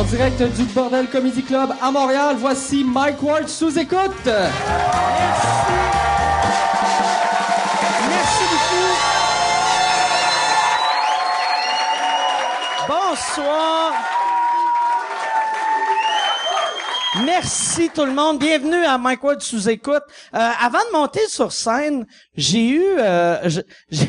En direct du Bordel Comedy Club à Montréal, voici Mike Ward sous écoute. Merci. Merci beaucoup. Bonsoir. Merci tout le monde. Bienvenue à Mike Ward sous écoute. Euh, avant de monter sur scène, j'ai eu, euh, je, je,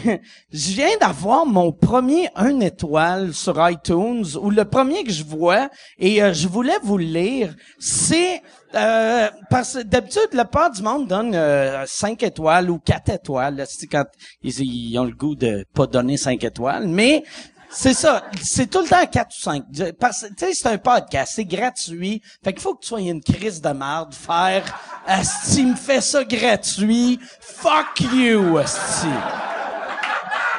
je viens d'avoir mon premier un étoile sur iTunes ou le premier que je vois et euh, je voulais vous le lire. C'est euh, parce que d'habitude le part du monde donne euh, 5 étoiles ou 4 étoiles là, quand ils, ils ont le goût de pas donner 5 étoiles, mais c'est ça. C'est tout le temps 4 ou 5. Parce tu sais, c'est un podcast. C'est gratuit. Fait qu'il faut que tu sois une crise de merde. Faire, Asti me fait ça gratuit. Fuck you, Asti.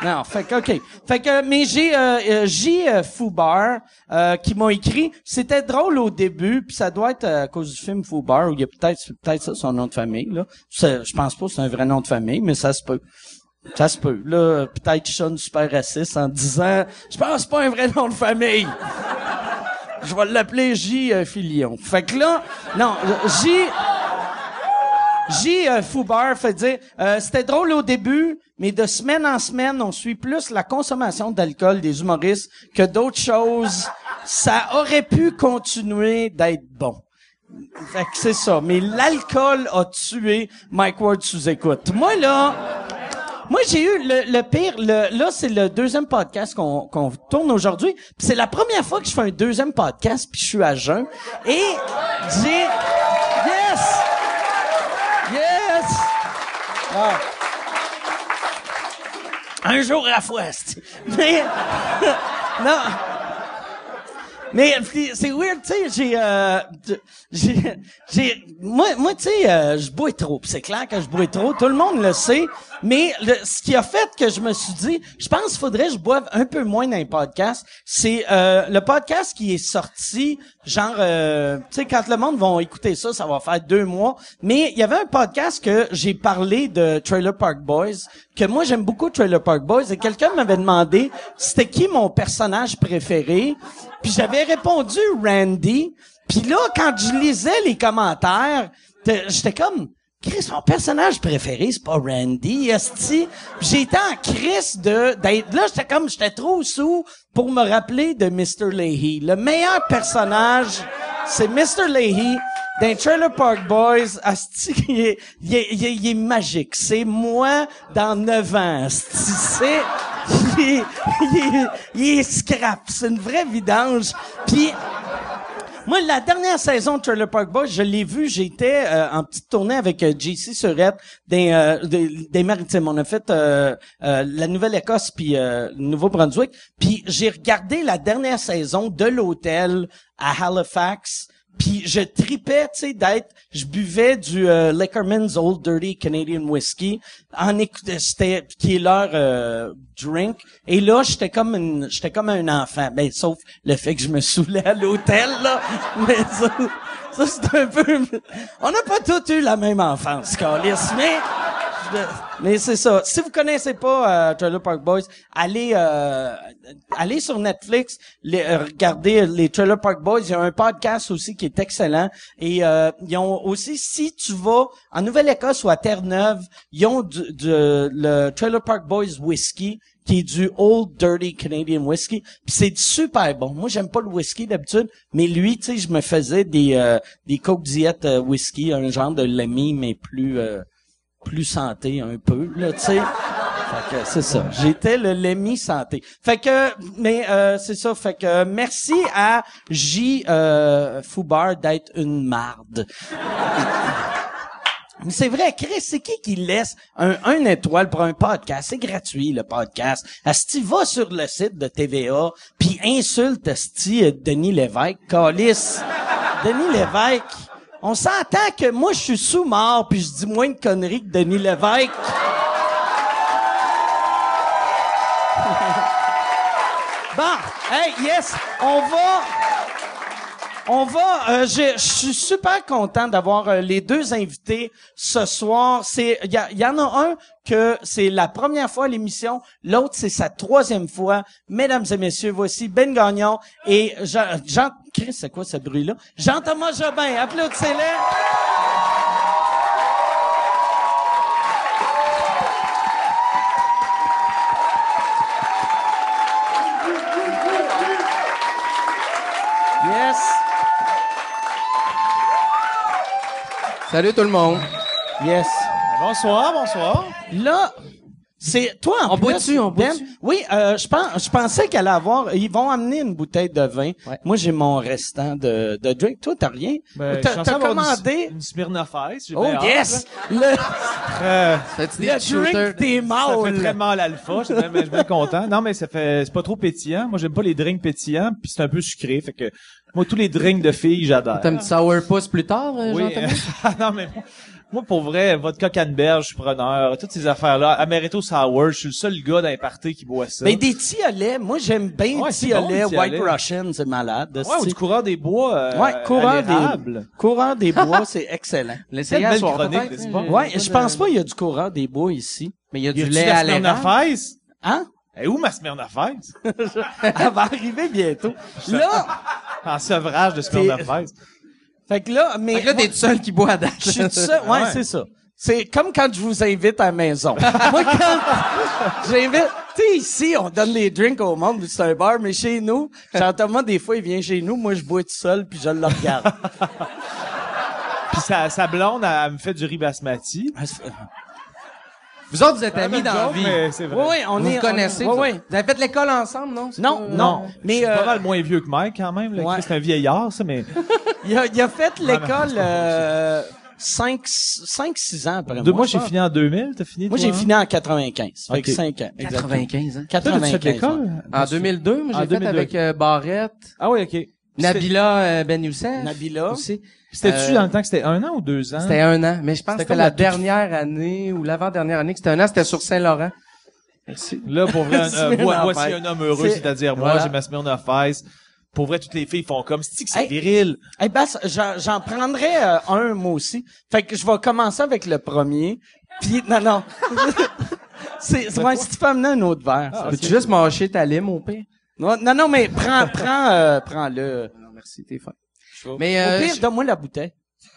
Non, fait que, OK. Fait que, mais j'ai euh, euh, J. euh, Foubar euh, qui m'a écrit. C'était drôle au début, puis ça doit être euh, à cause du film Foubar, où il y a peut-être peut-être ça son nom de famille. là. Je pense pas que c'est un vrai nom de famille, mais ça se peut. Ça se peut. Là, peut-être je sonne super raciste en disant Je pense pas un vrai nom de famille. Je vais l'appeler J. euh, Filion. Fait que là, non, J. J. euh, Foubar fait dire euh, C'était drôle au début, mais de semaine en semaine, on suit plus la consommation d'alcool des humoristes que d'autres choses. Ça aurait pu continuer d'être bon. Fait que c'est ça. Mais l'alcool a tué Mike Ward sous écoute. Moi, là, moi, j'ai eu le, le pire. Le, là, c'est le deuxième podcast qu'on tourne aujourd'hui. C'est la première fois que je fais un deuxième podcast, puis je suis à jeun. Et j'ai... Yes! Yes! Un jour à la fois. Mais... non... Mais c'est weird, tu sais, j'ai, euh, j'ai, j'ai, moi, moi, tu sais, euh, je bois trop. C'est clair que je bois trop. Tout le monde le sait. Mais le- ce qui a fait que je me suis dit, je pense qu'il faudrait que je boive un peu moins dans les podcasts. C'est euh, le podcast qui est sorti, genre, euh, tu sais, quand le monde va écouter ça, ça va faire deux mois. Mais il y avait un podcast que j'ai parlé de Trailer Park Boys, que moi j'aime beaucoup Trailer Park Boys. Et quelqu'un m'avait demandé, c'était qui mon personnage préféré. Puis j'avais répondu Randy. Puis là, quand je lisais les commentaires, j'étais comme, Chris, mon personnage préféré, c'est pas Randy, esti. J'étais en crise de, d'être, là, j'étais comme, j'étais trop sous pour me rappeler de Mr. Leahy. Le meilleur personnage, c'est Mr. Leahy. Dans Trailer Park Boys, asti, il est, il est, il est- magique. C'est moi dans 9 ans, asti. C'est, il est, il est, il est scrap. C'est une vraie vidange. Puis, moi, la dernière saison de Trailer Park Boys, je l'ai vu, j'étais euh, en petite tournée avec euh, JC Surette des, euh, des, des Maritimes. On a fait euh, euh, la Nouvelle-Écosse puis le Nouveau-Brunswick. Puis j'ai regardé la dernière saison de l'hôtel à Halifax. Puis je tripais, tu sais, d'être, je buvais du euh, Liquorman's Old Dirty Canadian Whiskey, en écoutant, c'était, qui est leur euh, drink. Et là, j'étais comme une, j'étais comme un enfant, ben sauf le fait que je me saoulais à l'hôtel là. Mais ça, ça c'est un peu, on n'a pas tous eu la même enfance, Carlis, mais. Mais c'est ça. Si vous connaissez pas euh, Trailer Park Boys, allez euh, allez sur Netflix, les, euh, regardez les Trailer Park Boys. Il y a un podcast aussi qui est excellent. Et euh, ils ont aussi, si tu vas en Nouvelle-Écosse ou à Terre-Neuve, ils ont du, du- le Trailer Park Boys Whisky qui est du Old Dirty Canadian Whisky. Puis c'est super bon. Moi, j'aime pas le whisky d'habitude, mais lui, tu sais, je me faisais des euh, des Coke Diet euh, un genre de Lemmy, mais plus euh, plus santé un peu, là, tu sais. Fait que c'est ça. J'étais le Lemmy santé. Fait que, mais euh, c'est ça. Fait que merci à J. Euh, d'être une marde. C'est vrai, Chris, c'est qui qui laisse un, un étoile pour un podcast? C'est gratuit, le podcast. Asti, va sur le site de TVA, puis insulte Asti euh, Denis Lévesque. Calice. Denis Lévesque. On s'entend que moi, je suis sous-mort, puis je dis moins de conneries que Denis Lévesque. Bon, hey, yes, on va... On va, euh, je suis super content d'avoir euh, les deux invités ce soir. C'est, il y, y en a un que c'est la première fois à l'émission, l'autre c'est sa troisième fois. Mesdames et messieurs, voici Ben Gagnon et Jean, Jean c'est quoi ce bruit-là? Jean-Thomas Jobin, applaudissez-les. Salut tout le monde. Yes. Bonsoir, bonsoir. Là, c'est toi en On plus, boit-tu, on boit-tu? Oui, euh, je pense, je pensais qu'elle allait avoir. Ils vont amener une bouteille de vin. Ouais. Moi, j'ai mon restant de, de drink. Toi, t'as rien? Ben, t'as commandé? Une, une Smirnoff Ice. Oh hâte, yes, le. Euh, le drink des ça fait très mal alpha. Je suis bien, je suis bien content. Non, mais ça fait, c'est pas trop pétillant. Moi, j'aime pas les drinks pétillants, puis c'est un peu sucré. Fait que, moi, tous les drinks de filles, j'adore. T'as un petit sourpuss plus tard, euh, Oui. Jean-Thomas? non, mais moi, moi, pour vrai, vodka canneberge, je suis preneur. Toutes ces affaires-là. Amaretto Sour, je suis le seul gars les parties qui boit ça. Ben, des tiolets. Moi, j'aime bien Ouais, bon, tiolets. les White. Russian, c'est malade. ouais, ou c'est- du coureur des bois, euh, ouais, courant des, courant des bois, c'est excellent. L'essayer Quelle à soir, chronique, pas? Ouais, je pense pas qu'il y a du courant des bois ici. Mais il y a Y du lait la à l'érable. Hein? Eh, où ma Smirnoff Ice? Elle va arriver bientôt. Là, En sevrage de Smirnoff Ice. fait que là, mais. Fait que là, t'es tout seul qui boit à date. Je suis tout seul. Ouais, Ouais. c'est ça. C'est comme quand je vous invite à la maison. Moi, quand j'invite, tu sais, ici, on donne des drinks au monde, c'est un bar, mais chez nous, Jean-Thomas, des fois, il vient chez nous, moi, je bois tout seul, puis je le regarde. Puis sa, sa blonde, elle, elle me fait du riz basmati. Vous autres, vous êtes amis dans la vie. Oui, vrai. oui, on Vous est. vous connaissez. on- vous Oui, oui. Vous avez fait l'école ensemble, non? Non, pas- non. Mais, Je suis euh, pas mal moins vieux que Mike, quand même. Ouais. C'est un vieillard, ça, mais il a, il a fait l'école, euh, 5, 5, 6 ans après moi. mois, je j'ai fini en 2000. T'as fini, Moi, j'ai hein? fini en 95. Fait Ok. que 5 ans. Exactement. 95, hein? Toi, t'as-tu fait 95. ouais. l'école? En 2002, moi, En j'ai fait 2002. avec euh, Barrette, Ah oui, OK. Nabila euh, Ben Youssef. Nabila. Aussi. C'était-tu Euh, dans le temps que c'était un an ou deux ans? C'était un an, mais je pense que C'était la la toute- dernière année ou l'avant-dernière année que c'était un an, c'était sur Saint-Laurent. Là, pour vrai, un, euh, voici un homme heureux, C'est- c'est-à-dire moi, Voilà. j'ai ma Smirnoff Ice. Pour vrai, toutes les filles font comme, que c'est Hey. viril. Eh ben, ça- j'en, j'en prendrais euh, un moi aussi. Fait que je vais commencer avec le premier. Puis non non. c'est c'est- ouais, si tu peux amener un autre verre. ça. Peux-tu juste mâcher ta lime, au pire? Non, non non mais prends prends euh, prends le. Non, merci, t'es fin. Mais Au euh, pire, donne-moi la bouteille.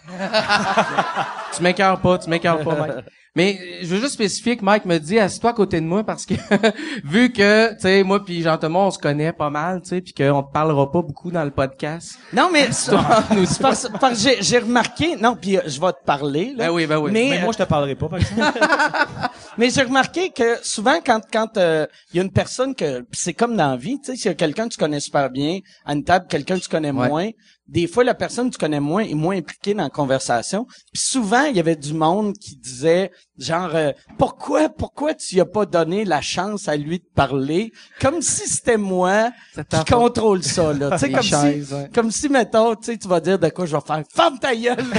tu m'écœures pas, tu m'écœures pas, Mike. Mais euh, je veux juste spécifier que Mike me dit assis-toi à côté de moi parce que vu que tu sais moi puis Jean-Thomas on se connaît pas mal, tu sais puis qu'on te parlera pas beaucoup dans le podcast. Non mais parce, parce que j'ai, remarqué non puis euh, je vais te parler là. Ben oui, ben oui. Mais, Mais moi, je te parlerai pas, par exemple. Mais j'ai remarqué que souvent quand quand euh, il y a une personne que pis c'est comme dans la vie, tu sais, s'il y a quelqu'un que tu connais super bien à une table, quelqu'un que tu connais Ouais. moins, des fois la personne que tu connais moins est moins impliquée dans la conversation. Puis souvent il y avait du monde qui disait genre euh, pourquoi pourquoi tu y as pas donné la chance à lui de parler? Comme si c'était moi qui contrôle ça là, tu sais comme chaises, si ouais. comme si mettons, tu sais tu vas dire de quoi je vais faire ferme ta gueule.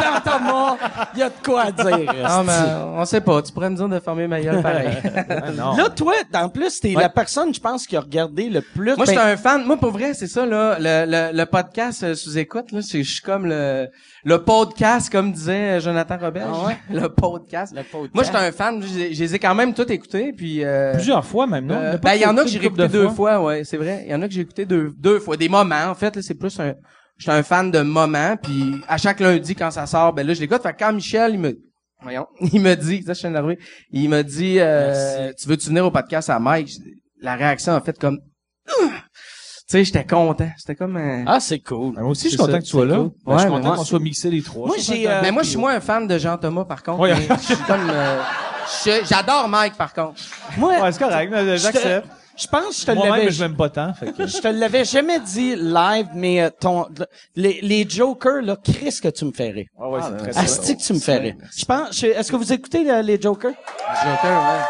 Jean-Thomas, il y a de quoi à dire. Non, mais esti. euh, on sait pas, tu pourrais me dire de fermer ma gueule pareil. Ah, non. Là, toi, en plus, t'es Ouais. la personne, je pense, qui a regardé le plus. Moi, ben, j'étais un fan. Moi, pour vrai, c'est ça, là. Le, le, le podcast euh, sous écoute, là, c'est, je suis comme le, le podcast, comme disait Jonathan Robert. Ah ouais? Le podcast. Moi, j'étais un fan. Je les- ai quand même tous écoutés, puis, euh, Plusieurs fois, même, non? euh, ben, il y en a que écouté j'ai réécouté de deux fois, ouais, c'est vrai. Il y en a que j'ai écouté deux, deux fois. Des moments, en fait, là, c'est plus un, j'étais un fan de moments, puis à chaque lundi, quand ça sort, ben là, je l'écoute. Fait que quand Michel, il me, voyons, il me dit, ça, je suis énervé, il me dit, euh, tu veux-tu venir au podcast à Mike? La réaction a fait comme, sais, j'étais content. C'était comme un... Ah, c'est cool. Ben, Moi aussi, je suis content ça, que tu sois là. cool. Ben, je suis Ouais, content qu'on soit mixés les trois. Moi, Je suis j'ai, euh, Mais moi, je suis moins un fan de Jean Thomas, par contre. Ouais. mais Je suis comme, euh, j'adore Mike, par contre. Moi, Ouais, c'est correct, j'accepte. je pense que je te Moi-même, l'avais, je m'aime pas tant, fait que... je te l'avais jamais dit live, mais euh, ton, les, les jokers, là, Chris, que tu me fais rire. Ouais, ouais, c'est très Asti que tu me fais rire. Je pense, je- est-ce que vous écoutez euh, les jokers? Joker, ouais.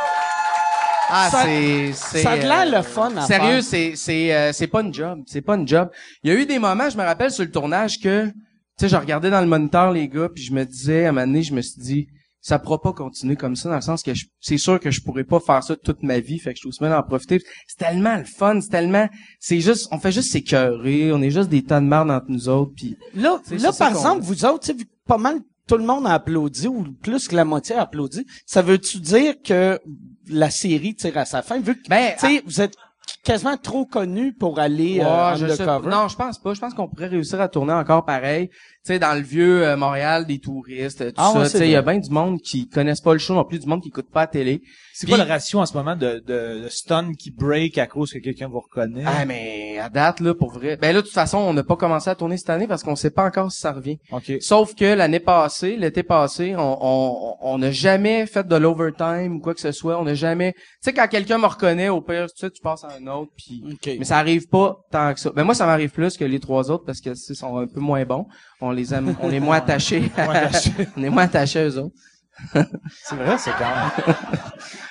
Ah, Ça- c'est, c'est. ça a l'air euh, le fun à Sérieux, c'est, c'est, euh, c'est pas une job. C'est pas une job. Il y a eu des moments, je me rappelle sur le tournage que, tu sais, je regardais dans le moniteur les gars, puis je me disais, à un moment donné, je me suis dit, ça pourra pas continuer comme ça dans le sens que je- c'est sûr que je pourrais pas faire ça toute ma vie fait que je trouve bien d'en profiter c'est tellement le fun c'est tellement c'est juste on fait juste s'écœurer on est juste des tas de merde entre nous autres puis Là, là par exemple, vous autres, tu sais, vu que pas mal tout le monde a applaudi ou plus que la moitié a applaudi, ça veut-tu dire que la série tire à sa fin vu que ben tu sais, vous êtes quasiment trop connu pour aller Ouais, euh, je sais undercover. Non, je pense pas. Je pense qu'on pourrait réussir à tourner encore pareil. Tu sais, dans le vieux euh, Montréal, des touristes, tout Ah ouais, ça. c'est Tu sais, il y a bien du monde qui connaissent pas le show non plus, du monde qui écoute pas la télé. C'est quoi le ratio en ce moment de, de, de stun qui break à cause que quelqu'un vous reconnaît? Ah, mais à date, là, pour vrai. Ben là, de toute façon, on n'a pas commencé à tourner cette année parce qu'on sait pas encore si ça revient. OK. Sauf que l'année passée, l'été passé, on on on n'a jamais fait de l'overtime ou quoi que ce soit. On n'a jamais. Tu sais, quand quelqu'un me reconnaît, au pire, tu sais, tu passes à un autre. Puis. OK. Mais ça arrive pas tant que ça. Ben moi, ça m'arrive plus que les trois autres parce que ils sont un peu moins bons. On les aime, on est moins attachés. on est moins attachés à eux autres. C'est vrai, c'est quand même.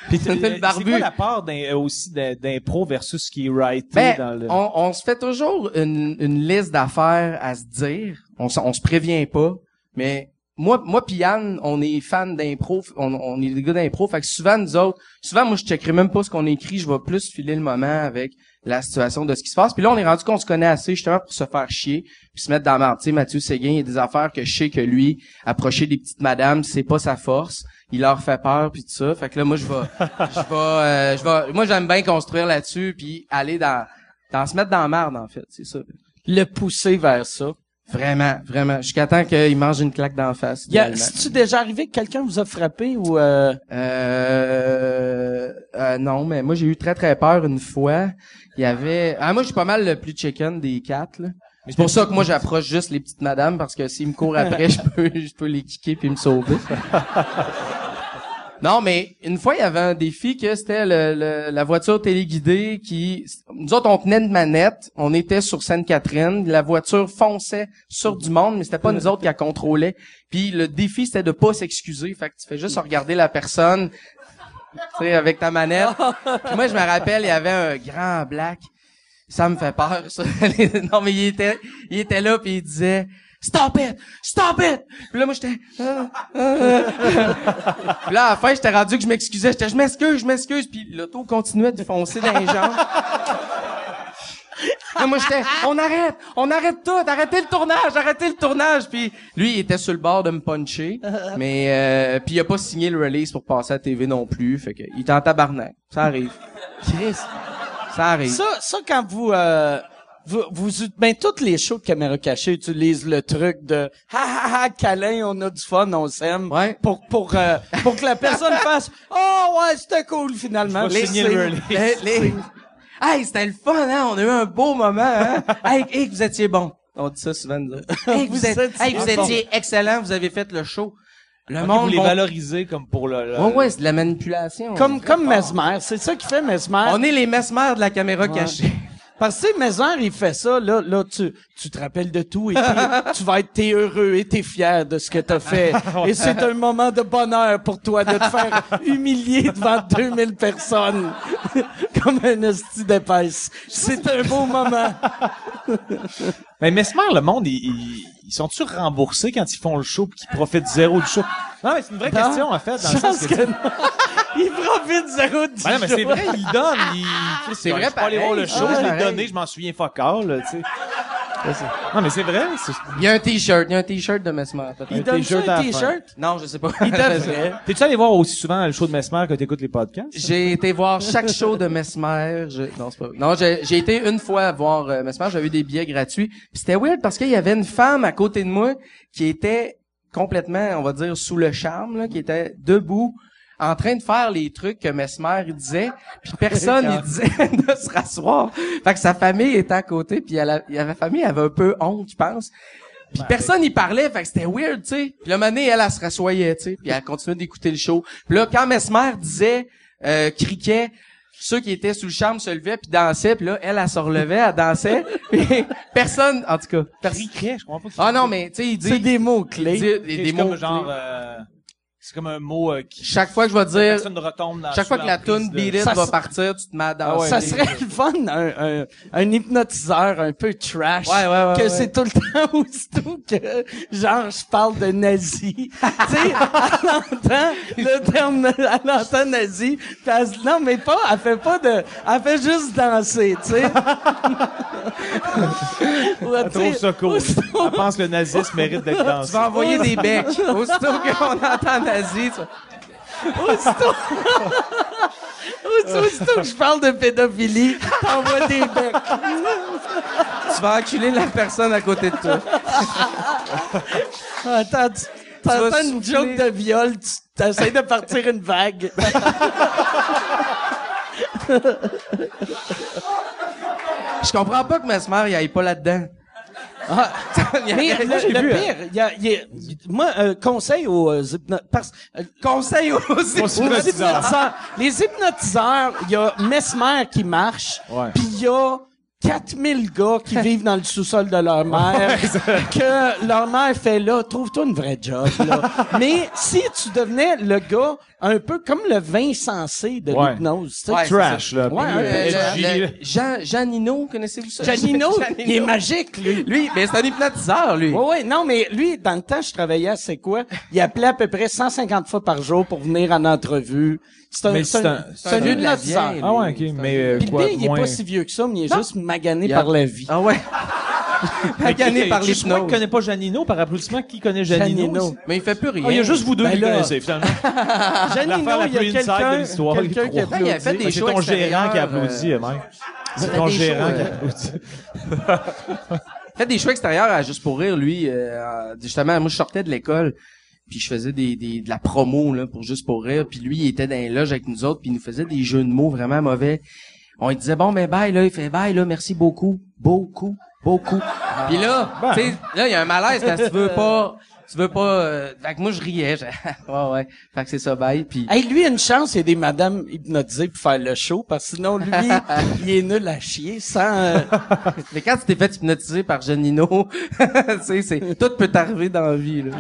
Puis C'est barbu. quoi la part euh, aussi d'im- d'impro versus ce qui est writé Ben, dans le... on, on se fait toujours une, une liste d'affaires à se dire. On, on se prévient pas. Mais moi, moi pis Yann, on est fan d'impro. On, on est des gars d'impro. Fait que souvent, nous autres, souvent, moi, je checkerai même pas ce qu'on écrit. Je vais plus filer le moment avec la situation de ce qui se passe. Puis là, on est rendu qu'on se connaît assez justement pour se faire chier puis se mettre dans la merde. Tu sais, Mathieu Séguin, il y a des affaires que je sais que lui, approcher des petites madames, c'est pas sa force. Il leur fait peur puis tout ça. Fait que là, moi, je vais, je vais, euh, je vais, moi, j'aime bien construire là-dessus puis aller dans, dans se mettre dans la merde, en fait. C'est ça. Le pousser vers ça. Vraiment, vraiment. Jusqu'à temps qu'il mange une claque d'en face. Y a, idéalement. c'est-tu déjà arrivé que quelqu'un vous a frappé ou euh, Euh, euh, non, mais moi j'ai eu très très peur une fois. Il y avait, ah moi je suis pas mal le plus chicken des quatre. Là. C'est pour ça que moi j'approche juste les petites madames parce que s'ils me courent après, je peux je peux les kicker puis me sauver. Non, mais une fois, il y avait un défi que c'était le, le- la voiture téléguidée qui... Nous autres, on tenait une manette, on était sur Sainte-Catherine, la voiture fonçait sur du monde, mais c'était pas nous autres qui la contrôlait. Puis le défi, c'était de pas s'excuser. Fait que tu fais juste regarder la personne, tu sais, avec ta manette. Puis moi, je me rappelle, il y avait un grand black. Ça me fait peur, ça. non, mais il était, il était là, puis il disait... Stop it! Stop it! Puis là, moi, j'étais... Ah, ah, ah. Puis là, à la fin, j'étais rendu que je m'excusais. J'étais, je m'excuse, je m'excuse. Puis l'auto continuait de foncer dans les jambes. Là, moi, j'étais, on arrête, on arrête tout, arrêtez le tournage, arrêtez le tournage. Puis lui, il était sur le bord de me puncher, mais euh, puis il a pas signé le release pour passer à la TV non plus. Fait que il était en tabarnak. Ça arrive. Chris, ça arrive. ça, ça quand vous euh, vous, vous ben toutes les shows de caméra cachée utilisent le truc de ha ha ha câlin, on a du fun, on s'aime Ouais. pour pour euh, pour que la personne fasse oh ouais c'était cool finalement. Je vais Les- signer le c'est- release. Les- les- Hey, c'était le fun, hein? On a eu un beau moment, hein? hey, hey, vous étiez bon. On dit ça souvent, nous. Hey, vous, Vous êtes- étiez hey, vous bon. étiez excellent, vous avez fait le show. Le monde... vous les valorisez comme pour le... le- Ouais, ouais, c'est de la manipulation. Comme comme Mesmer, c'est ça qui fait Mesmer. On est les mesmères de la caméra cachée. Parce que sais, Mesmer, il fait ça, là, là, tu, tu te rappelles de tout et tu vas être, t'es heureux et t'es fier de ce que t'as fait. Et c'est un moment de bonheur pour toi de te faire humilier devant 2000 personnes. Comme un hostie d'épaisse. C'est un beau moment. Mais Mesmer, le monde, ils, ils, ils sont-tu remboursés quand ils font le show pis qu'ils profitent zéro du show? Non, mais c'est une vraie Non. question, en fait, dans Je le sens pense que... que non. Il profite zéro du Ben non, mais c'est vrai, ils le donnent. Ils... C'est vrai, Je peux aller voir le show, je l'ai donné, je m'en souviens fuck all, là, tu sais. Non, mais c'est vrai. c'est- Il y a un t-shirt, il y a un t-shirt de mesmer. Il donne un t-shirt? Non, je sais pas. Il devrait. T'es-tu allé voir aussi souvent le show de Mesmer que t'écoutes les podcasts? J'ai été voir chaque show de Mesmer. Je... Non, c'est pas vrai. Non, j'ai j'ai été une fois voir euh, Mesmer. J'avais eu des billets gratuits. Puis c'était weird parce qu'il y avait une femme à côté de moi qui était complètement, on va dire, sous le charme, là, qui était debout en train de faire les trucs que Mesmer il disait, puis personne il disait de se rasseoir. Fait que sa famille était à côté, puis elle la famille avait un peu honte, je pense. Puis personne y parlait, fait que c'était weird, tu sais. Puis le donné, elle, elle se rassoyait, tu sais, puis elle continuait d'écouter le show. Puis là, quand Mesmer disait, euh, criquait, ceux qui étaient sous le charme se levaient puis dansaient, puis là, elle, elle se relevait, elle dansait. Puis personne, en tout cas, personne. Je comprends pas. Ah non, mais tu sais, il dit, C'est des il mots-clés. dit des, des comme mots genre, clés. euh, C'est comme un mot euh, qui... Chaque fois que je vais dire, Personne ne retombe dans chaque fois que la tune l'emprise Beat It Ça va partir, tu te mets à danser. Ah ouais, ça serait le fun, un, un, un hypnotiseur un peu trash. Ouais, ouais, ouais, que c'est tout le temps aussitôt que, genre, je parle de nazi. tu sais, elle entend le terme, elle entend nazi, pis elle se- non, mais pas, elle fait pas de, elle fait juste danser, tu sais. Elle tu trouve ça cool. aussitôt- Elle pense que le nazisme mérite d'être Tu dansé. vas envoyer des becs. Aussitôt qu'on entend tu vas- Aussitôt, aussitôt, que je parle de pédophilie, t'envoies des becs. tu vas enculer la personne à côté de toi. Attends, tu t'entends une souffler. joke de viol, tu t'essayes de partir une vague. Je comprends pas que Mesmer, il aille pas là-dedans. Ah, Mais le, vu, pire, il y a, il y a- moi, euh, conseil aux euh, euh, conseil aux hypnotiseurs. hypnotiseurs. Les hypnotiseurs, il y a Mesmer qui marche, puis il y a 4000 gars qui vivent dans le sous-sol de leur mère, que leur mère fait là, trouve-toi une vraie job, là. Mais si tu devenais le gars un peu comme le vin sensé de Ouais. l'hypnose, tu sais, Ouais, Trash, là. Ouais, Puis, un euh, le- le- là. Jean, Jean Nino, connaissez-vous ça? Janino, il est magique, lui. Lui, mais c'est un hypnotiseur, lui. Ouais, ouais, non, mais lui, dans le temps, je travaillais à C'est quoi? Il appelait à peu près 150 fois par jour pour venir en entrevue. C'est un, c'est c'est un, un- c'est un vieux de la Ah ouais, ok. Mais euh, Puis le quoi, il est moins... pas si vieux que ça, mais il est juste magané par la vie. Ah ouais. Magané par Je crois qu'il l'hypnose. connaît pas Janino par applaudissement. Qui connaît Janino? Mais il fait plus rien. Ah, il y a juste vous deux Ben qui là. connaissez, finalement. Janino, il y a quelqu'un, les qui trois. Ouais, il a fait applaudit. des C'est ton gérant qui extérieurs, applaudit, euh, il C'est ton gérant qui euh, applaudit. fait des choix extérieurs à Juste pour rire, lui. euh, justement, moi, je sortais de l'école, puis je faisais des, des, de la promo là, pour Juste pour rire, puis lui, il était dans les loges avec nous autres, puis il nous faisait des jeux de mots vraiment mauvais. On lui disait, bon, ben bye, là, il fait bye, là, merci beaucoup, beaucoup, beaucoup. Puis là, Ben. tu sais, là, il y a un malaise parce que tu veux pas... Tu veux pas... Euh... Fait que moi, je riais. je- ouais, ouais. Fait que c'est ça, bye. Puis... Hey, lui, une chance, il y a des madames hypnotisées pour faire le show, parce que sinon, lui, il est nul à chier sans... euh, Mais quand tu t'es fait hypnotiser par Janino, tu sais, c'est... Tout peut t'arriver dans la vie, là.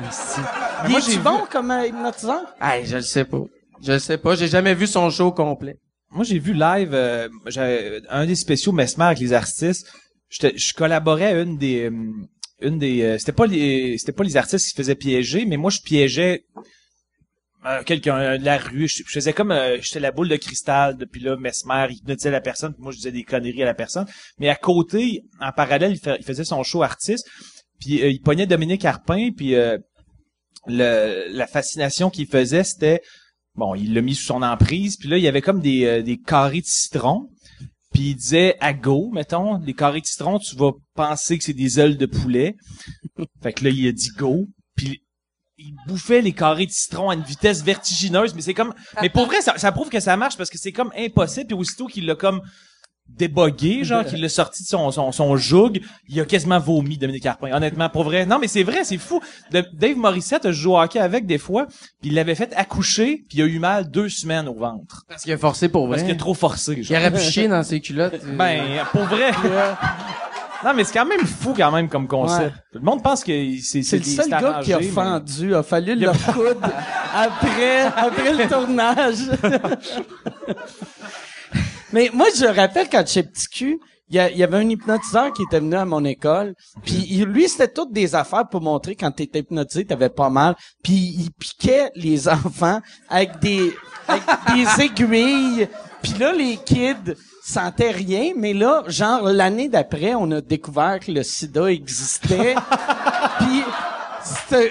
Il moi, est-tu j'ai bon comme euh, hypnotiseur? Hey, je le sais pas. Je le sais pas. J'ai jamais vu son show complet. Moi, j'ai vu live euh, un des spéciaux Mesmer avec les artistes. Je collaborais à une des euh, une des euh, c'était pas les c'était pas les artistes qui faisaient piéger, mais moi je piégeais euh, quelqu'un de la rue. Je, faisais comme euh, j'étais la boule de cristal. Depuis là, Mesmer il hypnotisait la personne, puis moi je disais des conneries à la personne. Mais à côté, en parallèle, il, faisait son show artiste. Puis il pognait Dominique Harpin, puis la fascination qu'il faisait, c'était bon, il l'a mis sous son emprise, puis là, il y avait comme des, des carrés de citron, puis il disait à go, mettons, les carrés de citron, tu vas penser que c'est des ailes de poulet. fait que là, il a dit go, puis il bouffait les carrés de citron à une vitesse vertigineuse, mais c'est comme, mais pour vrai, ça, ça prouve que ça marche parce que c'est comme impossible, puis aussitôt qu'il l'a comme débogué, genre qu'il l'a sorti de son, son, son joug, il a quasiment vomi Dominique Carpin. Honnêtement, pour vrai. Non, mais c'est vrai, c'est fou. De- Dave Morissette a joué au hockey avec des fois, puis il l'avait fait accoucher, puis il a eu mal deux semaines au ventre. Parce qu'il a forcé pour vrai. Parce qu'il a trop forcé. Il genre. aurait pu chier dans ses culottes. euh. Ben, pour vrai. non, mais c'est quand même fou quand même comme concept. Le monde pense que c'est C'est le des- seul gars arrangé, qui a mais- fendu, a fallu le coudre après, après le tournage. Mais moi, je rappelle quand j'étais petit cul, il y, avait un hypnotiseur qui était venu à mon école, puis lui, c'était toutes des affaires pour montrer quand t'étais hypnotisé, t'avais pas mal, puis il piquait les enfants avec des, avec des aiguilles, puis là, les kids sentaient rien, mais là, genre, l'année d'après, on a découvert que le sida existait, puis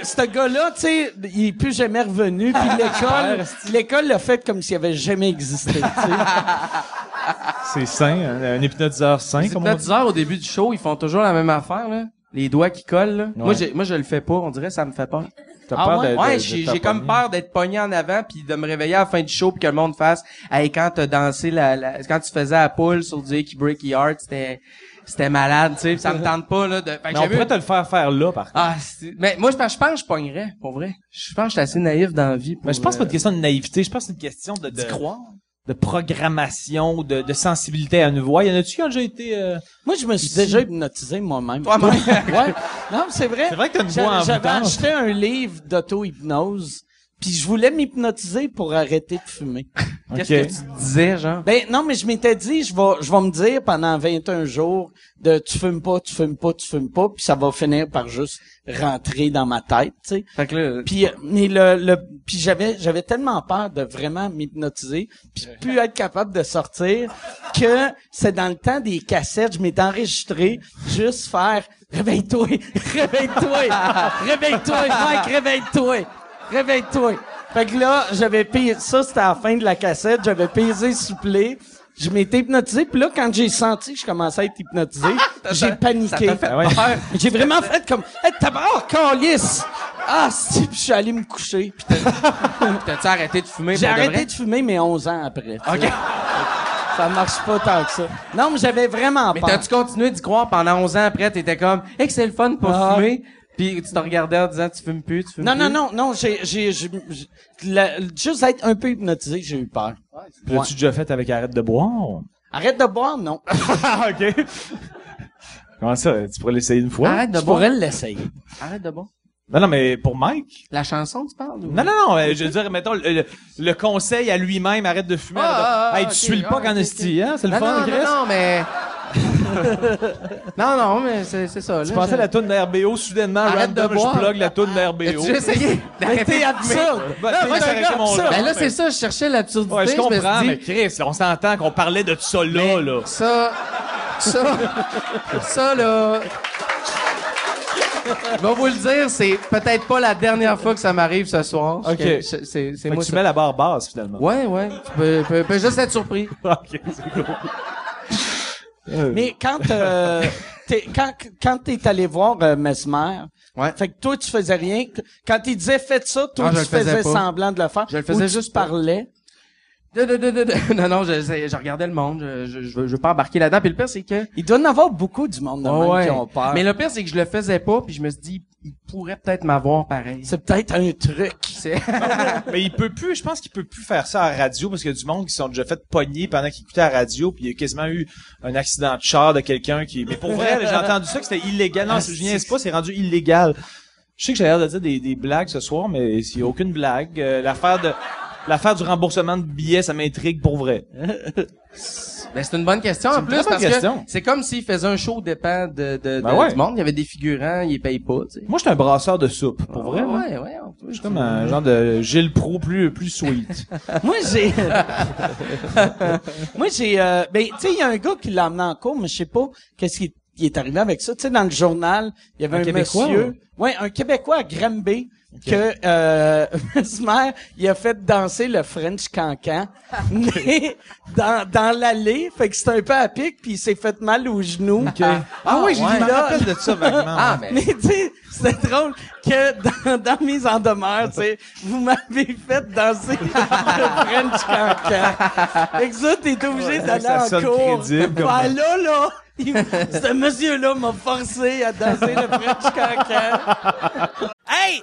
ce, gars-là, tu sais, il est plus jamais revenu. Puis l'école, l'école l'a fait comme s'il avait jamais existé. tu sais. C'est sain, un, un hypnotiseur sain, Les comme on dit. hypnotiseurs, au début du show, ils font toujours la même affaire, là. Les doigts qui collent, là. Moi, Ouais. moi, je le fais pas. On dirait que ça me fait peur. T'as Ah peur ouais? de- de- Ouais, de j'ai, comme peur d'être pogné en avant puis de me réveiller à la fin du show puis que le monde fasse, hey, quand t'as dansé la, la- quand tu faisais la poule sur du Break Breaky Heart, c'était, c'était malade, tu sais. Ça me tente pas, là, de, fait que Mais on vu- pourrait te le faire faire là, par contre. Ah, mais moi, je pense, je pense que je pognerais, pour vrai. Je pense que je suis assez naïf dans la vie pour, Mais je pense euh, pas une question de naïveté, je pense que c'est une question de, de, de programmation, de, de sensibilité à une voix. Y en a-tu qui ont déjà été, euh... Moi, je me suis déjà hypnotisé moi-même. Toi-même? ouais. Non, c'est vrai. C'est vrai que t'as une voix J'avais acheté un livre d'auto-hypnose. puis je voulais m'hypnotiser pour arrêter de fumer. Qu'est-ce que tu disais, genre? Ben non, mais je m'étais dit, je vais, je vais me dire pendant 21 jours de tu fumes pas, tu fumes pas, tu fumes pas, puis ça va finir par juste rentrer dans ma tête, tu sais. Fait que là, Puis euh, mais le, le puis j'avais j'avais tellement peur de vraiment m'hypnotiser puis de plus être capable de sortir que c'est dans le temps des cassettes, je m'étais enregistré juste faire réveille-toi, réveille-toi, réveille-toi, Mike, réveille-toi. Réveille-toi. Fait que là, j'avais payé ça c'était à la fin de la cassette, j'avais pesé souplé. Je m'étais hypnotisé, puis là, quand j'ai senti que je commençais à être hypnotisé, j'ai paniqué. Ah ouais. J'ai vraiment fait comme, hey, tabarnak, calice! Ah, si, puis je suis allé me coucher. Puis t'as-tu arrêté de fumer j'ai de arrêté vrai? de fumer, mais 11 ans après. OK. Ça marche pas tant que ça. Non, mais j'avais vraiment Mais peur. t'as-tu continué d'y croire pendant 11 ans après? T'étais comme, hey, que c'est le fun pour Ah. fumer. Puis tu te regardais en disant, tu fumes plus, tu fumes Non, plus? non, non, non, j'ai, j'ai, j'ai, j'ai- la- juste être un peu hypnotisé, j'ai eu peur. Puis L'as-tu déjà fait avec arrête de boire? Arrête de boire, non. Ah, ok. Comment ça? Tu pourrais l'essayer une fois? Arrête de Je boire. pourrais l'essayer. Arrête de boire. Non, non, mais pour Mike? La chanson, tu parles? Ou... Non, non, non, euh, je veux dire, mettons, le, le- le conseil à lui-même, arrête de fumer. Ah, arrête de- ah, ah, hey, ok, tu suis le ah, pas ok, en ok. esti, hein? C'est le non, fun, non, Chris? non, non, mais... non, non, mais c'est, ça. Tu là, pensais à la toune d'RBO, soudainement, Arrête de random, boire. je plug la toune d'RBO. Déjà essayé? Mais d'arrêter t'es de fumer? absurde. Ben, Non, moi, gars mon absurde. Ben là, c'est ça, je cherchais l'absurdité. Ouais, je comprends, me suis dit, mais Chris, on s'entend qu'on parlait de ça là, là. Ça, ça, ça, là. Je vais vous le dire, c'est peut-être pas la dernière fois que ça m'arrive ce soir. Ok. Que- C'est, moi tu ça. mets la barre basse, finalement. Ouais, ouais. Tu peux, peux, peux juste être surpris. ok, c'est cool. Euh, Mais quand, euh, t'es, quand, quand t'es allé voir euh, Mesmer, Ouais. fait que toi, tu faisais rien. Quand il disait faites ça, toi, tu faisais semblant de le faire. Je le faisais ou tu juste pas. parlais. De, de, de, de, de. Non, non, je, je regardais le monde. Je, je, je, veux, je veux pas embarquer là-dedans. Puis le pire, c'est que... Il doit y en avoir beaucoup du monde de même Ouais, qui ont peur. Mais le pire, c'est que je le faisais pas. Puis je me suis dit, il pourrait peut-être m'avoir pareil. C'est peut-être un truc. C'est... Mais il peut plus, je pense qu'il peut plus faire ça à la radio parce qu'il y a du monde qui sont déjà fait pogner pendant qu'ils écoutaient la radio puis il y a quasiment eu un accident de char de quelqu'un qui, mais pour vrai, j'ai entendu ça que c'était illégal. Non, je niaise pas, c'est rendu illégal. Je sais que j'ai l'air de dire des, des blagues ce soir, mais s'il y a aucune blague, euh, l'affaire de, l'affaire du remboursement de billets, ça m'intrigue pour vrai. Ben, c'est une bonne question en plus parce question. que c'est comme s'il faisait un show dépend de, de, Ben de- ouais. du monde. Il y avait des figurants, ils payent pas, tu sais. Moi, j'étais un brasseur de soupe, pour vrai. là. Ouais, ouais, peut. Je suis comme un genre de Gilles Pro plus, plus sweet. Moi, j'ai... Moi, j'ai... Euh, ben, tu sais, il y a un gars qui l'a amené en cours, mais je sais pas qu'est-ce qui est arrivé avec ça. Tu sais, dans le journal, il y avait Un un, Québécois, monsieur... Ouais, un Québécois à Granby que euh, Mesmer, il a fait danser le French cancan mais dans, dans l'allée. Fait que c'était un peu à pic, puis il s'est fait mal au genou. Ah, oui, j'ai ouais. je me rappelle de ça vaguement. Ah, mais. Mais tu sais, c'était drôle que dans, dans Mise en demeure, tu sais, vous m'avez fait danser le French cancan. Fait que ça, t'es obligé Ouais, d'aller ça en cours. Ben là, là, il- ce monsieur-là m'a forcé à danser le French cancan. Hey!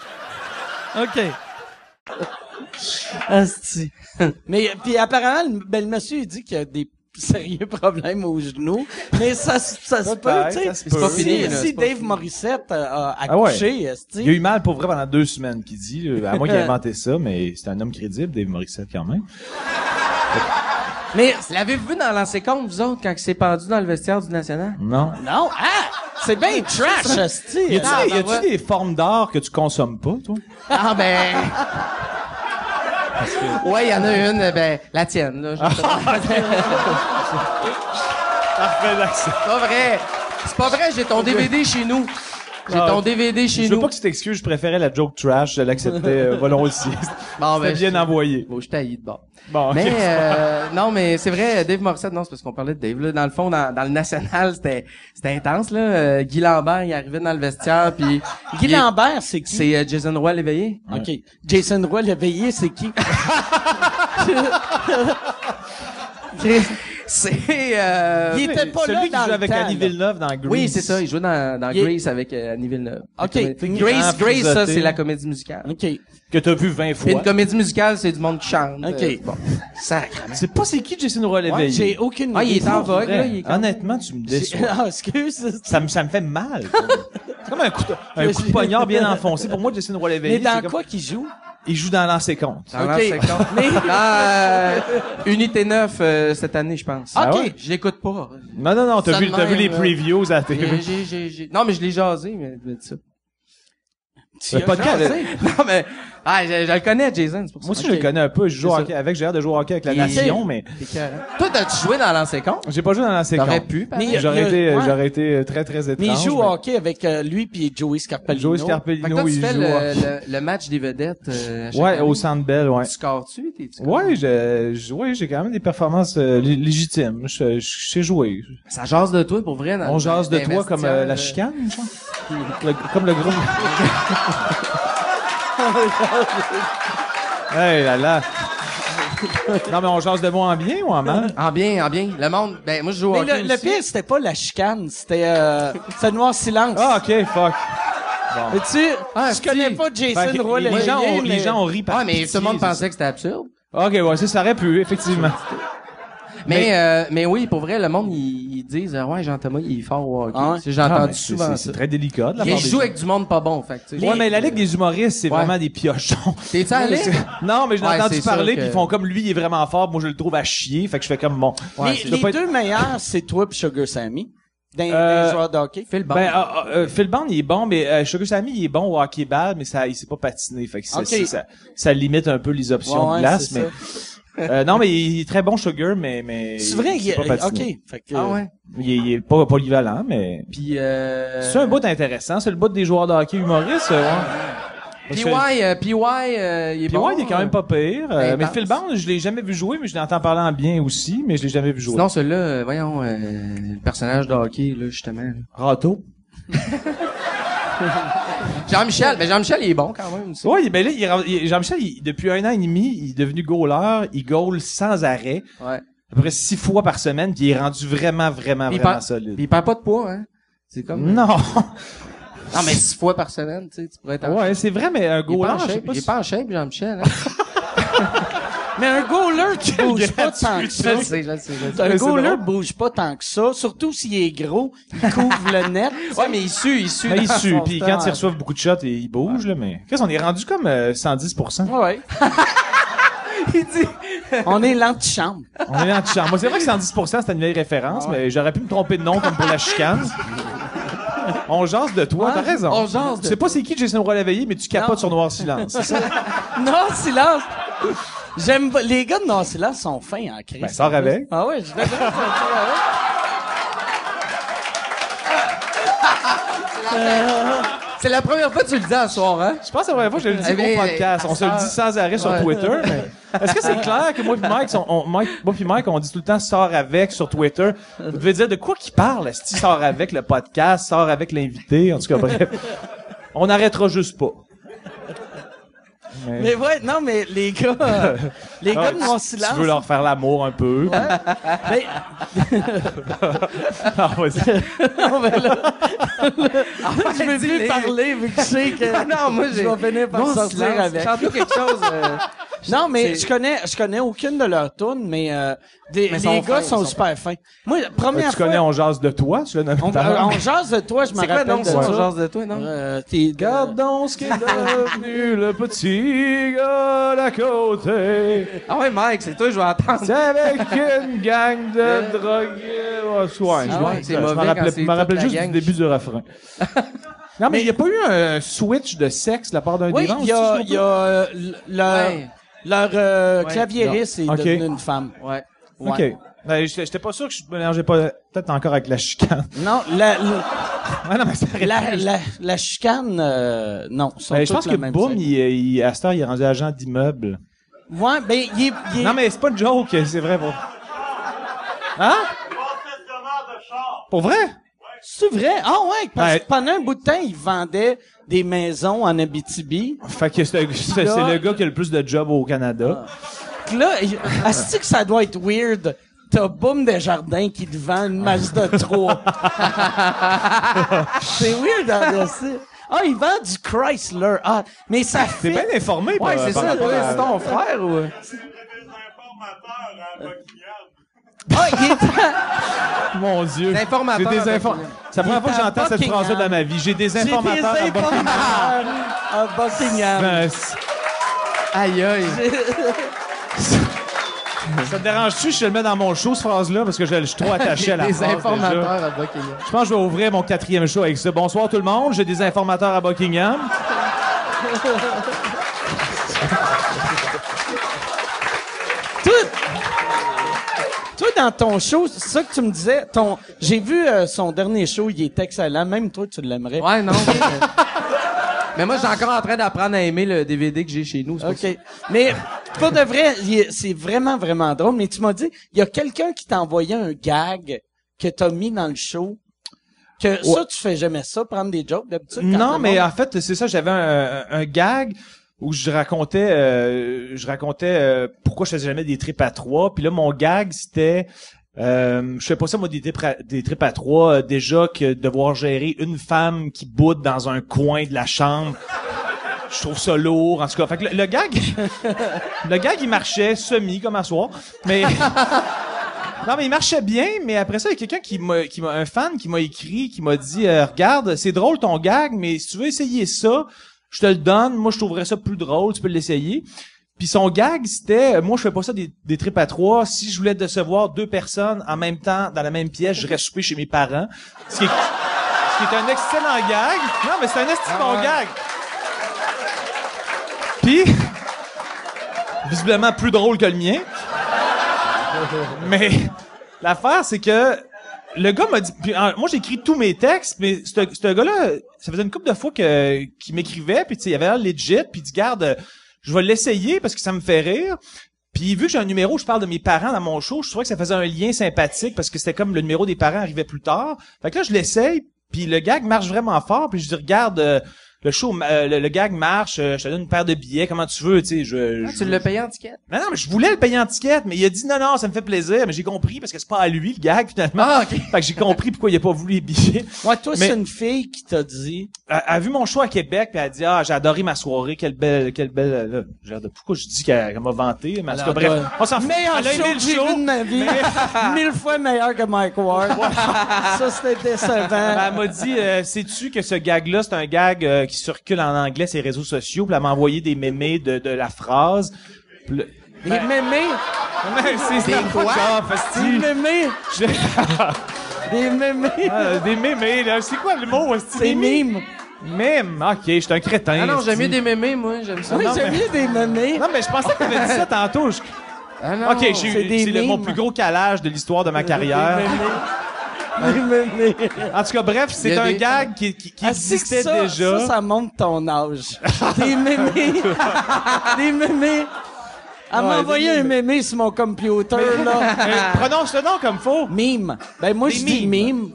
OK. Asti. Mais puis apparemment, le, ben, le monsieur il dit qu'il y a des sérieux problèmes aux genoux. Mais ça, se- ça se peut, tu sais. C'est pas fini, Si, là, si c'est pas Dave fini. Morissette a, a Ah ouais. accouché, esti. Il a eu mal pour vrai pendant deux semaines, qu'il dit. À moi qui a inventé ça, mais c'est un homme crédible, Dave Morissette, quand même. Mais L'avez-vous vu dans l'ancien compte, vous autres, quand il s'est pendu dans le vestiaire du National? Non. non, ah, c'est bien trash, esti. Y a-tu Ah, des, y ben a-tu ouais. des formes d'art que tu consommes pas, toi? Ah, ben... Ouais, il y en a une, ben, la tienne, là. Parfait, d'accès. C'est pas vrai. C'est pas vrai, j'ai ton DVD chez nous. J'ai ton DVD chez Je veux nous. pas que tu t'excuses, je préférais la joke trash, je l'acceptais euh, volontiers. Bon, C'était ben, bien je- envoyé. Bon, je t'haïs de bord. Bon, Mais ok. euh, non, mais c'est vrai, Dave Morissette, non, c'est parce qu'on parlait de Dave. Là, dans le fond, dans, dans le national, c'était c'était intense. Là, Euh, Guy Lambert, il arrivait dans le vestiaire, puis Guy Lambert, c'est qui? c'est euh, Jason Roy l'éveillé. OK. Jason Roy l'éveillé, c'est qui? C'est euh, Il était pas Celui là qui dans joue le avec temps, Annie là. Villeneuve dans Grease. Oui, c'est ça. Il jouait dans, dans Il avec euh, Annie Villeneuve. OK. Comédie- Grace, ça, c'est la comédie musicale. OK. Que t'as vu 20 Puis fois. une comédie musicale, c'est du monde qui chante. OK. Euh, bon. Sacrément. C'est pas c'est qui Jason Roy Ouais, j'ai aucune Ah, il idée. est en vogue, là. Il est Honnêtement, tu me déçois. Ah, excuse. ça me, ça me fait mal. c'est comme un coup, de, un coup de poignard bien enfoncé. Pour moi, Jason Roy l'éveillé, Mais dans comme- quoi qu'il joue? il joue dans l'ancien compte. Dans OK. l'an 50. Mais- Euh, Unité 9 euh, cette année, je pense. Ah OK. ouais? Je l'écoute pas. Non, non, non, t'as vu, t'as vu les previews à la J'ai, télé. j'ai, j'ai, j'ai- Non, mais je l'ai jasé, mais ça. Tu Le as podcast? Non, mais ah, je, je le connais, Jason. C'est pour ça. Moi aussi, je le connais un peu. Je joue au hockey avec. J'ai hâte de jouer au hockey avec la nation, mais T'es carré. Toi, t'as-tu joué dans l'ancien compte? j'ai pas joué dans l'ancien T'aurais compte. pu. Mais- J'aurais été, ouais. j'aurais été euh, très, très étrange. Mais il joue au hockey avec euh, lui puis Joey Scarpellino. Joey Fait que Scarpellino, toi, tu il fais joue. le, le, le match des vedettes. Euh, à chaque Ouais, année. au Centre Bell, ouais. Tu scores-tu? Ouais, j'ai, ouais, j'ai quand même des performances euh, lé- légitimes. Je, je sais jouer. Ça jase de toi, pour vrai. Dans, On jase de toi comme euh, la chicane, comme le gros. hey là là. Non, mais on jase de moi en bien ou en mal? En bien, en bien. Le monde, ben, moi, je joue au Mais hockey le, le aussi. pire, c'était pas la chicane, c'était euh, c'était Noir Silence. Ah, ok, fuck. Mais tu, Ah, je connais si. pas Fait Jason Roy les, gens ont, mais- les gens ont ri par Ouais, mais pitié, tout le monde c'est pensait que c'était absurde. ça. Ok, ouais, ça, ça aurait pu, effectivement. Mais, Mais- euh, mais oui, pour vrai, le monde, ils, ils disent, euh, ouais, Jean-Thomas, il est fort au hockey. Ah ouais? Ah, c'est- souvent c'est- très délicat de la Il part des joue gens. avec du monde pas bon, fait que. Ouais, mais la Ligue des humoristes, c'est Ouais. vraiment des piochons. T'es-tu allé? non, mais je l'ai Ouais, entendu parler, que- puis ils font comme lui, il est vraiment fort, moi je le trouve à chier, fait que je fais comme bon. Ouais, les les être- deux meilleurs, c'est toi puis Sugar Sammy. Dans Euh, les joueurs de hockey. Phil Bond. Ben, euh, euh, Phil Bond, il est bon, mais euh, Sugar Sammy, il est bon au hockey ball, mais ça, il sait pas patiner, fait que ça, ça, limite un peu les options Ouais, de glace, mais euh, non, mais il est très bon Sugar, mais mais C'est vrai, il sait pas est, patiner. ok. Fait que, ah ouais? Il est, il est pas polyvalent, mais Puis, euh... c'est un bout intéressant, c'est le bout des joueurs de hockey humoristes. euh, ouais. Parce PY, que- euh, PY, euh, il est bon. ouais, il est quand même pas pire. euh, mais Phil Bond, je l'ai jamais vu jouer, mais je l'entends parler en bien aussi, mais je l'ai jamais vu jouer. Sinon, celui-là, euh, voyons, euh, le personnage de hockey, là, justement. Rato. Jean-Michel, mais Jean-Michel, il est bon quand même aussi. Ouais, ben là, il Jean-Michel, depuis un an et demi, il est devenu goaler, il goal sans arrêt, Ouais. à peu près six fois par semaine, puis il est rendu vraiment, vraiment, vraiment perd- solide. Il perd pas de poids, hein? C'est comme... Non. Non, mais six fois par semaine, tu sais, tu pourrais être en ouais, c'est vrai, mais un goaler, il est pas en shape, Jean-Michel, hein? Mais un goaler qui bouge pas tant que ça. Je le sais, je le sais, je le sais. Un goaler bouge pas tant que ça, surtout s'il est gros, il couvre le net. Ouais, mais il sue, il sue. Mais il sue, puis temps. quand il reçoit beaucoup de shots, il bouge, là, mais... Qu'est-ce qu'on est rendu comme euh, 110%? Ouais. Il dit... On est l'antichambre. On est champ. Moi, c'est vrai que 110%, c'est une vieille référence, mais j'aurais pu me tromper de nom comme pour la chicane. On jase de toi, Ouais, t'as raison. on jase de Tu sais pas c'est qui Jason Roy Léveillé, mais tu capotes Non. sur Noir Silence, c'est ça? Non, silence. J'aime pas- les gars de Non Silence sont fins en crise. Ben, sors avec. Ah ouais, je vais dire ça, sors avec. C'est la première fois que tu le dis à soir, hein? Je pense que c'est la première fois que je le dis Eh au podcast. On se le dit sans arrêt sur Ouais. Twitter. mais Est-ce que c'est clair que moi et Mike, on, on- Mike, moi puis Mike, on dit tout le temps sort avec sur Twitter? Vous devez dire de quoi qu'il parle? Est-ce qu'il sort avec le podcast, sort avec l'invité? En tout cas, bref. On n'arrêtera juste pas. Mais- Mais ouais, non, mais les gars, euh, les Ah, gars de tu- Mon Silence. Tu veux leur faire l'amour un peu? Ben, Ah, vas-y. non, mais là, je veux plus parler vu que je sais que Ah non, moi, je vais finir par Non, sortir silence. avec. Quelque chose. euh, Non, mais je connais, je connais aucune de leurs tunes, mais, euh, des, Mais les sont gars fins, sont sont super fins. Moi, la première tu fois, connais On jase de toi? Tu l'as nommé on, l'heure. on jase de toi, je me C'est quoi, rappelle non, de ça? ça. On jase de toi, non? Euh, t'es- Regarde donc ce qu'est devenu le petit gars d'à côté. Ah ouais, Mike, c'est toi, je vais entendre. C'est avec une gang de drogués. Oh, ouais, Ah je ouais, me- c'est je mauvais je la juste du début du refrain. non, mais il n'y a pas eu un switch de sexe de la part d'un Oui, des vents il y a, aussi, il y a euh, l- leur, euh, claviériste est Ok. devenu une femme. Ouais. Ouais. OK. Ben, j'étais pas sûr que je mélangeais pas peut-être encore avec la chicane. Non, la, la, Ouais, non, mais la, la, la chicane, euh, non. Ben, je pense que Boom, il, il, à cette heure, il est rendu agent d'immeuble. Ouais, ben, il est, il est- Non, mais c'est pas une joke, c'est vrai. Pour... Hein? Pour vrai? c'est vrai? Ah ouais, parce que pendant un bout de temps, il vendait des maisons en Abitibi. Fait que c'est le gars qui a le plus de jobs au Canada. Puis Là, est-ce que ça doit être weird? T'as Boom Desjardins qui te vend une Mazda 3. c'est weird, hein, c'est- Ah, il vend du Chrysler. Ah, mais ça T'es fait... bien informé, Ouais, par- c'est ça, rapport toi, à- c'est ton frère ou... Ah, il est... Mon Dieu. Des informateurs J'ai des à infos- Buckingham. C'est la première Il fois que j'entends cette phrase-là dans ma vie. J'ai des J'ai des informateurs à Buckingham. informateurs à Buckingham. Ben, Aïe, aïe. ça te dérange-tu si je le mets dans mon show, cette phrase-là, parce que je, je suis trop attaché à la Des phrase, déjà? informateurs à Buckingham. Je pense que je vais ouvrir mon quatrième show avec ça. Bonsoir tout le monde, j'ai des informateurs à Buckingham. Toi, toi, dans ton show, c'est ça que tu me disais, ton, j'ai vu euh, son dernier show, il est excellent. Même toi, tu l'aimerais. Ouais, non. mais- moi, j'ai encore en train d'apprendre à aimer le DVD que j'ai chez nous. OK. Mais, pour de vrai, c'est vraiment, vraiment drôle. Mais tu m'as dit, il y a quelqu'un qui t'a envoyé un gag que t'as mis dans le show. Que ça, tu fais jamais ça, prendre des jokes d'habitude? Non, mais monde- en fait, c'est ça, j'avais un, un gag où je racontais euh, je racontais euh, pourquoi je faisais jamais des trips à trois. Puis là, mon gag, c'était euh, je fais pas ça moi des des trips à trois euh, déjà que devoir gérer une femme qui boude dans un coin de la chambre. Je trouve ça lourd, en tout cas. Fait que le, le gag, le gag, il marchait semi comme à soir, mais non, mais il marchait bien. Mais après ça, il y a quelqu'un qui m'a, qui m'a, un fan qui m'a écrit, qui m'a dit, euh, regarde, c'est drôle ton gag, mais si tu veux essayer ça, je te le donne. Moi, je trouverais ça plus drôle. Tu peux l'essayer. Puis son gag, c'était, euh, moi, je fais pas ça des, des trips à trois. Si je voulais décevoir deux personnes en même temps dans la même pièce, je reste souper chez mes parents. Ce qui est, ce qui est un excellent gag. Non, mais c'est un bon ouais. gag. Puis, visiblement plus drôle que le mien. Mais l'affaire, c'est que le gars m'a dit. puis, moi, j'écris tous mes textes, mais ce gars-là, ça faisait une couple de fois que qu'il m'écrivait, puis tu sais, il avait l'air legit, puis il dit garde, je vais l'essayer parce que ça me fait rire. Puis vu que j'ai un numéro, où je parle de mes parents dans mon show, je trouvais que ça faisait un lien sympathique parce que c'était comme le numéro des parents arrivait plus tard. Fait que là, je l'essaye, puis le gag marche vraiment fort, puis je dis regarde. euh, le show, euh, le, le gag marche, euh, je te donne une paire de billets, comment tu veux, tu sais, je, Ah, je- tu l'as payé en ticket? non, non, mais je voulais le payer en ticket, mais il a dit non, non, ça me fait plaisir, mais j'ai compris parce que c'est pas à lui le gag finalement. Ah, ok. Fait que j'ai compris pourquoi il a pas voulu les billets. Ouais, toi, Mais- c'est une fille qui t'a dit, Elle a vu mon show à Québec, puis elle a dit ah j'ai adoré ma soirée, quelle belle, quelle belle. euh, Là, de pourquoi je dis qu'elle m'a vanté, mais en tout cas, Alors, bref, on s'en fout. meilleur show le de ma vie. Mille fois meilleur que Mike Ward. ça, c'était décevant. Ben, elle m'a dit, euh, sais-tu que ce gag-là, c'est un gag euh, qui circule en anglais les réseaux sociaux, puis elle m'a envoyé des mémés de, de la phrase. Le- Des mémés? C'est Des quoi? ça, Des mémés? Je- Des mémés? Ah, des mémés, là. C'est quoi le mot? C'est mime? Mime? OK, je suis un crétin. Ah non, j'aime mieux des mémés, moi. J'aime ça. Oui, Non, j'aime mais- mieux des mémés. Non, mais je pensais que tu avais dit ça tantôt. Je- Ah non. OK, c'est le- mon plus gros calage de l'histoire de ma carrière. En tout cas, bref, c'est un des- gag qui, qui, qui Ah, existait ça, déjà. Ça, ça montre ton âge. Des mémés. Des mémés. Elle m'a Ouais, envoyé des un mémé sur mon computer, là. Euh, prononce le nom comme faut. Mime. Ben, moi, Des je dis mime.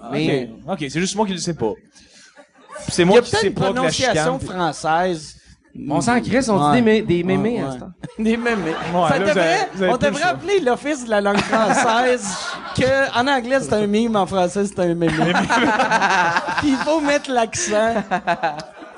OK, c'est juste moi qui le sais pas. C'est Il y moi a qui peut-être sais une pas que la prononciation chicane... française. On s'en crisse, on Ouais. dit des, mé- des mémés Ouais, à ce temps. Des mémés. Ouais, ça là, vous devrait, avez- vous avez on plus le devrait appeler l'Office de la langue française que, en anglais, c'est un mime, en français, c'est un mémé. Puis il faut mettre l'accent.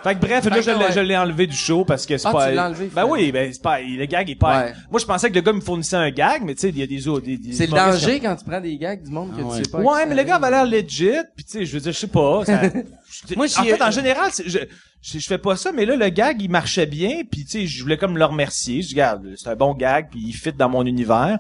Fait que bref, là, je l'ai, je l'ai enlevé du show parce que c'est Ah, pas... tu l'as enlevé, Ben finalement. oui, ben c'est pas... Le gag est pas... Ouais. Moi, je pensais que le gars me fournissait un gag, mais tu sais, il y a des autres... des- des C'est le danger quand tu prends des gags du monde que Ah ouais. tu sais pas. Ouais, mais le gars avait l'air legit, puis tu sais, je veux dire, je sais pas. ça- Moi, en fait, en général, je, je, je fais pas ça, mais là, le gag, il marchait bien, puis tu sais, je voulais comme le remercier. Je dis, regarde, c'est un bon gag, puis il fit dans mon univers.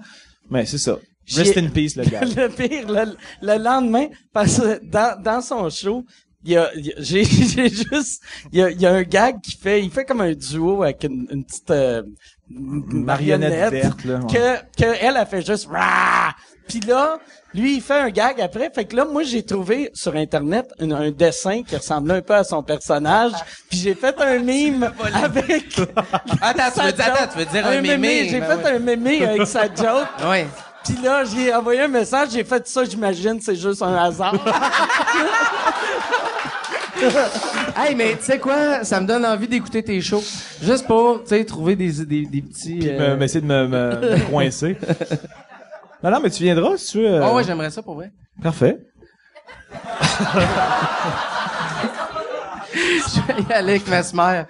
Mais c'est ça. Rest in peace, le gag. le pire, le, le lendemain, parce que dans, dans son show, il y a, il y a- j'ai, j'ai juste, il y a, il y a un gag qui fait, il fait comme un duo avec une, une petite euh, une marionnette verte, là, ouais. que, que elle a fait juste Rah! Puis là, lui, il fait un gag après. Fait que là, moi, j'ai trouvé sur Internet un, un dessin qui ressemblait un peu à son personnage. Puis j'ai fait un mime avec... Attends, tu sa veux dire, joke. attends, tu veux dire un mémé. mémé. J'ai Ben fait ouais. un mémé avec sa joke. Ouais. Puis là, j'ai envoyé un message, j'ai fait ça, j'imagine, c'est juste un hasard. Hey, mais tu sais quoi? Ça me donne envie d'écouter tes shows. Juste pour, tu sais, trouver des, des, des petits... Puis euh, me- m'essayer de me, me, me coincer. Non, non, mais tu viendras si tu veux. euh, Ah ouais, j'aimerais ça pour vrai. Parfait. Je vais y aller avec ma mère.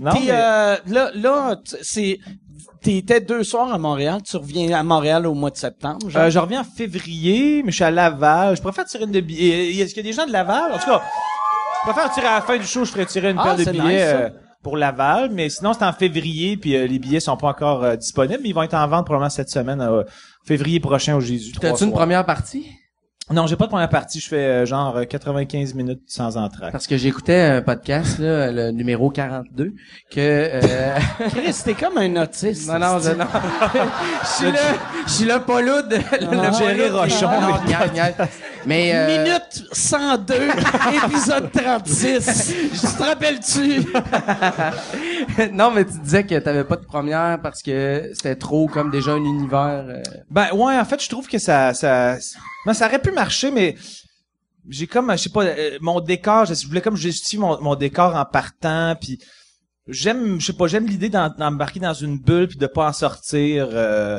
Non, Puis mais- euh, là, là, t- c'est... T'étais deux soirs à Montréal, tu reviens à Montréal au mois de septembre, genre? Euh, je reviens en février, mais je suis à Laval. Je préfère tirer une de billets. Est-ce qu'il y a des gens de Laval? En tout cas, je préfère tirer à la fin du show, je ferais tirer une Ah, paire de billets nice, euh, pour Laval. Mais sinon, c'est en février, puis euh, les billets sont pas encore euh, disponibles. Mais ils vont être en vente probablement cette semaine, euh, février prochain au Jésus. T'as-tu une première partie? Non, j'ai pas de première partie. Je fais euh, genre euh, 95 minutes sans entraque. Parce que j'écoutais un podcast, là, le numéro 42, que... Euh... Chris, t'es comme un autiste. non, non, je- non. Je suis là, je suis là, pas. Ah, le Jerry pas là. Rochon. Non, niaise. Mais... euh, Minute 102, épisode 36. Je te rappelles-tu? non, mais tu disais que t'avais pas de première parce que c'était trop comme déjà un univers... euh, Ben ouais, en fait, je trouve que ça ça ben, ça aurait pu marcher mais j'ai comme je sais pas euh, mon décor, je je voulais comme justifier mon, mon décor en partant puis j'aime je sais pas, j'aime l'idée d'embarquer dans une bulle puis de pas en sortir euh,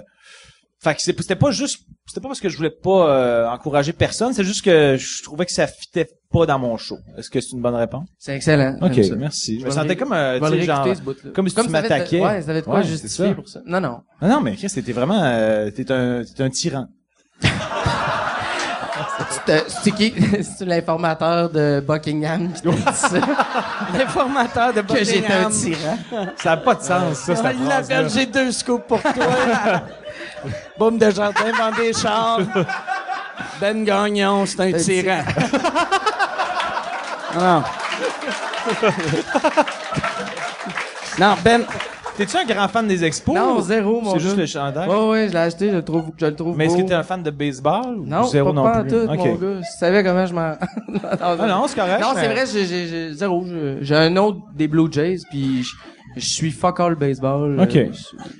fait que c'est- c'était pas juste c'était pas parce que je voulais pas euh, encourager personne, c'est juste que je trouvais que ça fitait pas dans mon show. Est-ce que c'est une bonne réponse? C'est excellent. OK, ça. merci. Je Je me sentais comme euh, tu sais, genre comme si tu m'attaquais. Ouais, ça avait de quoi Ouais, justifier pour ça. Non, non. Ah non, mais Chris, t'étais vraiment euh, t'es un t'es un tyran. C'est- qui? C'est l'informateur de Buckingham qui t'a dit ça. L'informateur de que j'étais un Buckingham. tyran. Ça a pas de sens ça, Il l'appelle, j'ai deux scoops pour toi. Boum de jardin, vend des chars. Ben Gagnon, c'est un tyran. non. non, Ben, T'es-tu un grand fan des expos? Non, zéro, mon C'est juste le chandail? Ouais, ouais, je l'ai acheté, je le trouve, je le trouve Mais est-ce que t'es un fan de baseball? ou? Non, zéro pas, non pas plus? tout, Ok. mon gars. Tu savais comment je m'en... non, Ah non, c'est correct. Non, c'est mais- vrai, j'ai, zéro. J'ai un autre des Blue Jays, puis je, je suis fuck all baseball. Ok. Euh, tu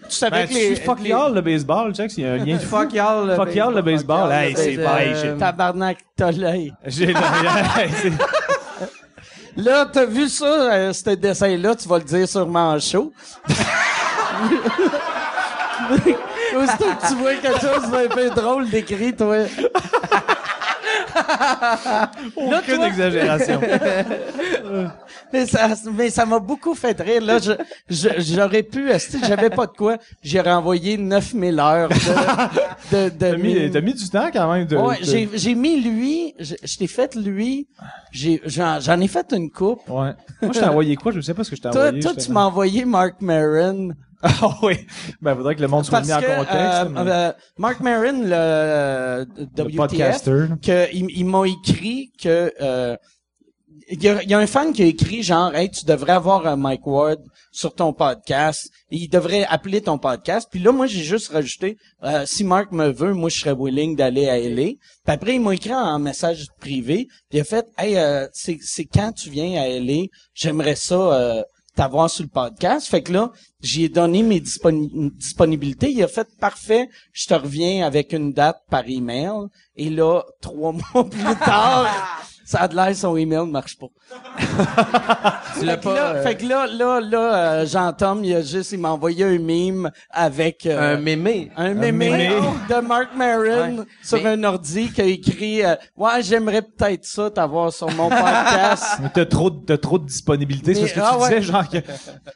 savais Ben, que les... suis fuck les- y'all le baseball, check s'il y a un lien. Fuck y'all, le Fuck le baseball. Fuck y'all, Hey, c'est baseball. pas- hey, Euh, j'ai- Tabarnak, t'as l'œil. J'ai c'est- Là, t'as vu ça, euh, ce dessin-là, tu vas le dire sûrement en show. Aussitôt que tu vois quelque chose d'un peu drôle d'écrit, toi. Aucune toi- exagération. Mais ça, mais ça m'a beaucoup fait rire. Là, je, je- j'aurais pu, si j'avais pas de quoi, j'ai renvoyé 9000 heures de, de, de T'as mis, t'as mis du temps quand même de. Ouais, de- j'ai, j'ai mis lui, je, je t'ai fait lui, j'ai, j'en, j'en ai fait une coupe. Ouais. Moi, je t'ai envoyé quoi? Je sais pas ce que je t'ai Toi, envoyé. toi, j'étais- tu m'as envoyé Mark Maron. Ah oui. Ben, faudrait que le monde soit mis en contexte. euh, mais- euh, Mark Maron, le, euh, le WTF, podcaster. que il, il m'a écrit que euh, il y, a, il y a un fan qui a écrit genre hey tu devrais avoir un Mike Ward sur ton podcast et il devrait appeler ton podcast puis là moi j'ai juste rajouté euh, si Mark me veut moi je serais willing d'aller à LA puis après il m'a écrit en message privé puis il a fait hey euh, c'est c'est quand tu viens à LA j'aimerais ça euh, t'avoir sur le podcast. Fait que là, j'y ai donné mes disponi- disponibilités. Il a fait parfait. Je te reviens avec une date par email. Et là, trois mois plus tard, ça a de l'air son email ne marche pas. tu l'as Fait que pas... là, euh, fait que là, là, là, euh, Jean-Tom, il a juste, il m'a envoyé un mime avec euh, un mémé. un mémé mémé. de Mark Maron Ouais. sur Mais- un ordi qui a écrit euh, Ouais, j'aimerais peut-être ça t'avoir sur mon podcast. Mais T'as trop, de- t'as trop de disponibilité. C'est ce que ah tu ouais. disais, genre que,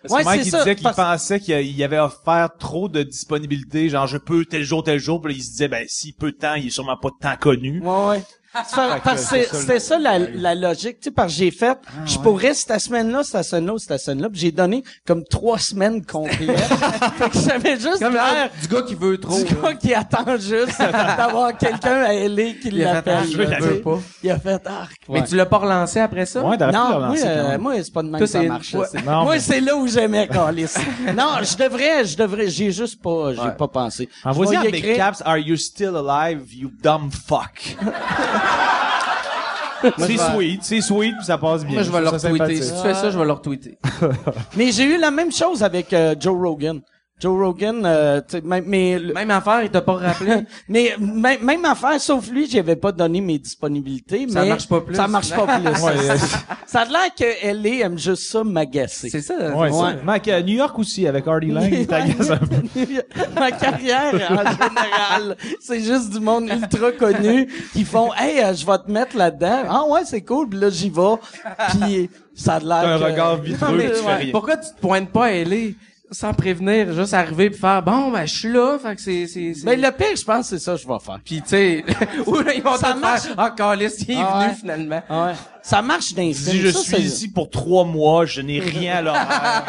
c'est Ouais, Mike qui ça, disait qu'il parce- pensait qu'il il avait offert trop de disponibilité, genre je peux tel jour, tel jour, puis là, il se disait, ben, s'il peut de temps, il est sûrement pas de temps connu. ouais, ouais. Parce que c'est- c'était ça la, la logique, tu sais, parce que j'ai fait, je pourrais cette semaine-là, cette semaine-là, cette semaine-là, puis j'ai donné comme trois semaines complètes. fait que j'avais juste Comme l'air du gars qui veut trop. du là. gars qui attend juste d'avoir quelqu'un à LA qui Il a fait, l'appelle. ah, pas. Il a fait arc. Mais tu l'as pas relancé après ça? Ouais, Non, moi, euh, moi, c'est pas de même que ça marche. ouais. Non, moi, mais- c'est là où j'aimais Carlis. non, je devrais, je devrais, j'ai juste pas, j'ai Ouais. pas pensé. Envoie-y Je vais en y big écrire. caps, are you still alive, you dumb fuck? c'est sweet, c'est sweet, puis ça passe bien. Moi, je vais le trouve ça retweeter. sympathique. Si tu fais ça, je vais le retweeter. Mais j'ai eu la même chose avec euh, Joe Rogan. Joe Rogan, euh, tu sais, même- mais, Même affaire, il t'a pas rappelé. mais même, même affaire, sauf lui, j'avais pas donné mes disponibilités. Ça mais marche pas plus. Ça marche pas plus. Ouais, euh, ça a l'air que LA aime juste ça m'agacer. C'est ça. Ouais, c'est ça. ça. Mec, euh, New York aussi, avec Hardy Lang, il t'agace un peu. Ma carrière, en général, c'est juste du monde ultra connu qui font « Hey, euh, je vais te mettre là-dedans. »« Ah ouais, c'est cool. » Puis là, j'y vais. Puis ça a l'air T'as un que- regard vitreux, Non, mais tu fais ouais. rien. Pourquoi tu te pointes pas à LA sans prévenir, juste arriver puis faire bon ben je suis là, fait que c'est c'est c'est- Ben, le pire, je pense, c'est ça que je vais faire. puis tu sais ils vont Ça te marche. faire ah Carlis, il est Ah venu ouais. finalement. Ah ouais. Ça marche les Si je Ça, suis ici pour trois mois, je n'ai rien à l'horaire.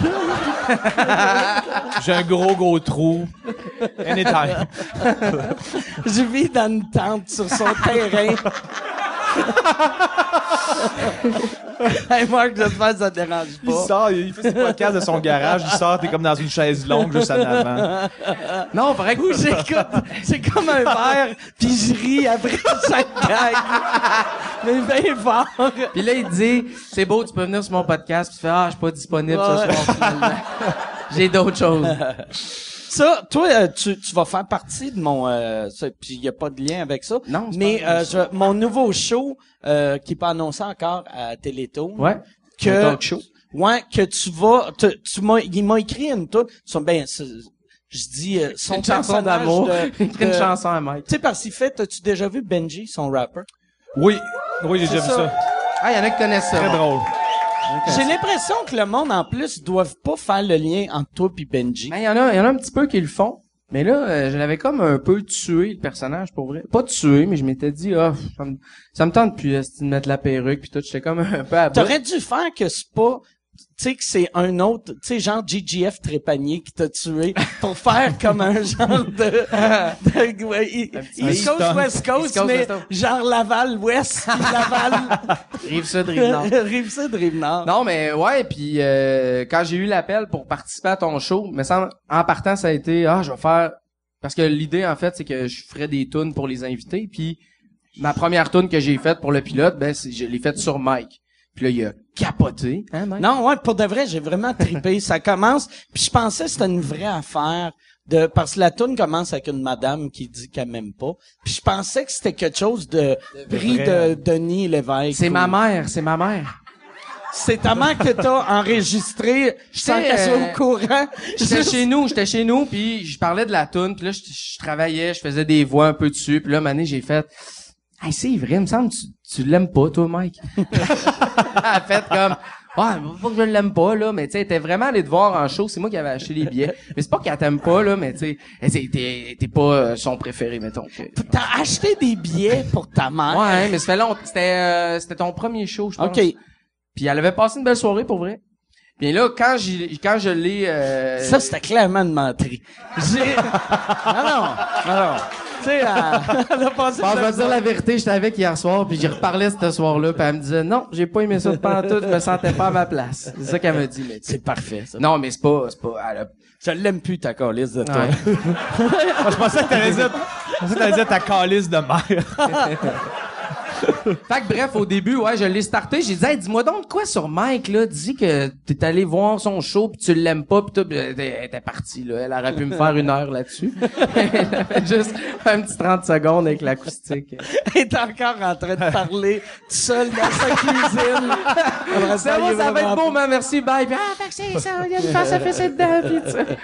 J'ai un gros, gros trou. Anytime. Je vis dans une tente sur son terrain. hey Marc, j'espère que ça te dérange Il pas. sort, il fait ses podcasts de son garage, il sort, t'es comme dans une chaise longue juste en avant. Non, que Où j'écoute, c'est comme un verre, puis je ris après chaque gag. Mais bien fort. Puis là il dit c'est beau, tu peux venir sur mon podcast, puis tu fais ah je suis pas disponible Ouais. ce soir finalement. J'ai d'autres choses. Ça, toi, euh, tu, tu vas faire partie de mon... Euh, ça, puis il y a pas de lien avec ça. Non, c'est Mais pas euh, je- mon nouveau show, euh, qui est pas annoncé encore à Télétoon. Ouais. Que, talk show. Ouais, que tu vas... te- tu m'as, il m'a écrit une toute... Son, ben, je dis... euh, son Une chanson d'amour. de- Écris une de- chanson à Mike. Tu sais, parce qu'il fait... As-tu déjà vu Benji, son rapper? Oui, oui, j'ai déjà vu ça. ça. Ah, il y en a qui connaissent ça. Très drôle. J'ai l'impression que le monde, en plus, doivent pas faire le lien entre toi et Benji. Ben, il y en a, y en a un petit peu qui le font. Mais là, euh, je l'avais comme un peu tué, le personnage, pour vrai. Pas tué, mais je m'étais dit, ah, ça me, ça me tente plus, de mettre la perruque, puis tout. J'étais comme un peu à. T'aurais dû faire que c'est pas, sais que c'est un autre, tu sais genre GGF Trépanier qui t'a tué pour faire comme un genre de, de ouais, East Coast. West Coast East Coast, mais West genre Laval Ouest Laval Rive sud, rive nord. rive sud rive nord. Non, mais ouais, puis euh, quand j'ai eu l'appel pour participer à ton show, mais ça, en partant, ça a été, ah, je vais faire... Parce que l'idée, en fait, c'est que je ferais des tunes pour les invités, puis ma première tune que j'ai faite pour le pilote, ben, je l'ai faite sur Mike. Puis là, il a capoté. Hein, Mike? Non, ouais, pour de vrai, j'ai vraiment trippé. ça commence, puis je pensais que c'était une vraie affaire de parce que la tune commence avec une madame qui dit qu'elle m'aime pas. Puis je pensais que c'était quelque chose de pris de Denis Lévesque. C'est ou- ma mère, c'est ma mère. C'est ta mère que t'as enregistré sans sais, qu'elle soit euh, au courant. J'étais chez nous, j'étais chez nous, puis je parlais de la tune, puis là, je, je travaillais, je faisais des voix un peu dessus, puis là, mané, j'ai fait, hey, c'est vrai, il me semble, tu, tu l'aimes pas, toi, Mike? Elle a fait comme, ouais, pas que je l'aime pas, là, mais tu sais, elle était vraiment allée te voir en show, c'est moi qui avais acheté les billets. Mais c'est pas qu'elle t'aime pas, là, mais tu sais, elle t'es- pas euh, son préféré, mettons. T'as acheté des billets pour ta mère? Ouais, mais ça fait longtemps, c'était, euh, c'était ton premier show, je pense. OK. Puis elle avait passé une belle soirée, pour vrai. Puis là, quand j'ai, quand je l'ai, euh, Ça, c'était clairement une menterie. Non, non, non. Tu sais, elle, elle a passé... Bon, je vais te dire la vérité, j'étais avec hier soir, puis j'y reparlais ce soir-là, puis elle me disait non, j'ai pas aimé ça de pantoute, je me sentais pas à ma place. C'est ça qu'elle me dit, mais. C'est parfait, ça. Non, mais c'est pas, c'est pas, elle a- Je l'aime plus, ta calice de toi. Ouais. Moi, je pensais que t'allais dire, je pensais que t'allais dire ta calice de mère. Fait que bref, au début, ouais, je l'ai starté, j'ai dit, hey, dis-moi donc quoi sur Mike, là, dis que t'es allé voir son show pis tu l'aimes pas pis tout, Puis elle était, partie, là. Elle aurait pu me faire une heure là-dessus. elle avait juste un petit 30 secondes avec l'acoustique. Elle est encore en train de parler seule dans sa cuisine. Après Ça est ça va être beau, mais merci, bye. Puis, ah, fait que c'est ça, il y a une face à fesser dedans, pis tu sais.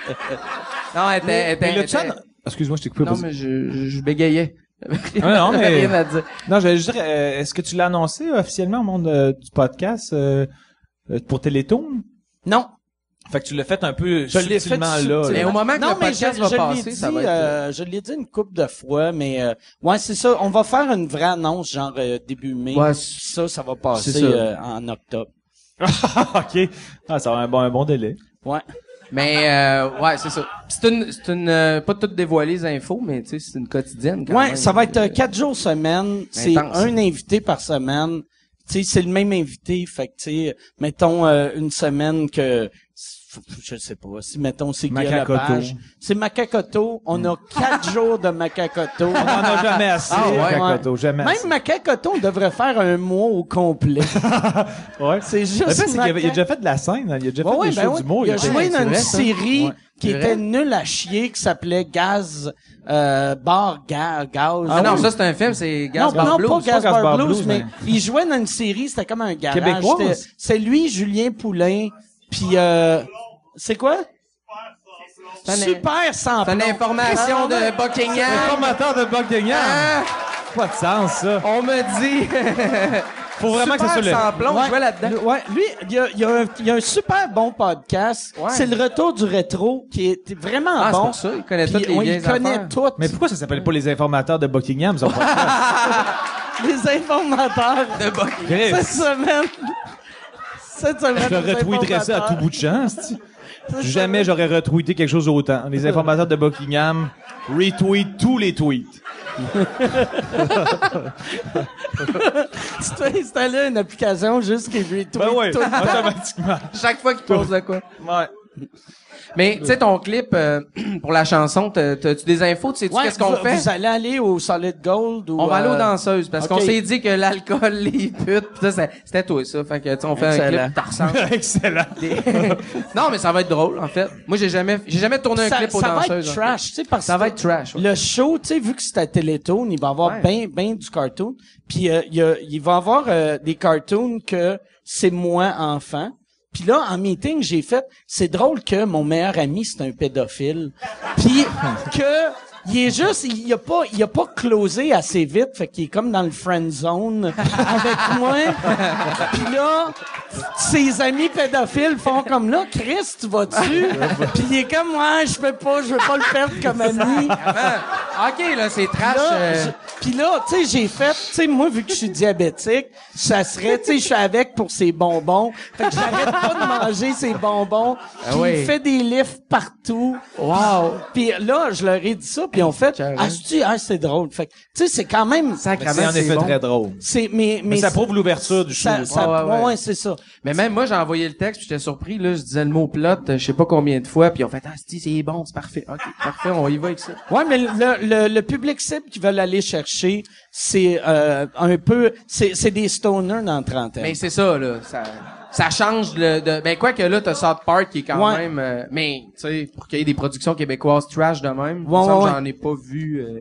Non, elle était, elle excuse-moi, je t'ai coupé. Non, mais je, je, je bégayais. Ah, non, mais- Rien à dire. Non, j'allais juste dire, euh, est-ce que tu l'as annoncé officiellement au monde euh, du podcast euh, euh, pour Télétoon? Non. Fait que tu l'as fait un peu Je l'ai fait subtilement là. subtilement. Mais au moment que non, le mais podcast je, va je l'ai passer, dit, ça va être... euh, je l'ai dit une couple de fois, mais euh, ouais, c'est ça. On va faire une vraie annonce, genre euh, début mai. Ouais, ça, ça va passer euh, en octobre. ok. Ah, ça va un bon, un bon délai. Ouais. Mais euh, ouais, c'est ça. C'est une, c'est une, euh, pas toutes dévoiler les infos, mais tu sais, c'est une quotidienne. Quand Ouais, même. ça va être euh, quatre jours semaine. C'est Intense. un invité par semaine. Tu sais, c'est le même invité. Fait que tu sais, mettons euh, une semaine que je sais pas. Si mettons c'est Macacoto. Lepage. C'est Macacoto. On a quatre jours de Macacoto. On en a jamais assez, Ah, ouais. Macacoto, jamais assez. Même Macacoto, on devrait faire un mois au complet. Ouais. C'est juste. Fait, qu'il a, il a déjà fait de la scène, hein. il a déjà fait Ouais, des ben shows ouais. d'humour. Il a joué dans une vrai, série Ouais. qui était nulle à chier, qui s'appelait Gaz, euh, Bar Ga- Gaz. Ah non, ça c'est un film, c'est Gas non, Bar non, Blues. pas Gas Gas Bar Bar Blues, Blues, mais mais- il jouait dans une série, c'était comme un garage. C'est lui, Julien Poulain, puis euh, c'est quoi? C'est un- Super sans C'est une information de Buckingham. Formateur de Buckingham. Ah, Pas de sens, ça. on me dit. Faut vraiment que ça soit Super le... sans plomb, Ouais. je vois là-dedans. Le- ouais, lui, il y a, il y, a un- il y a un super bon podcast. Ouais. C'est le retour du rétro qui est vraiment Ah, c'est bon. pour ça, il connaît toutes les on- vieilles Il connaît affaires. toutes Mais pourquoi ça s'appelle pas les informateurs de Buckingham, ça? les informateurs De Buckingham. Cette semaine. Cette semaine. je retweeterais ça à tout bout de champ, c'ti. Jamais j'aurais retweeté quelque chose autant. Les informateurs de Buckingham retweet tous les tweets. Tu t'es installé une application juste qui Ben ouais, tout le temps. automatiquement. Chaque fois qu'il pose de quoi. Ouais. Mais, tu sais, ton clip, euh, pour la chanson, t'as- t'as-tu des infos? Tu Ouais, qu'est-ce qu'on fait? Vous allez aller au Solid Gold ou On va aller aux euh, danseuses, parce qu'on s'est dit que l'alcool, les putes, pis ça, c'est- c'était toi, ça. Fait que, tu sais, on fait un clip, t'as. Excellent. Des- non, mais ça va être drôle, en fait. Moi, j'ai jamais, j'ai jamais tourné un clip aux ça va danseuses. être trash, tu sais, parce Ça va que être trash, ouais. Le show, tu sais, vu que c'est à Télétoon, il va y avoir Ouais. ben, ben du cartoon. Puis euh, il y a- il va y avoir euh, des cartoons que c'est moi enfant. Puis là, en meeting, j'ai fait, c'est drôle que mon meilleur ami, c'est un pédophile. Puis que il est juste, il a pas, il a pas closé assez vite, fait qu'il est comme dans le friend zone avec moi. Puis là, ses amis pédophiles font comme là, Chris, tu vas-tu? Puis il est comme, ouais, je peux pas, je veux pas le perdre comme ami. Ok, là, c'est trash. Là, euh, Puis là, tu sais, j'ai fait, tu sais, moi, vu que je suis diabétique, ça serait, tu sais, je suis avec pour ses bonbons. Fait que j'arrête pas de manger ses bonbons. Ah oui. il fait des lifts partout. Wow. Puis là, je leur ai dit ça, puis on fait, ah, c'est ah, c'est drôle. Fait que, tu sais, c'est quand même, Mais sacrément, C'est en effet bon. très drôle. c'est, mais, mais, Mais ça prouve l'ouverture du show. ça, ça- Ouais, ouais, c'est ça. Mais même moi, j'ai envoyé le texte, puis j'étais surpris, là, je disais le mot plot, je sais pas combien de fois, puis on fait, ah, c'est bon, c'est parfait. Ok, parfait, on y va avec ça. Ouais, mais le, le, le public cible qui veulent aller chercher, c'est euh, un peu, c'est, c'est des stoners dans 30 ans. Mais c'est ça, là, ça, ça change le, de, ben, quoi que là, t'as South Park qui est quand Ouais. même, euh, mais, tu sais, pour qu'il y ait des productions québécoises trash de même, Ouais, ouais, j'en ai pas vu, euh,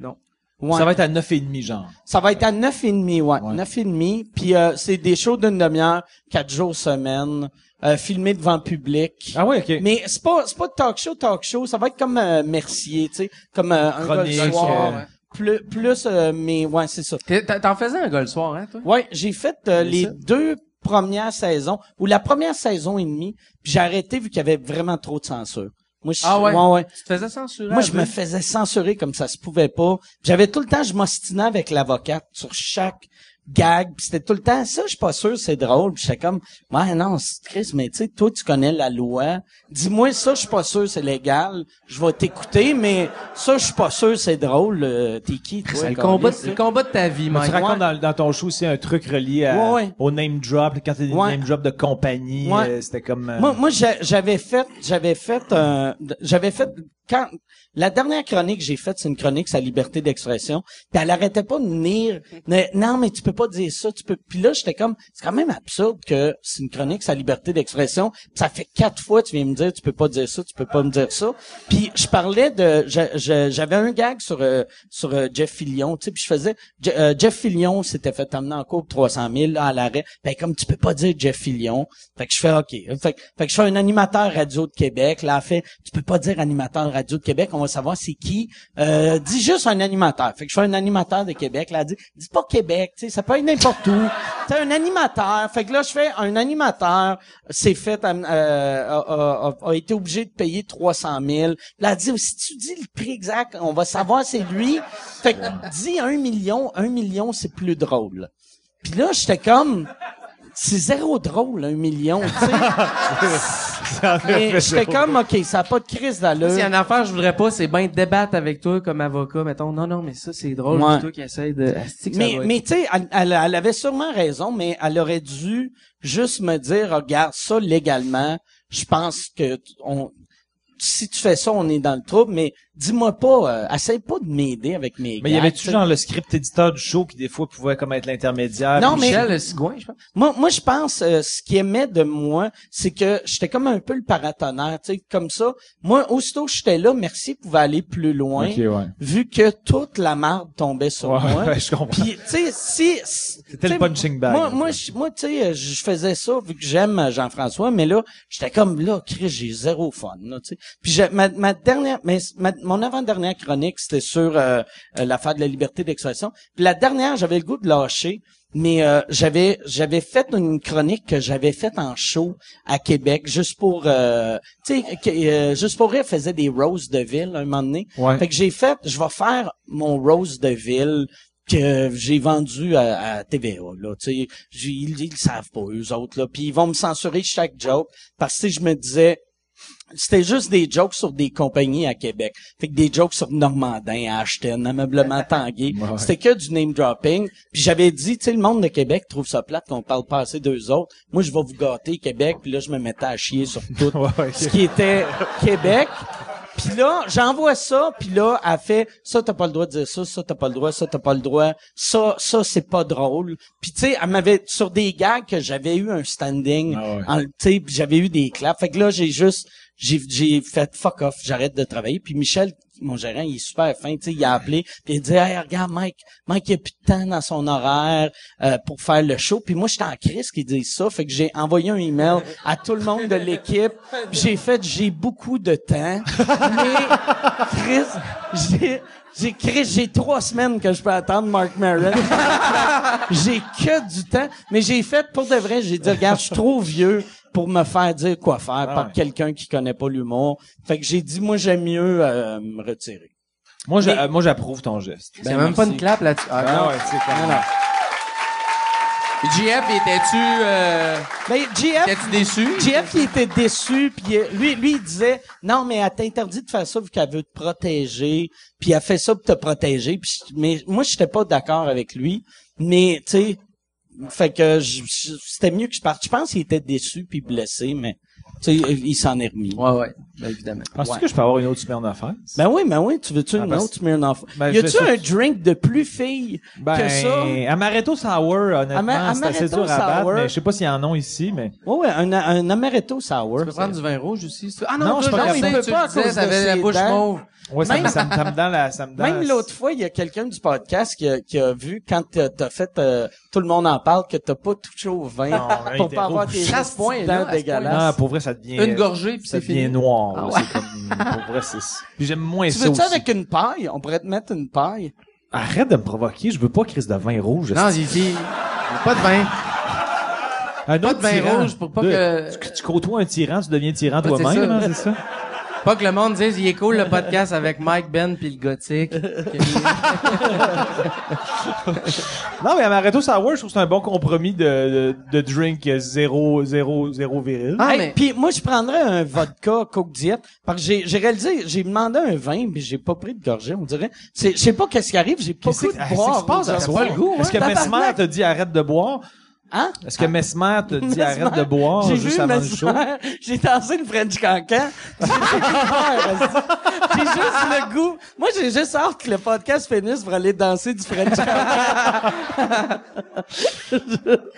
non. Ouais. Ça va être à 9,5 genre. Ça va être à neuf et demi, ouais. Ouais. Neuf et demi. Puis euh, c'est des shows d'une demi-heure, quatre jours semaine, euh, filmés devant public. Ah ouais, ok. Mais c'est pas c'est pas talk show, talk show. Ça va être comme euh, Mercier, tu sais, comme euh, un gars soir. Plus plus, euh, mais ouais, c'est ça. T'en faisais un gars le soir, hein, toi? Ouais, j'ai fait euh, les ça. deux premières saisons ou la première saison et demie. Puis j'ai arrêté vu qu'il y avait vraiment trop de censure. Moi, je, Ah ouais? ouais. Tu te faisais censurer? Moi, je me faisais censurer comme ça se pouvait pas. J'avais tout le temps, je m'ostinais avec l'avocate sur chaque gag, puis c'était tout le temps ça, je suis pas sûr, c'est drôle. Puis j'étais comme ouais non, c'est Chris, mais tu sais toi tu connais la loi. Dis-moi ça, je suis pas sûr c'est légal. Je vais t'écouter mais ça je suis pas sûr c'est drôle. Euh, T'es qui toi C'est le combat, tu c'est le combat de ta vie, Tu Mike. racontes Ouais. dans, dans ton show aussi un truc relié à, Ouais, ouais. au name drop, quand t'as des Ouais. name drop de compagnie, Ouais. euh, c'était comme... euh, Moi, moi j'a- j'avais fait, j'avais fait, un- j'avais fait quand la dernière chronique que j'ai faite, c'est une chronique sur la liberté d'expression. Puis elle arrêtait pas de venir. mais, non, mais tu peux pas dire ça. Tu peux. Puis là, j'étais comme, c'est quand même absurde que c'est une chronique sur la liberté d'expression. Ça fait quatre fois tu viens me dire, tu peux pas dire ça, tu peux pas me dire ça. Puis je parlais de, j'avais un gag sur euh, sur euh, Jeff Fillion, tu sais, puis je faisais, Je- euh, Jeff Fillion s'était fait amener en cours 300 000 là, à l'arrêt. Ben comme tu peux pas dire Jeff Fillion, fait que je fais ok. Fait, que- fait que je fais un animateur radio de Québec. Là, elle fait, tu peux pas dire animateur radio de Québec, on va savoir c'est qui. Euh, dis juste un animateur. Fait que je fais un animateur de Québec. Là, dit, dis pas Québec, tu sais, ça peut être n'importe où. C'est un animateur. Fait que là, je fais un animateur. C'est fait, euh, a, été obligé de payer 300 000. Là, dit, si tu dis le prix exact, on va savoir c'est lui. Fait que dis un million, un million, c'est plus drôle. Puis là, j'étais comme, c'est zéro drôle, un million, tu sais. Mais j'étais comme, OK, ça n'a pas de crise d'allure. S'il y a une affaire, je voudrais pas, c'est bien de débattre avec toi comme avocat, mettons. Non, non, mais ça, c'est drôle, Ouais. c'est toi qui essaie de... Mais, tu sais, elle, elle, elle avait sûrement raison, mais elle aurait dû juste me dire, regarde, ça, légalement, je pense que on, si tu fais ça, on est dans le trouble, mais dis-moi pas, euh, essaye pas de m'aider avec mes Mais il y gags, avait tu tu sais. genre le script éditeur du show qui des fois pouvait comme être l'intermédiaire? Non, mais- Michel le cigouin, je pense. Moi, moi, je pense, euh, ce qu'il aimait de moi, c'est que j'étais comme un peu le paratonnerre, tu sais, comme ça. Moi, aussitôt que j'étais là, merci pouvait aller plus loin, Ok, ouais. vu que toute la marde tombait sur Ouais, moi. ouais, je comprends. Puis, tu sais, si... C'était le punching bag. Moi, moi, je- moi, tu sais, je faisais ça vu que j'aime euh, Jean-François, mais là, j'étais comme là, Chris, j'ai zéro fun, là, tu sais. Puis j'ai- ma, ma dernière, mais ma- mon avant-dernière chronique, c'était sur euh, euh, l'affaire de la liberté d'expression. Puis la dernière, j'avais le goût de lâcher. Mais euh, j'avais j'avais fait une chronique que j'avais faite en show à Québec juste pour euh, tu sais euh, juste pour rire faisait des roses de ville un moment donné. Ouais. Fait que j'ai fait je vais faire mon rose de ville que j'ai vendu à, à TVA là tu sais j'ai- ils, ils le savent pas eux autres là puis ils vont me censurer chaque joke parce que je me disais c'était juste des jokes sur des compagnies à Québec. Fait que des jokes sur Normandin, Ashton, Ameublement Tanguay. Ouais. C'était que du name dropping. Puis j'avais dit, tu sais, le monde de Québec trouve ça plate qu'on parle pas assez d'eux autres. Moi, je vais vous gâter, Québec. Puis là, je me mettais à chier sur tout Ouais, ce qui était Québec. Puis là, j'envoie ça, puis là, elle fait ça t'as pas le droit de dire ça, ça t'as pas le droit, ça t'as pas le droit, ça ça c'est pas drôle. Puis tu sais, elle m'avait sur des gags que j'avais eu un standing, Ah ouais. tu sais, j'avais eu des claps. Fait que là, j'ai juste j'ai fait fuck off, j'arrête de travailler. Puis Michel, mon gérant, il est super fin, tu sais, il a appelé, puis il a dit hey, regarde Mike, Mike il a plus de temps dans son horaire euh, pour faire le show. Puis moi j'étais en crise qu'il dise ça, fait que j'ai envoyé un email à tout le monde de l'équipe. J'ai fait j'ai beaucoup de temps, mais Chris, j'ai j'ai Chris, j'ai trois semaines que je peux attendre Mark Maron. j'ai que du temps, mais j'ai fait pour de vrai, j'ai dit regarde, je suis trop vieux pour me faire dire quoi faire par ouais. quelqu'un qui connaît pas l'humour. Fait que j'ai dit moi j'aime mieux euh, me retirer. Moi, j'a- Mais- euh, moi, j'approuve ton geste. C'est même pas une clap là-dessus. Ah, Ah non. ouais, c'est. Non, non. JF, il était-tu, euh, Mais GF, était-tu déçu? GF, il était déçu, puis euh, lui, lui, il disait, non, mais elle t'interdit de faire ça vu qu'elle veut te protéger, puis elle fait ça pour te protéger. Puis, je- mais moi, j'étais pas d'accord avec lui, mais tu sais, fait que je- je- c'était mieux que je parte. Je pense qu'il était déçu puis blessé, mais tu sais, il s'en est remis. Ouais, ouais. Ben, évidemment. Penses-tu Ouais. que je peux avoir une autre Smirnoff Ice? Ben oui, ben oui, tu veux-tu Ah, une parce- autre Smirnoff? Ben, y je a-tu un drink de plus fille Ben, que ça? Amaretto Sour, honnêtement, Ama- c'est assez Amaretto dur à battre, Sour. mais je sais pas s'il y en a ici, mais... Ouais, ouais, un, un amaretto sour. Tu peux prendre du vin rouge aussi? Ah non, Non, toi, je suis pas tu Il peut pas disais, t'avais la bouche dents. mauve. Ouais, ça, Même- me- ça, me- ça me donne la... Ça me donne Même l'autre fois, il y a quelqu'un du podcast qui a, qui a vu quand t'as fait euh, tout le monde en parle que t'as pas touché au vin Non, pour pas avoir tes À ce point-là, dents à ce point-là. dégueulasses. Non, pour vrai, ça devient... Une gorgée, puis ça devient fini. noir. Ah là, ouais. C'est comme... Pour vrai, c'est... Puis j'aime moins Tu ça veux-tu aussi. avec une paille? On pourrait te mettre une paille. Arrête de me provoquer, je veux pas crise de vin rouge. Non, il dit, pas de vin. un pas autre de vin tyran. rouge pour pas que- Tu, tu côtoies un tyran, tu deviens tyran c'est toi-même, ça. hein, c'est ça? Pas que le monde dise, il est cool le podcast avec Mike Ben puis le gothique. Non, mais Amaretto Sour, je trouve que c'est un bon compromis de, de, de drink zéro, zéro, zéro viril. Ah, Hey, mais- Puis moi, je prendrais un vodka Coke Diet parce que j'ai j'ai réalisé, j'ai demandé un vin, mais j'ai pas pris de gorgée, on dirait. C'est- Je sais pas qu'est-ce qui arrive, j'ai pas Qu'est-ce de ah, c'est boire. qui se passe à soir? Est-ce que hein? Mesmer Tabarnak. t'a dit arrête de boire? Hein? Est-ce que Mesmer t'a dit Mesmer, arrête de boire J'ai juste vu avant le show? J'ai dansé le French Cancan. J'ai juste le goût. Moi, j'ai juste hâte que le podcast finisse pour aller danser du French Cancan.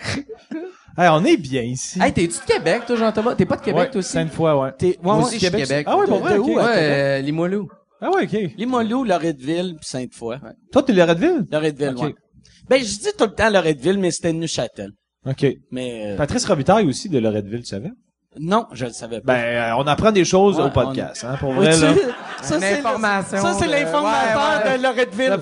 Hey, on est bien ici. hey, t'es-tu de Québec, toi, Jean-Thomas? T'es pas de Québec, ouais, toi aussi? cinq fois, ouais. T'es, ouais, Moi aussi, je de Québec. Ah ouais, De- vrai, où, Ouais, Québec? euh, Limoilou? Ah ouais, ok. Limoilou, Loretteville, puis Sainte-Foy. Toi, t'es Loretteville? Loretteville, Ok. ouais. Ben, je dis tout le temps Loretteville, mais c'était Neuchâtel. OK. Mais, euh, Patrice Robitaille aussi de Loretteville, tu savais? non, je le savais pas. Ben, euh, on apprend des choses Ouais, au podcast, hein, pour vrai, tu- là. Ça, c'est le- information Ça, c'est de- l'informateur ouais, ouais. de Loretteville.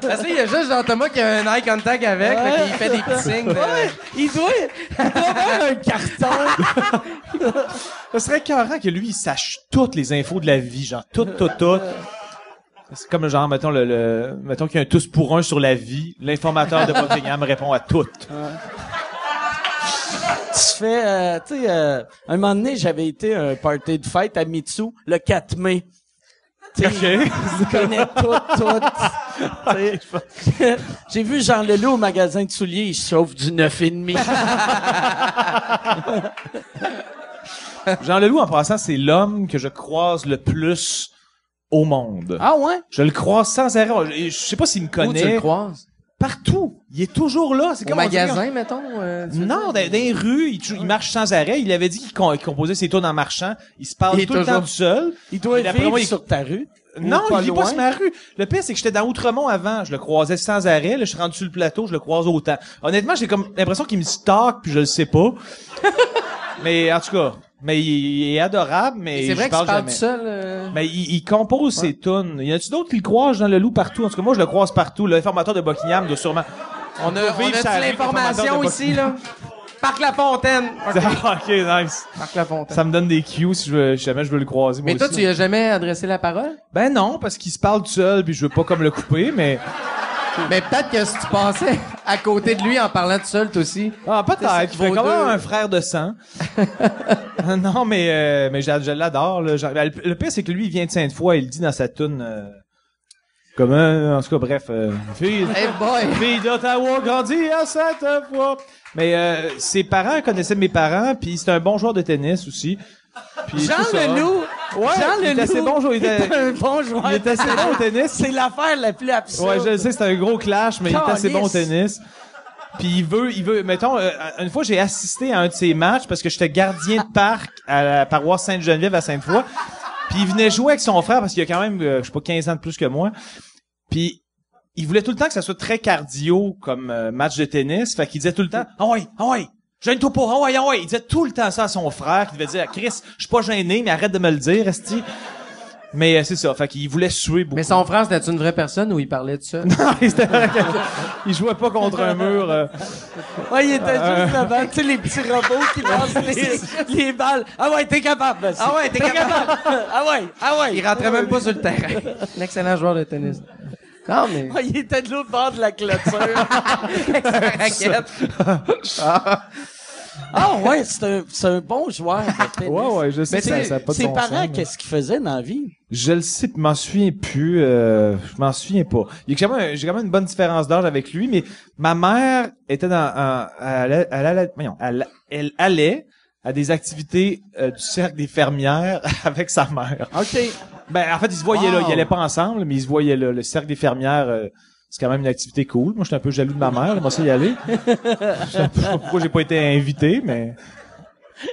Parce qu'il y a juste Jean-Thomas qui a un eye contact avec, Ouais. fait qu'il fait des petits signes. de- Ouais, il doit, il doit avoir un carton. Ce serait écœurant que lui, il sache toutes les infos de la vie, genre toutes, toutes, toutes. C'est comme genre, mettons, le, le- mettons qu'il y a un tous pour un sur la vie. L'informateur de Buckingham répond à toutes. Tu fais, euh, tu sais, euh, un moment donné, j'avais été à un party de fête à Mitsu le 4 mai. Tu sais, il connaît tout, tout. Sais, J'ai vu Jean Leloup au magasin de souliers, il chauffe du 9,5. Jean Leloup, en passant, c'est l'homme que je croise le plus au monde. Ah ouais? Je le croise sans arrêt. Je je sais pas s'il me Où tu connaît. le croises? Partout. Il est toujours là. C'est Au comme dirait- magasin, mettons? euh, Non, dans, les rues, il, il marche sans arrêt. Il avait dit qu'il com- qu'il composait ses tours en marchant. Il se parle Il tout le temps tout seul. Il doit d'après vivre il- sur ta rue. Non, il vit pas sur ma rue. Le pire, c'est que j'étais dans Outremont avant. Je le croisais sans arrêt. Là, je suis rendu sur le plateau, je le croise autant. Honnêtement, j'ai comme l'impression qu'il me stalk, puis je le sais pas. mais en tout cas, mais il, il est adorable, mais C'est vrai parle jamais. tout seul? euh, Mais il, il compose ses tunes. Y a-tu d'autres qui le croisent dans le loup partout? En tout cas, moi, je le croise partout. L'informateur de Buckingham doit sûrement... On a, on a l'information ici, là? Parc La Fontaine. ok, nice. Parc La Fontaine. Ça me donne des cues si, je veux, si jamais je veux le croiser. moi Mais toi, aussi. tu lui as jamais adressé la parole? Ben non, parce qu'il se parle tout seul, puis je veux pas comme le couper, mais... Mais peut-être que si tu passais à côté de lui en parlant tout seul, toi aussi. Ah, peut-être. Il ferait vos quand même un frère de sang. non, mais, euh, mais je, je l'adore. ben, le, le pire, c'est que lui, il vient de Sainte-Foy. Il dit dans sa toune... Euh, comment? En tout cas, bref. Euh, fille, Hey boy! fille d'Ottawa, grandit à Sainte-Foy. Mais euh, ses parents connaissaient mes parents, puis c'est un bon joueur de tennis aussi. Puis Jean. Leloup. Ouais, Jean il est Leloup. assez bon joueur. Il était, un bon joueur. il était assez bon au tennis. C'est l'affaire la plus absurde. Ouais, je le sais, c'est un gros clash, mais il est assez bon au tennis. Puis il veut, il veut, mettons, euh, une fois j'ai assisté à un de ses matchs parce que j'étais gardien de parc à la paroisse Sainte-Geneviève à Sainte-Foy. Puis il venait jouer avec son frère parce qu'il a quand même, euh, je sais pas, 15 ans de plus que moi. Puis il voulait tout le temps que ça soit très cardio comme euh, match de tennis. Fait qu'il disait tout le temps, ah ouais, ah ouais, gêne-toi pas, ah ouais, ah ouais. Il disait tout le temps ça à son frère qui devait dire, Chris, je suis pas gêné, mais arrête de me le dire, esti. Mais euh, c'est ça, fait qu'il voulait suer beaucoup. Mais son frère, c'était une vraie personne ou il parlait de ça? Non, il il jouait pas contre un mur. euh. Ouais, il était juste devant, tu sais, les petits robots qui lancent les, les balles. Ah ouais, t'es capable, vas-y. Ah ouais, t'es capable. ah ouais, ah ouais. Il rentrait même pas sur le terrain. Un excellent joueur de tennis. Non, mais... Ouais, il était de l'autre bord de la clôture. raquette. ah ouais, c'est un, c'est un bon joueur de tennis. Ouais, ouais, je sais ça, tu ça a pas de ses bon parents, sens, qu'est-ce qu'ils faisaient dans la vie? Je le sais, je m'en souviens plus. Euh, je m'en souviens pas. Il y a quand même, j'ai quand même une bonne différence d'âge avec lui, mais ma mère était dans, un, elle, allait- elle, allait- voyons, elle, elle allait à des activités euh, du cercle des fermières avec sa mère. OK. Ben, en fait, ils se voyaient là. Ils allaient pas ensemble, mais ils se voyaient là. Le cercle des fermières, euh, c'est quand même une activité cool. Moi, j'étais un peu jaloux de ma mère. J'aimerais ça y aller. Je sais pas pourquoi j'ai pas été invité, mais...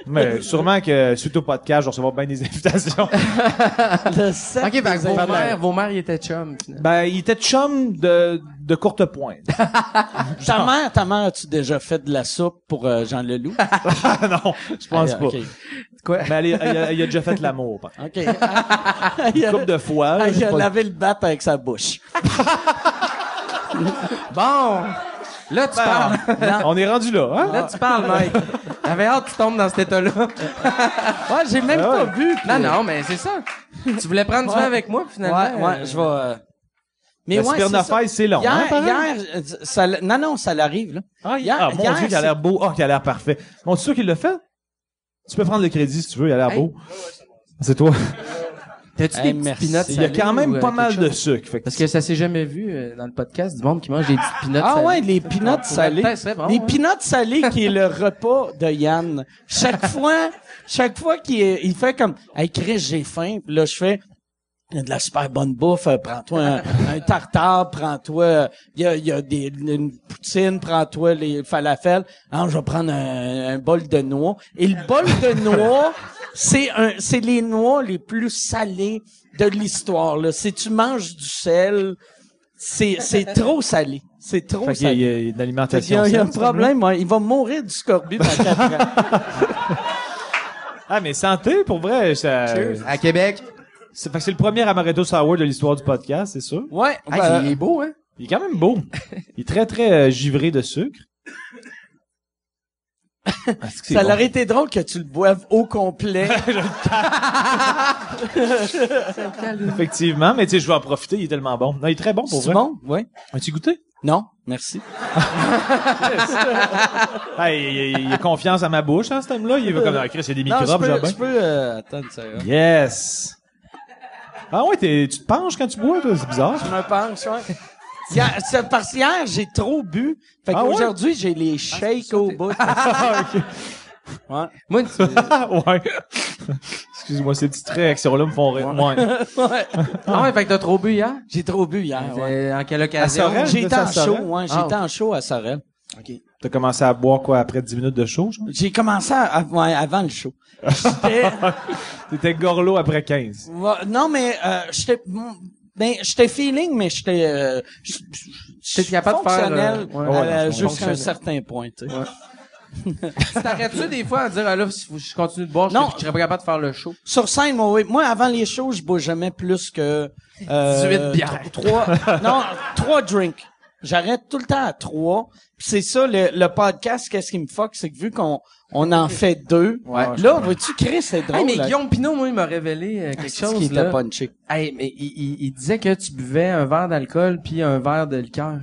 Mais sûrement que suite au podcast, je vais recevoir bien des invitations. Le cercle OK, des vos mères, vos mères, ils étaient chums. finalement. Ben, il était chum de, de courte pointe. Ta mère, ta mère, as-tu déjà fait de la soupe pour euh, Jean Leloup? Non, je pense Ah, pas. OK. Quoi? Mais elle, est- elle a, elle a déjà fait l'amour. par OK. il a, Une couple de fois. là, il j'ai a pas- lavé le bat avec sa bouche. Bon! Là, tu parles. On est rendu là, hein? Là, tu parles, Mike. J'avais hâte que tu tombes dans cet état-là. Ouais, j'ai même Ah pas vu. puis- Non, non, mais c'est ça. Tu voulais prendre du Ouais. vin avec moi, puis finalement? Ouais, ouais, je vais... euh, Mais La ouais, c'est ça. C'est long. hein, Hier, pareil? hier, euh, ça, l- non, non, ça l'arrive, là. Ah, hier- ah, mon hier, Dieu, qu'il a c'est- l'air beau. Ah, qu'il a l'air parfait. Bon, tu es sûr qu'il l'a fait? Tu peux prendre le crédit si tu veux, il a l'air Hey. beau. C'est toi. T'as-tu Hey, des petites peanuts Il y a salées quand même euh, pas quelque mal de chose? sucre. Fait que Parce que ça s'est jamais vu euh, dans le podcast du monde qui mange des petites peanuts Ah salées. ouais, les peanuts salés. peut-être, c'est bon, les ouais. peanuts salés qui est le repas de Yann. Chaque fois, chaque fois qu'il est- il fait comme, hey Chris, j'ai faim. Puis là, je fais, de la super bonne bouffe, euh, prends-toi un, un tartare, prends-toi, euh, il y a, il y a des, une poutine, prends-toi les falafels. Ah, je vais prendre un, un bol de noix. Et le bol de noix, c'est un, c'est les noix les plus salées de l'histoire, là. Si tu manges du sel, c'est, c'est trop salé. C'est trop Fait qu'il y a- salé. il y a une Fait qu'il y a, il y a un problème, ouais. il va mourir du scorbut dans quatre ans. Ah, mais santé, pour vrai, ça... À Québec. C'est, fait que c'est le premier amaretto sour de l'histoire du podcast, c'est sûr. Ouais. Ah, ben, il est beau, hein? Il est quand même beau. Il est très, très euh, givré de sucre. Ah, c'est que c'est ça bon? aurait été drôle que tu le boives au complet. Effectivement, mais tu sais, je vais en profiter, il est tellement bon. Non, il est très bon pour C'est vrai. bon? Oui. As-tu goûté? Non, merci. Ah, il, il- il a confiance à ma bouche, hein, cet homme-là. Il veut comme, ah, Chris, il y a des Non, je microbes, peux, je peux euh, attendre ça. là. Yes! Ah ouais, t'es- tu te penches quand tu bois, toi, c'est bizarre. Je me penche, ouais. Hier- C'est parce qu'hier, j'ai trop bu. Fait Ah ouais? qu'aujourd'hui, j'ai les shakes au bout. Ouais. Moi, tu- ouais. Excuse-moi, ces petites réactions-là me font rire. Ouais. ouais. ah ouais, fait que t'as trop bu hier? J'ai trop bu hier, ouais. Euh, En quelle occasion? Sorel? Été en show, ouais. J'ai Ah, été en show à Sorel. T'as commencé à boire quoi après 10 minutes de show, genre? J'ai commencé à- ouais, avant le show. J'étais, T'étais gorlot après 15. ouais, non, mais, euh, j'étais, ben, j'étais feeling, mais j'étais, euh, J'étais capable de faire, fonctionnel euh, ouais, euh, ouais, jusqu'à un certain point, tu sais. T'arrêtes-tu des fois à dire, ah là, si je continue de boire, je Non. je serais pas capable de faire le show? Sur scène, moi, oui. Moi, avant les shows, je bois jamais plus que... Euh, 18 bières. Trois, non, trois drinks. J'arrête tout le temps à trois. C'est ça, le, le podcast, qu'est-ce qui me fuck, c'est que vu qu'on on en fait deux, Ouais. là, vois-tu, Chris, c'est drôle. Hey, mais là. Guillaume Pinot, moi, il m'a révélé euh, quelque C'est ce chose, punché. Hey, mais il, il, il disait que tu buvais un verre d'alcool puis un verre de liqueur.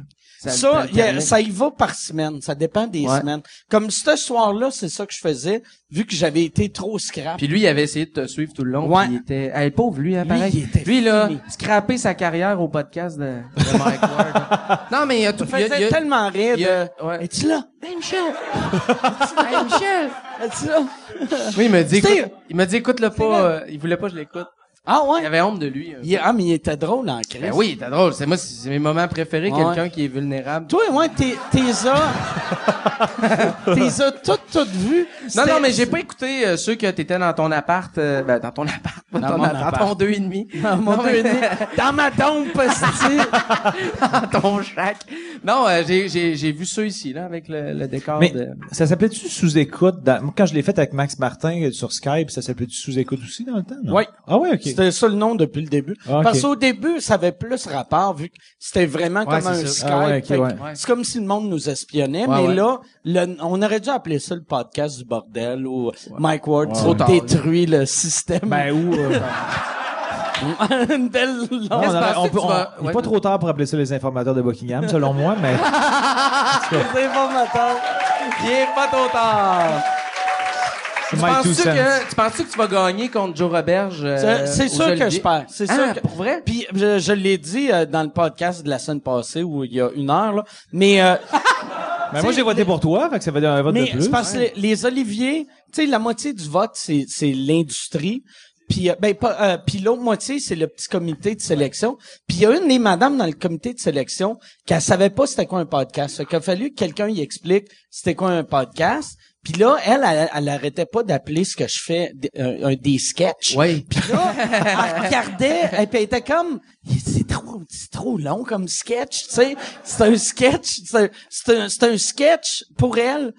Ça, y a- alternait. ça y va par semaine. Ça dépend des Ouais. semaines. Comme ce soir-là, c'est ça que je faisais, vu que j'avais été trop scrap. Puis lui, il avait essayé de te suivre tout le long. Ouais. puis il était, hey, pauvre lui, hein, Lui, pareil. il était Lui, là, scraper sa carrière au podcast de, de Mike Ward. non, mais il y a tout, Ça il a- faisait il y a- tellement rire il de... ouais. Es-tu là? Hey, Michel! hey, Michel! Es-tu là? Oui, il m'a dit, écoute, il m'a dit, écoute-le pas, euh, il voulait pas que je l'écoute. Ah Il ouais? avait honte de lui. Il- ah, mais il était drôle en crise. Ben oui, t'es drôle. C'est moi, c'est mes moments préférés, Ouais. quelqu'un qui est vulnérable. Toi, ouais, t'es, t'es as, t'es as toutes, toutes vues. Non, non, mais j'ai pas écté euh, ceux que t'étais dans ton appart, euh, ben, dans ton appart, Dans ton mon appart, appart. ton deux et demi. Dans mon Non, deux et demi. Dans ma esti. dans ton shack. Non, euh, j'ai, j'ai, j'ai vu ceux ici, là, avec le, le décor Mais de... ça s'appelait-tu sous-écoute? Dans... moi, Quand je l'ai fait avec Max Martin sur Skype, ça s'appelait-tu sous-écoute aussi dans le temps? non? Oui. Ah ouais, ok. C'était ça le nom depuis le début. Ah. Parce qu'au début, ça avait plus rapport vu que c'était vraiment Ouais, comme un. Skype. Ah. C'est comme si le monde nous espionnait, Ouais, mais ouais. là, le- on aurait dû appeler ça le podcast du bordel ou Mike Ward détruit le système. Ben, où, euh, Une belle non, longue- on peut- vas- il est ouais. pas trop tard pour appeler ça les informateurs de Buckingham, selon moi, mais Les informateurs. Il pas trop tard. Tu penses-tu que, tu penses-tu que tu vas gagner contre Joe Roberge? euh, C'est- sûr que je perds. C'est Ah, sûr que... pour vrai? Puis je, je l'ai dit euh, dans le podcast de la semaine passée où il y a une heure là, mais euh, Ben, moi, j'ai voté pour toi, fait que ça fait un vote de mais plus. c'est parce que les, les oliviers, tu sais la moitié du vote c'est c'est l'industrie. Puis euh, ben pas euh, puis l'autre moitié c'est le petit comité de sélection. Puis il y a une des madames dans le comité de sélection qui savait pas c'était quoi un podcast. Fait qu'il a fallu que quelqu'un y explique c'était quoi un podcast. Puis là, elle, elle, elle arrêtait pas d'appeler ce que je fais des- un, un des sketchs. Oui. Puis là, elle regardait, et puis elle était comme, c'est trop, c'est trop long comme sketch, tu sais. C'est un sketch, c'est un, c'est un, c'est un sketch pour elle.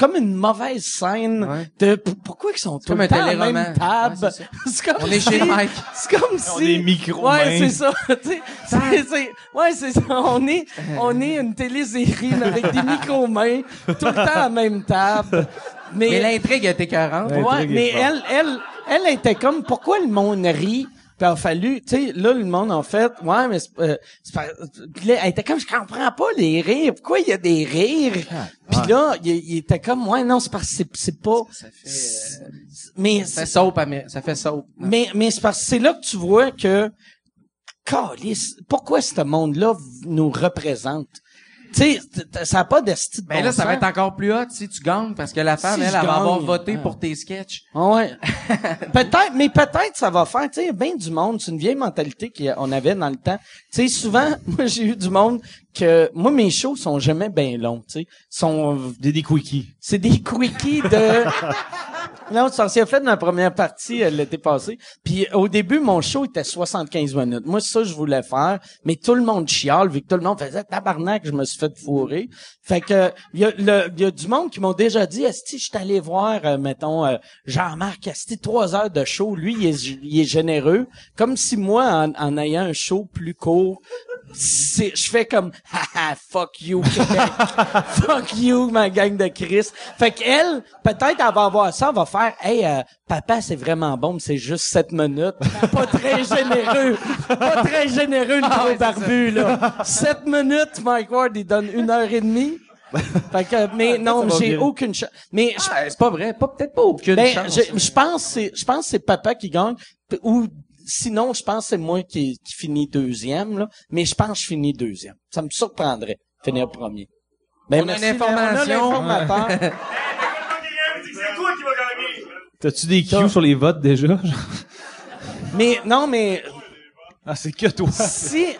C'est comme une mauvaise scène Ouais. de pourquoi ils sont tout comme le temps à la même table? Ouais, c'est comme On est si- chez Mike. C'est comme si. On est micro Ouais, c'est ça. tu sais. C'est, c'est, ouais, c'est ça. On est, on est une télésérie là, avec des micro-mains tout le temps à la même table. Mais l'intrigue était 40. Ouais. Est mais elle, elle, elle était comme, pourquoi le monde rit? Puis il a fallu, tu sais, là, le monde, en fait, ouais, mais c'est, euh, c'est pas- puis là, elle était comme, je comprends pas les rires. Pourquoi il y a des rires? Puis là, il, il était comme, ouais, non, c'est parce que c'est, pas... Ça fait, euh, Mais, ça fait soap, Amé- ça fait soap. mais, mais c'est parce que c'est là que tu vois que, Calisse, pourquoi ce monde-là nous représente? Tu sais, ça n'a pas d'esti de Ben bon là, ça va être encore plus hot si tu gagnes, parce que la femme, Si elle, elle va avoir voté ah. pour tes sketchs. Ah ouais. peut-être, mais peut-être ça va faire, tu sais, bien du monde. C'est une vieille mentalité qu'on avait dans le temps. Tu sais, souvent, moi, j'ai eu du monde que, moi, mes shows sont jamais bien longs, tu sais. Sont, Des, des quickies. c'est des quickies de, Non, ça s'est fait dans la première partie euh, l'été passé. Puis au début, mon show était 75 minutes. Moi, ça, je voulais faire, mais tout le monde chiale, vu que tout le monde faisait tabarnak, je me suis fait fourrer. Fait que il y a, y a du monde qui m'ont déjà dit, Esti, je suis allé voir, euh, mettons, euh, Jean-Marc Esti, trois heures de show. Lui, il est, généreux. Comme si moi, en ayant un show plus court, c'est, je fais comme, haha, fuck you, Québec. fuck you, ma gang de Chris. Fait qu'elle, peut-être, elle va avoir ça, elle va faire, hey, euh, papa, c'est vraiment bon, mais c'est juste sept minutes. Pas très généreux. Pas très généreux, le gros barbu, là. Sept minutes, Mike Ward, il donne une heure et demie. Fait que, mais non, j'ai aucune chance. Mais Ah, c'est pas vrai. Pas, peut-être pas aucune ben, chance. je, je pense que c'est, je pense c'est papa qui gagne, ou sinon, je pense que c'est moi qui, qui finis deuxième, là. Mais je pense que je finis deuxième. Ça me surprendrait, finir premier. Ben, On a merci, une information. on a l'informateur. C'est toi qui vas gagner. T'as-tu des cues sur les votes déjà? mais, non, mais, ah, c'est que toi. si,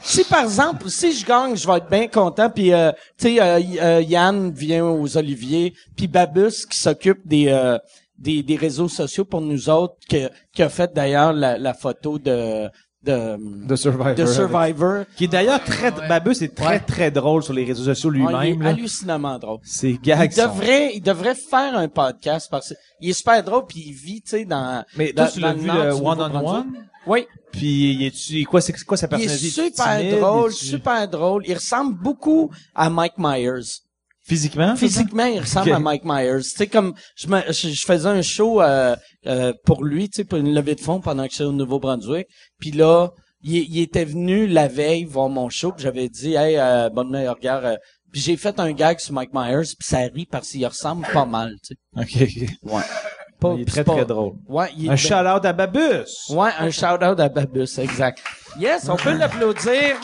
si par exemple, si je gagne, je vais être bien content. Puis, euh, tu sais, euh, euh, Yann vient aux Oliviers, puis Babus qui s'occupe des, euh, des des réseaux sociaux pour nous autres, que, qui a fait d'ailleurs la, la photo de de De Survivor. de Survivor. Qui est d'ailleurs très, Babus est très, Ouais. très drôle sur les réseaux sociaux Ouais, il lui-même, est là. hallucinamment drôle. Il gags sont... devrait, il devrait faire un podcast parce qu'il est super drôle puis il vit, tu sais, dans. Mais dans- toi, tu l'as le vu le du one-on-one? Nouveau-Brunswick. Oui. Puis, il est-tu, quoi, c'est quoi sa Il est personnalité? super timide? drôle, super drôle. Il ressemble beaucoup à Mike Myers. Physiquement? Physiquement, il ressemble à Mike Myers. Tu sais, comme je, me, je, je faisais un show euh, euh, pour lui, tu sais, pour une levée de fonds pendant que j'étais au Nouveau-Brunswick. Puis là, il, il était venu la veille voir mon show, puis j'avais dit, hey, euh, bonne meilleure guerre. euh, puis j'ai fait un gag sur Mike Myers, puis ça rit parce qu'il ressemble pas mal, tu sais. Ok. Ouais. Pas- Il est très, pas- très drôle. Ouais, il Un shout-out à Babus! Ouais, un shout-out à Babus, exact. Yes, on peut l'applaudir.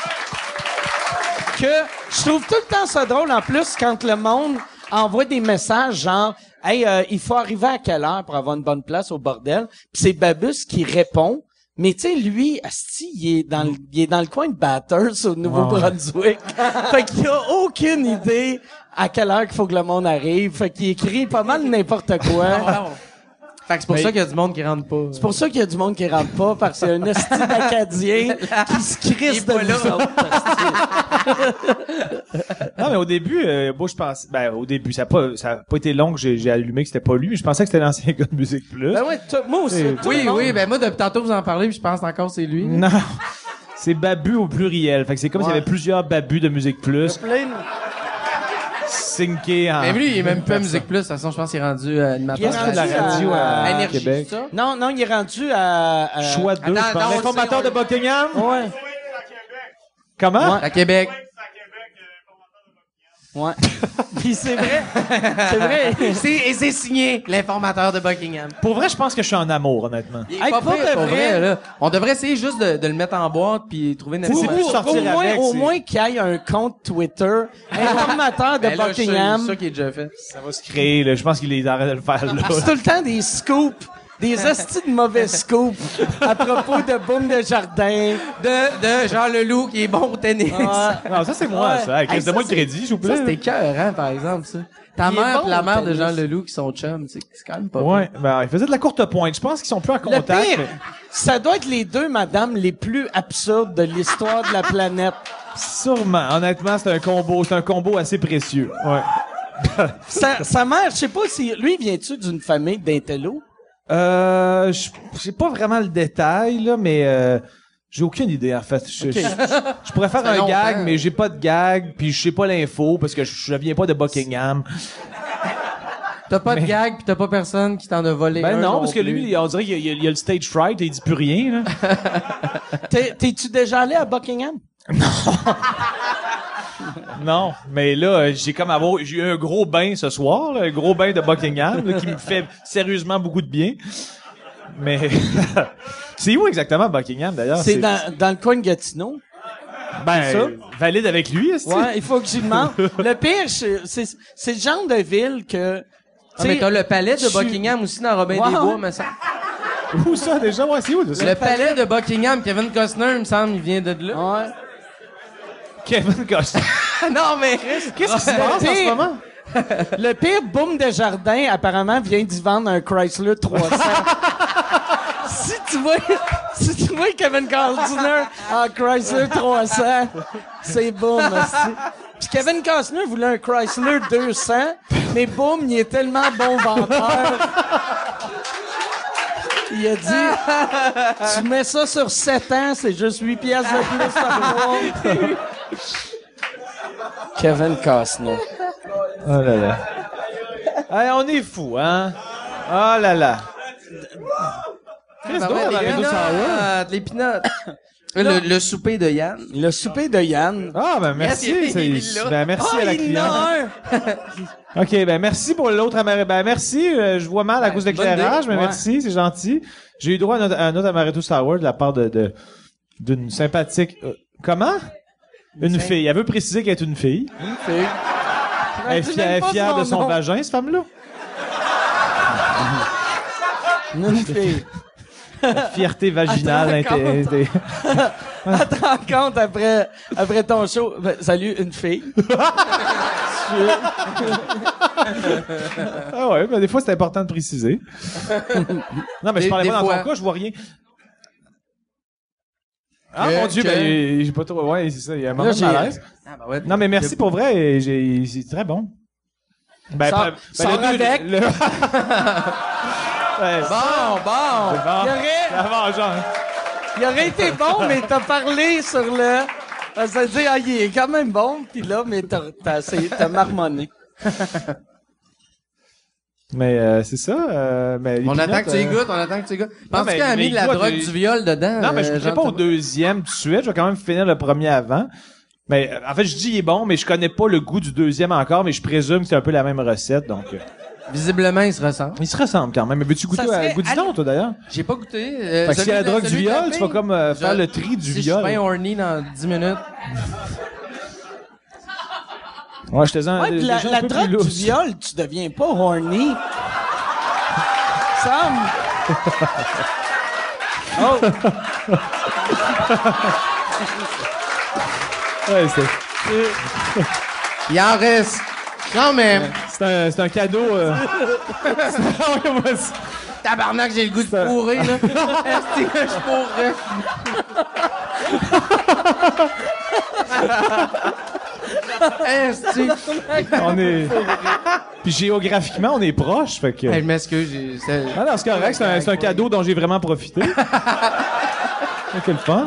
Que je trouve tout le temps ça drôle, en plus, quand le monde envoie des messages genre « Hey, euh, il faut arriver à quelle heure pour avoir une bonne place au bordel? » Puis c'est Babus qui répond. Mais tu sais, lui, asti, il est dans le, il est dans le coin de Batters au Nouveau-Brunswick. fait qu'il a aucune idée à quelle heure qu'il faut que le monde arrive. Fait qu'il écrit pas mal n'importe quoi. Fait que c'est pour ça qu'il y a du monde qui rentre pas. C'est pour ça qu'il y a du monde qui rentre pas, parce que c'est un esti d'Acadien qui se crisse de là. Non, mais au début, euh, moi, je pense, ben, au début, ça a pas, ça a pas été long que j'ai, j'ai allumé que c'était pas lui, mais je pensais que c'était l'ancien gars de Musique Plus. Ben ouais, moi aussi. Oui, oui, ben moi, depuis tantôt, vous en parlez, puis je pense encore que c'est lui. Non. C'est Babu au pluriel. Fait que c'est comme s'il y avait plusieurs Babus de Musique Plus, Plein de- syncés en... Mais lui, il est même pas à Musique Plus. De toute façon, je pense qu'il est rendu euh, animateur. Il est rendu de la radio à- à, Énergie, Québec. ça? Non, non, il est rendu à... à- Choix 2, je pense. L'informateur de Buckingham? Ouais, Comment? Ouais. À Québec. Ouais. Puis c'est vrai, c'est vrai. C'est- Et c'est signé, l'informateur de Buckingham. Pour vrai, je pense que je suis en amour, honnêtement. Il est Hey, pas pour pire, de pour vrai. vrai, là. On devrait essayer juste de, de le mettre en boîte puis trouver une C'est- c'est plus sortir au moins, avec, au c'est- moins qu'il y ait un compte Twitter, informateur de Ben là, je sais, Buckingham. C'est ça qui est déjà fait. Ça va se créer, là. Je pense qu'il est en train de le faire, là. C'est tout le temps des scoops. Des hosties de mauvais scoops à propos de Boom de Jardin. De, de Jean Leloup qui est bon au tennis. Non, ça, c'est moi, Ouais. ça. Hey, ça, le crédit, s'il vous plaît. Ça, c'était cœur, hein, par exemple, ça. Ta Il mère bon la mère de. Jean Leloup qui sont chums, c'est c'est quand même pas Ouais, ben, il faisait de la courte pointe. Je pense qu'ils sont plus en Le contact. pire, mais- ça doit être les deux madames les plus absurdes de l'histoire de la planète. Sûrement. Honnêtement, c'est un combo, c'est un combo assez précieux. Ouais. Sa, sa mère, je sais pas si lui vient-tu d'une famille d'intello? Euh, je j'ai pas vraiment le détail, là, mais, euh, j'ai aucune idée, en fait. Je, je- je pourrais faire un gag, mais j'ai pas de gag, puis je sais pas l'info, parce que je, viens pas de Buckingham. T'as pas de gag pis t'as pas personne qui t'en a volé Ben un non, parce que plus. lui, on dirait qu'il y a, y le stage fright et il dit plus rien, là. T'es-tu déjà allé à Buckingham? Non, mais là, euh, j'ai comme avoir, j'ai eu un gros bain ce soir, là, un gros bain de Buckingham, là, qui me fait sérieusement beaucoup de bien. Mais c'est où exactement Buckingham d'ailleurs? C'est dans, dans le coin de Gatineau. ben, ça? valide avec lui, est-ce que- Ouais, il faut que j'y demande. Le pire, c'est, c'est c'est le genre de ville que... Ah, mais t'as le palais de Buckingham aussi dans Robin des Bois, me semble. Où ça déjà? Ouais, c'est où ça? Le palais de Buckingham, Kevin Costner, il me semble, il vient de là. Ouais. Kevin Costner. non, mais... Qu'est-ce qui se passe en ce moment? Le pire, Boom Desjardins, apparemment, vient d'y vendre un Chrysler 300. si tu vois, si tu vois Kevin Costner en Chrysler 300, c'est Boom, hostie. Puis Kevin Costner voulait un Chrysler 200, mais Boom, il est tellement bon vendeur. Il a dit, tu mets ça sur 7 ans, c'est juste 8 piastres de plus par mois. Kevin Costner. Oh là là. Hey, on est fou, hein? Oh là là. Chris, donc, ouais, on les aurait dû savoir. pinottes, les pinottes. Le, le souper de Yann. Le souper de Yann. Ah, ben merci. Yes, ben merci Ah, à la il en a cliente. un! OK, ben merci pour l'autre amaretto. Ben merci, euh, je vois mal à Ouais, cause de l'éclairage, mais Ouais. merci, c'est gentil. J'ai eu droit à un autre, à un autre amaretto sour de la part de de- d'une sympathique... euh, comment? Une fille. Elle veut préciser qu'elle est une fille. Fière, même elle est fière son de son nom. vagin, cette femme-là? Une fille. Fierté vaginale. Attends, te rend compte après, après ton show. Ben, salut, une fille. Ah ouais, ben des fois, c'est important de préciser. non, mais je parlais des pas dans fois. ton cas, je vois rien. Ah, Que- mon Dieu, que- ben, j'ai pas trop... Ouais, c'est ça, il y a un moment de malaise. Ah, ben ouais. Non, mais merci pour vrai, c'est très bon. Ben, ben, ben, sors le le- Ouais, Bon, bon. Il aurait, La vengeance. il aurait été bon, mais t'as parlé sur le... Ça veut dire, ah, il est quand même bon, pis là, mais t'as, t'as, essayé- t'as marmonné. Mais euh, c'est ça. Euh, mais les On attend que tu euh, goûtes, on attend que tu y goûtes. Penses-tu mais- qu'il a mis de la drogue, euh, du viol dedans? Non, mais je euh, ne pas au deuxième tout de suite. Je vais quand même finir le premier avant. Mais euh, en fait, je dis il est bon, mais je connais pas le goût du deuxième encore, mais je présume que c'est un peu la même recette. Donc, euh, Visiblement, il se ressemble. il se ressemble quand même. Mais veux-tu goûter à goût du allé- don, toi d'ailleurs? J'ai pas goûté. Euh, Fait que s'il y a la drogue du viol, tu vas comme euh, faire le tri du si viol. je suis bien horny dans 10 minutes. Ouais, je te sens Ouais, la, la peu plus drogue du viol, tu deviens pas horny. Sam? Oh, Ouais, c'est, Il en reste. Quand même. c'est un, c'est un cadeau. euh. C'est- Ouais, moi, c'est- Tabarnak, j'ai le goût de pourrir, là. Est-ce que je pourrais? Est-ce que... on est. Puis géographiquement, on est proches, fait que. Hey, je m'excuse, j'ai... c'est- Ah non, c'est correct, c'est un, c'est un cadeau dont j'ai vraiment profité. C'est quel fun.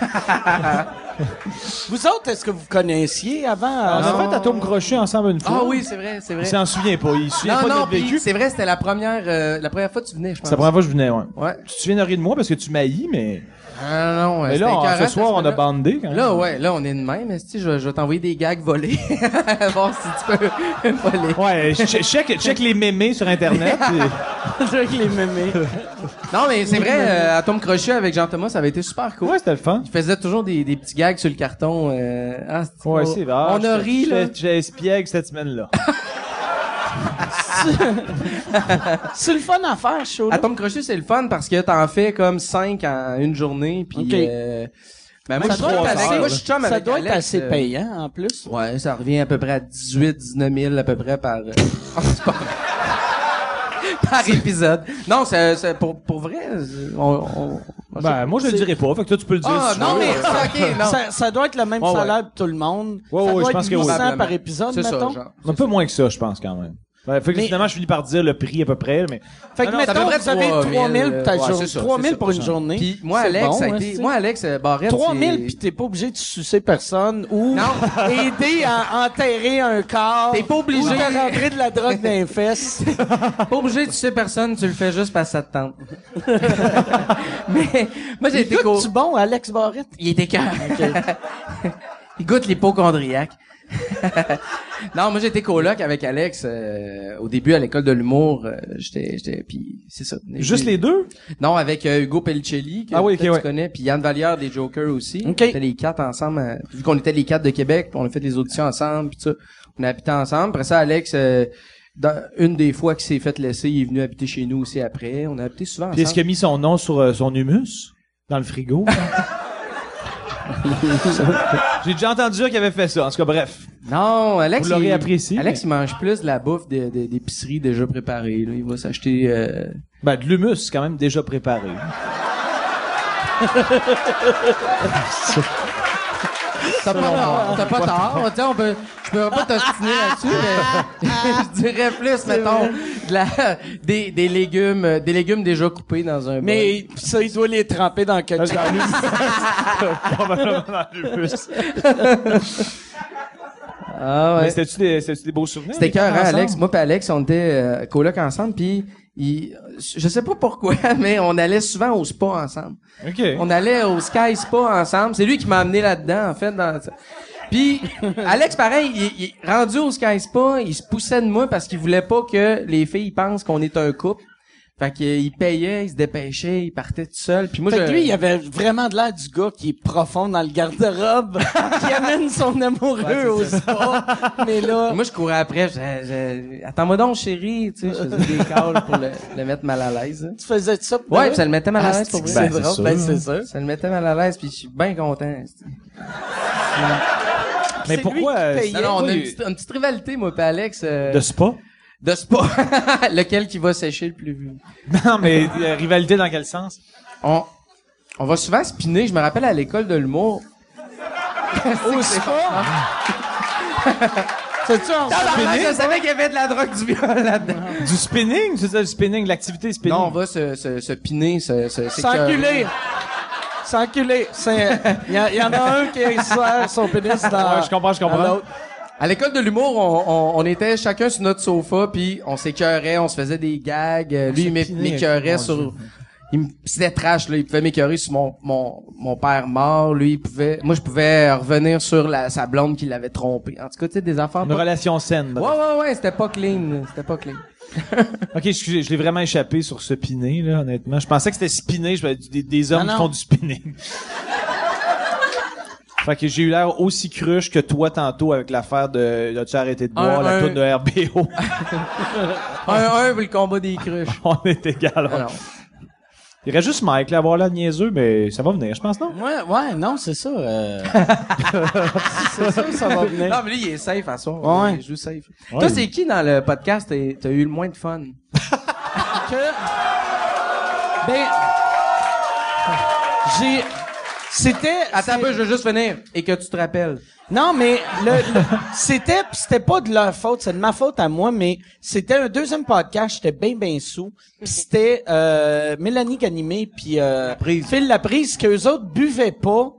vous autres, est-ce que vous connaissiez avant? On euh, a fait Atome Crochet ensemble une fois. Ah oui, c'est vrai, c'est vrai. Il s'en souvient pas. Il se souvient Non, pas de notre vécu. c'est vrai, c'était la première, euh, la première fois que tu venais, je pense. C'est la première fois que je venais, ouais. Ouais. Tu te souviens de rien de moi parce que tu m'haïs, mais. Ah non, ouais, Mais là, on- ce soir, on a bandé quand même. Là, ouais, là, on est de même. esti, je, vais- je vais t'envoyer des gags volés. Voir si tu peux voler. Ouais, che- check, check les mémés sur Internet. puis- avec les mémés. Non, mais c'est vrai, euh, Atome Crochet avec Jean-Thomas, ça avait été super cool. Ouais, c'était le fun. Il faisait toujours des, des petits gags sur le carton. Euh, ah, Ouais, on- c'est vrai. On a ri, là. Cette semaine-là. C'est le fun à faire, chaud. là. Atome Crochet, c'est le fun parce que t'en fais comme 5 en une journée. Puis, Ok. euh, ben, moi, ça je doit, suis être avec, assez, moi, je suis chum ça avec doit être assez euh, payant, en plus. Ouais, ça revient à peu près à 18, 19 000 à peu près par, euh, c'est pas vrai. par épisode. Non, c'est, c'est pour, pour vrai, c'est- on, on, Ben, moi, je le dirais pas. Fait que toi, tu peux le dire. Ah, si non, mais, ok, non. Ça, ça doit être le même Ouais, ouais. salaire pour tout le monde. Ouais, ça doit je être pense que oui. 800 par épisode, C'est ça, mettons. genre. Un peu moins que ça, je pense, quand même. Ouais, fait que Mais- finalement, je finis par dire le prix à peu près, mais. Fait que, Non, non, mettons, devrait vous avez 3000, 3000 pour ta ouais, journée. c'est ça, 3000 c'est pour ça. une journée. Puis moi, Alex, bon, ça a hein, été, c'est- moi, Alex, euh, Barrette, 3000 c'est- pis t'es pas obligé de sucer personne ou Non. aider à enterrer un corps. T'es pas obligé. Ou de rentrer de la drogue dans les fesses. Pas obligé, tu sais personne, tu le fais juste parce que ça te tente. Mais, moi, j'ai été co- tu bon, Alex Barrette? Il était cœur. Il goûte l'hypochondriaque. non, moi j'étais coloc avec Alex euh, au début à l'école de l'humour. euh, j'étais, j'étais, puis c'est ça. Juste les deux? Non, avec euh, Hugo Pellicelli que Ah oui, ouais. tu connais, puis Yann Vallière des Jokers aussi. Ok. On était les quatre ensemble. vu qu'on était les quatre de Québec, on a fait les auditions ensemble, puis ça. On a habité ensemble. Après ça, Alex, dans une des fois qu'il s'est fait laisser, il est venu habiter chez nous aussi après. On a habité souvent Puis est-ce ensemble. qu'il a mis son nom sur son humus? Dans le frigo? J'ai déjà entendu dire qu'il avait fait ça. En tout cas, bref. Non, Alex. Vous l'aurez il- apprécié, Alex, il mange plus de la bouffe de- de- d'épicerie déjà préparée. Là. Il va s'acheter. Euh... Ben, de l'humus, c'est quand même déjà préparé. T'as pas tort. T'as pas tort. Tu sais, on peut, je peux pas t'ostiner là-dessus, mais je dirais plus, mettons, de la, des, des légumes, euh, des légumes déjà coupés dans un bol. Mais ça, il doit les tremper dans quelque chose. Probablement dans l'humus. Ah ouais. Mais c'était-tu des, c'était-tu des beaux souvenirs? C'était cœur, ensemble? Alex. Moi et Alex, on était euh, coloc ensemble, puis il, je sais pas pourquoi, mais on allait souvent au spa ensemble. OK. On allait au Sky Spa ensemble. C'est lui qui m'a amené là-dedans, en fait. Dans... Puis Alex, pareil, il, il- rendu au Sky Spa, il se poussait de moi parce qu'il voulait pas que les filles pensent qu'on est un couple. Fait qu'il payait, il se dépêchait, il partait tout seul. Puis moi, Fait je... que lui, il avait vraiment de l'air du gars qui est profond dans le garde-robe, qui amène son amoureux au spa. Mais là, Moi, je courais après. je- je- Attends-moi donc, chérie. Tu sais, je faisais des calls pour le, le mettre mal à l'aise. hein. tu faisais ça pour Ouais, puis ça le mettait mal à Ah, l'aise pour vrai. c'est Ben, c'est drôle. Ben, c'est sûr. Ça le mettait mal à l'aise, puis je suis bien content. Mais pourquoi? euh. Non, non, on a Oui. une petite, une petite rivalité, moi et Alex, euh, De spa? De spa. Lequel qui va sécher le plus vite. Non, mais euh, rivalité dans quel sens? On, on va souvent spinner. Je me rappelle à l'école de l'humour. Au spa? C'est-tu en Tabarnak, je savais qu'il y avait de la drogue du viol là-dedans. Du spinning? C'est ça, du spinning, l'activité spinning? Non, on va se, se, se piner, se, se, S'enculer. S'enculer. C'est- Il y, en a un qui insère son pénis dans... Ouais, je comprends, je comprends. À l'école de l'humour, on, on, on était chacun sur notre sofa, puis on s'écœurait, on se faisait des gags. Lui, il m'écœurait sur... Il me- C'était trash, là. Il pouvait m'écœurer sur mon, mon, mon père mort. Lui, il pouvait... Moi, je pouvais revenir sur la, sa blonde qui l'avait trompé. En tout cas, tu sais, des enfants... Une pas- relation saine. Ouais, bref. ouais, ouais, c'était pas clean. C'était pas clean. Ok, excusez, je l'ai vraiment échappé sur ce piné, là, honnêtement. Je pensais que c'était spinner, je des, des hommes Non, qui font du spinning. fait que j'ai eu l'air aussi cruche que toi tantôt avec l'affaire de as-tu arrêté de boire, Un- la un- toune de RBO. Un, un, pour le combat des cruches. On est égal. Alors, Il reste juste Mike, là, avoir l'air niaiseux, mais ça va venir, je pense, non? Ouais, ouais, non, c'est ça. euh. c'est ça, ça va venir. Non, mais lui, il est safe à soi. Ouais. Il joue safe. Toi, c'est qui dans le podcast t'as t'as eu le moins de fun? que? Ben j'ai c'était Attends un peu, je veux juste finir. Et que tu te rappelles. non mais le, le- c'était pis c'était pas de leur faute c'est de ma faute à moi mais c'était un deuxième podcast j'étais bien bien sous pis c'était euh, Mélanie Ganimé puis euh, prise. Phil Laprise qu'eux autres buvaient pas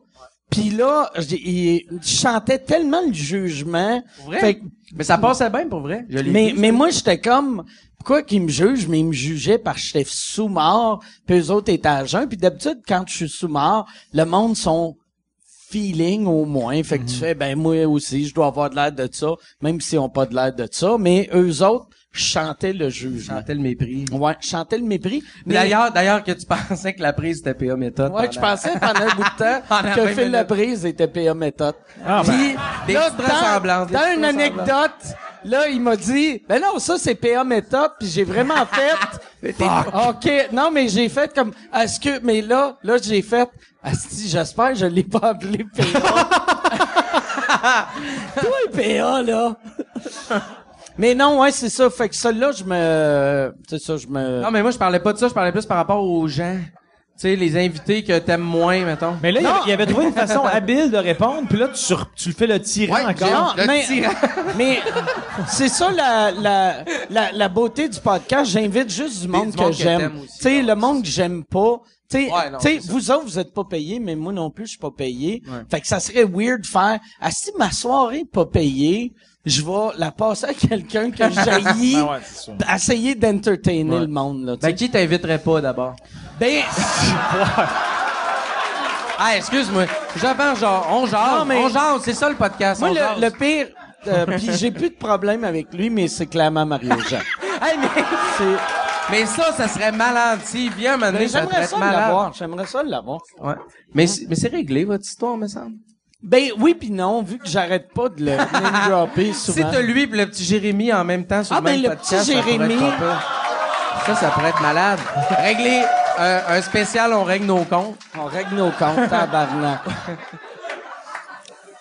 puis là j'ai- ils chantaient tellement le jugement vrai? fait Mais ça passait bien pour vrai. Je mais, vu, mais moi, j'étais comme, pourquoi qu'ils me jugent, mais ils me jugeaient parce que j'étais sous-mort, puis eux autres étaient à jeun. Puis d'habitude, quand je suis sous-mort, le monde sont feeling au moins. Fait que Mhm. tu fais, ben moi aussi, je dois avoir de l'air de ça, même s'ils ont pas de l'air de ça. Mais eux autres chantaient le jugement. sentais le mépris. Ouais, chantaient le mépris. Mais D'ailleurs, d'ailleurs que tu pensais que la prise était PA méthode. Ouais, je pensais pendant un bout de temps que 20 Phil minutes. Laprise était PA méthode. Ah, ben. Puis, Des là, dans, une anecdote, là, il m'a dit, ben non, ça c'est PA méthode, puis j'ai vraiment fait, Fuck. ok, non, mais j'ai fait comme, est-ce que, mais là, là, j'ai fait, Asti, j'espère que je l'ai pas appelé PA. Toi, PA, là. Mais non, ouais, c'est ça. Fait que celle-là, je me, c'est ça, je me, Non, mais moi, je parlais pas de ça. Je parlais plus par rapport aux gens. Tu sais, les invités que t'aimes moins, mettons. Mais là, il Non. avait, il avait trouvé une façon habile de répondre, puis là, tu, sur- tu le fais le tyran Ouais, encore. j'ai- Le mais, tyran. mais c'est ça la, la, la, la beauté du podcast. J'invite juste du monde du monde que que j'aime. Tu sais, le monde que j'aime pas. Tu sais, non, vous autres, vous êtes pas payés, mais moi non plus, je suis pas payé. Fait que ça serait weird de faire, ah, si ma soirée est pas payée, je vais la passer à quelqu'un que ouais, c'est sûr. essayer d'entertainer le monde, là. Ben, qui t'inviterait pas d'abord? Ben, Ah, excuse-moi. J'avance, genre, on jase. Non, mais- On jase, c'est ça le podcast. moi, le, le pire, euh, puis j'ai plus de problème avec lui, mais c'est clairement Mario Jean. Hey, mais, mais ça, ça serait malade. S'il vient, ben, ça devrait j'aimerais ça l'avoir. J'aimerais ça l'avoir. Ouais. Mais, mais c'est réglé, votre histoire, me semble. Ben oui puis non, vu que j'arrête pas de le name dropper Si souvent. t'as lui et le petit Jérémy en même temps sur Ah, le même ben, le podcast, petit ça pourrait être Jérémy. Ça, ça pourrait être malade. Régler euh, un spécial, on règle nos comptes. On règle nos comptes, tabarnak.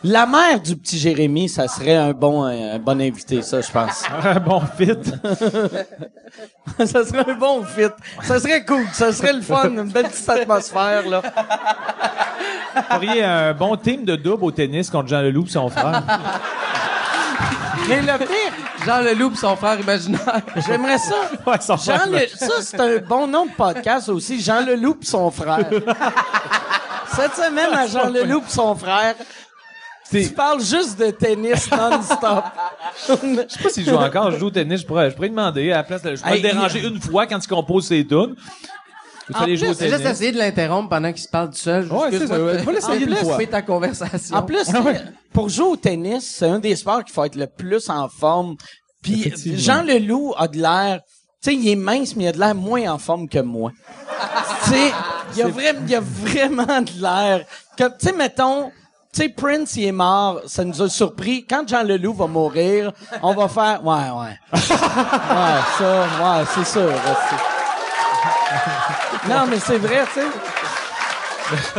La mère du petit Jérémy, ça serait un bon, un bon invité, ça, je pense. Un bon fit. ça serait un bon fit. Ça serait cool. Ça serait le fun. Une belle petite atmosphère, là. Vous feriez un bon team de double au tennis contre Jean Leloup et son frère. Mais le pire, Jean Leloup pis son frère imaginaire. j'aimerais ça. Ouais, son Jean frère. Le... Ça, c'est un bon nom de podcast aussi. Jean Leloup pis son frère. Cette semaine, à Jean Leloup pis son frère, tu parles juste de tennis non-stop. Je sais pas s'il joue encore, je joue au tennis, je pourrais, je pourrais lui demander à la place, de- je pourrais Hey, le déranger une fois quand il compose ses tunes. Il fallait jouer au C'est juste tennis? essayer de l'interrompre pendant qu'il se parle tout seul. Ouais, c'est ça, ouais. L'essayer En plus, fais ta conversation. En plus, tu sais, pour jouer au tennis, c'est un des sports qu'il faut être le plus en forme. Puis. Jean Leloup a de l'air, tu sais, il est mince, mais il a de l'air moins en forme que moi. tu sais, il a vraiment, il a vraiment de l'air. Tu sais, mettons, tu sais, Prince, il est mort, ça nous a surpris. Quand Jean Leloup va mourir, on va faire, ouais, ouais. ouais, ça, ouais, c'est sûr. non, mais c'est vrai, tu sais.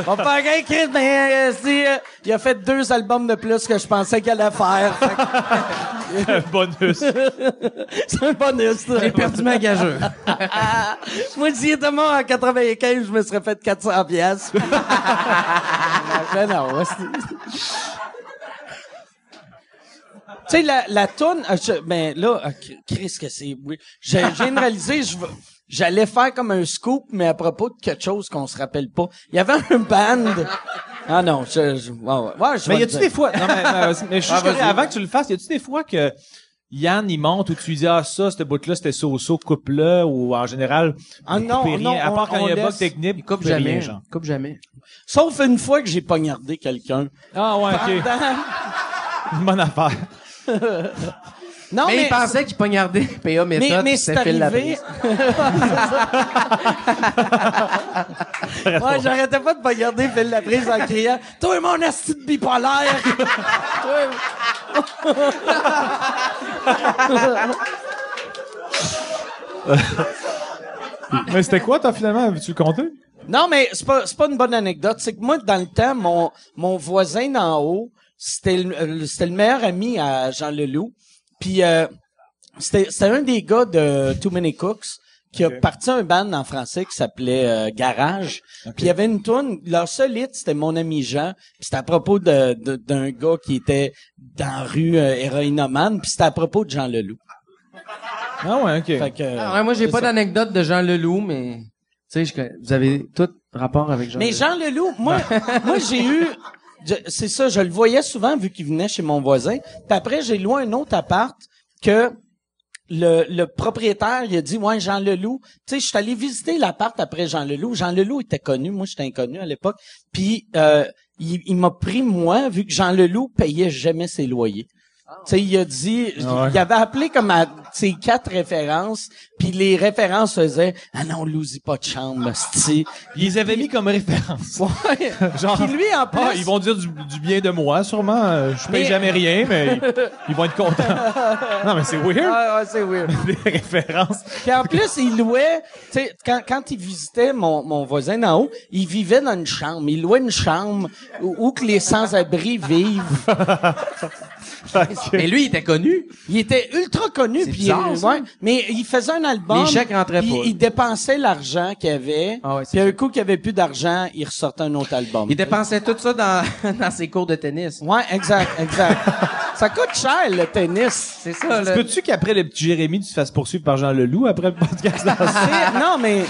On va faire gagner Chris, mais euh, euh, il a fait deux albums de plus que je pensais qu'il allait faire. Que Un bonus. C'est un bonus. ça. J'ai perdu ma gageure. Moi, s'il était mort en 95, je me serais fait 400 pièces. Mais non, Tu sais, la, la toune, euh, je- ben là, euh, Chris, que c'est. J'ai j'ai viens de réaliser, je veux- j'allais faire comme un scoop, mais à propos de quelque chose qu'on se rappelle pas. Il y avait un band. Ah non, je, je ouais, ouais, je Mais y le a-tu des fois, non, mais, euh, mais je suis Ah, vas-y. avant que tu le fasses, y a-tu des fois que Yann, il monte ou tu lui dis, ah, ça, ce bout-là, c'était so-so, coupe-le, ou en général, Ah non, coupez non, rien, à part on- quand il y a un bug laisse- technique, Il coupe jamais. rien, genre. Il coupe jamais. Sauf une fois que j'ai poignardé quelqu'un. Ah, ouais, ok. Pendant- bonne affaire. Non, mais, mais, il pensait qu'il poignardait PA mais, méthode. mais puis c'est arrivé. ouais, j'arrêtais pas de poignarder Phil Laprise en criant « Toi, mon asti de bipolaire! Mais c'était quoi, toi, finalement? Veux-tu le compter? Non, mais c'est pas, c'est pas une bonne anecdote. C'est que moi, dans le temps, mon, mon voisin d'en haut, c'était le, c'était le meilleur ami à Jean Leloup. Puis, euh, c'était, c'était un des gars de Too Many Cooks qui a parti un band en français qui s'appelait euh, Garage. Puis il y avait une tune, leur seul hit, c'était Mon ami Jean. Puis c'était à propos de, de- d'un gars qui était dans la rue euh, héroïnomane. Puis c'était à propos de Jean Leloup. Ah, ouais, ok. Fait que, Ah ouais, moi, j'ai pas d'anecdote de Jean Leloup, mais... Tu sais, vous avez tout rapport avec Jean Mais Leloup. Jean Leloup, moi, moi j'ai eu, c'est ça, je le voyais souvent vu qu'il venait chez mon voisin. Puis après, j'ai loué un autre appart que le, propriétaire, il a dit, ouais, Jean Leloup. Tu sais, je suis allé visiter l'appart après Jean Leloup. Jean Leloup était connu, moi j'étais inconnu à l'époque. Puis euh, il, il m'a pris moi, vu que Jean Leloup payait jamais ses loyers. Tu sais, il a dit, Ah ouais. il avait appelé comme à ses quatre références, puis les références faisaient, ah non, Louis pas de chambre, sti. Ils les avaient mis comme référence. Ouais. Genre, Puis lui, en plus. ah, ils vont dire du, du bien de moi, sûrement. Euh, Je paye Mais- jamais rien, mais ils, ils vont être contents. non, mais c'est weird. Ouais, c'est weird. Des références. Puis en plus, il louait, tu sais, quand, quand il visitait mon, mon voisin d'en haut, il vivait dans une chambre. Il louait une chambre où, où que les sans-abri vivent. Mais lui, il était connu. Il était ultra connu. C'est Puis, bizarre, euh, ça. ouais, mais il faisait un album. Les chèques rentraient puis pas. Il dépensait l'argent qu'il avait. Ah ouais, c'est puis un coup qu'il avait plus d'argent, il ressortait un autre album. Il dépensait tout ça dans, dans ses cours de tennis. Ouais, exact, exact. ça coûte cher, le tennis. C'est ça, là. Peux-tu qu'après le petit Jérémy, tu te fasses poursuivre par Jean Leloup après le podcast? C'est- non, mais,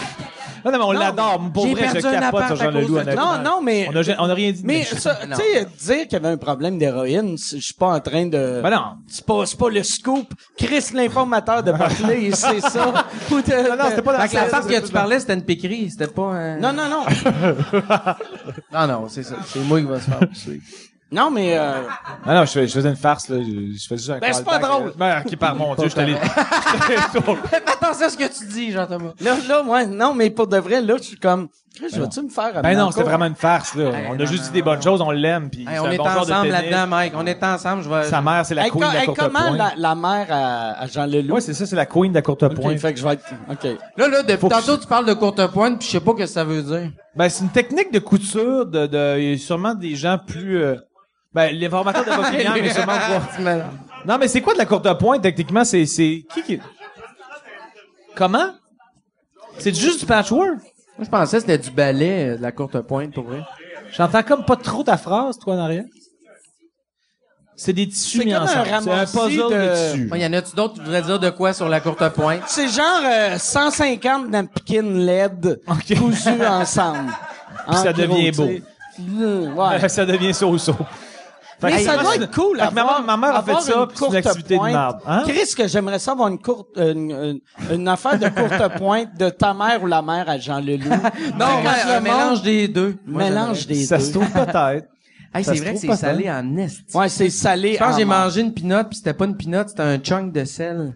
non, non, mais on l'adore. Pour j'ai vrai, je perdu un capote sur Jean à cause Leloup, non, non, mais, On a, on a rien dit de mais, tu sais, dire qu'il y avait un problème d'héroïne, je suis pas en train de... Ben non. C'est pas, c'est pas le scoop. Chris, l'informateur de Barclay, c'est ça. Non, non, c'était pas dans la c'est- que tu parlais, c'était une piquerie. C'était pas un... Non, non, non. Non, non, c'est ça. C'est moi qui va se faire poursuivre. Non, mais, euh, Ah non, je, fais- je faisais une farce, là. Je, je faisais juste un Ben, c'est pas drôle. Ben, ok, par mon Dieu, je t'allais. Fais attention à ce que tu dis, Jean-Thomas. là, là, ouais, non, mais pour de vrai, là, je suis comme, Chris, vas-tu me faire Ben non, c'était vraiment une farce, là. Hey, on a non, juste non, dit des bonnes choses, on l'aime, puis Hey, c'est on un est bon joueur de ensemble là-dedans, Mike. On est ensemble. Je vais... Sa mère, c'est la Hey, queen de la hey, courte comment pointe. la, la mère à, à Jean Leloup? Ouais, c'est ça, c'est la queen de la courte Ok, pointe. fait que je vais être, OK. Là, là, depuis Faut que tantôt, tu parles de courte pointe, puis je sais pas ce que ça veut dire. Ben, c'est une technique de couture de, de, il y a sûrement des gens plus, euh, Ben, l'informateur de Buckingham est sûrement mélanges. Non, mais c'est quoi de la courte pointe, techniquement? C'est, c'est, qui qui... Comment? C'est juste du patchwork? Moi, je pensais que c'était du ballet, euh, de la courte pointe, pour vrai. J'entends comme pas trop ta phrase, toi, en arrière. C'est des tissus mis ensemble. C'est un puzzle de, de- tissus. Il y en a-tu d'autres qui voudraient dire de quoi sur la courte pointe? C'est genre euh, 150 napkins LED cousus ensemble. Puis ça devient beau. Euh, ouais. ça devient so-so. Mais que ça doit être cool. Fait que ma avoir- mère- ma mère a fait ça, une puis c'est une courte activité de pointe. merde. Hein? Chris, que j'aimerais ça avoir une courte, une, une, une affaire de courte pointe de ta mère ou la mère à Jean Leloup. Non, le un monde- mélange des deux. Moi, Mélange des Ça deux. se trouve peut-être. Hey, ça c'est vrai que c'est salé en est. Ouais, c'est salé. Je pense que j'ai mangé une peanut, puis c'était pas une peanut, c'était un chunk de sel.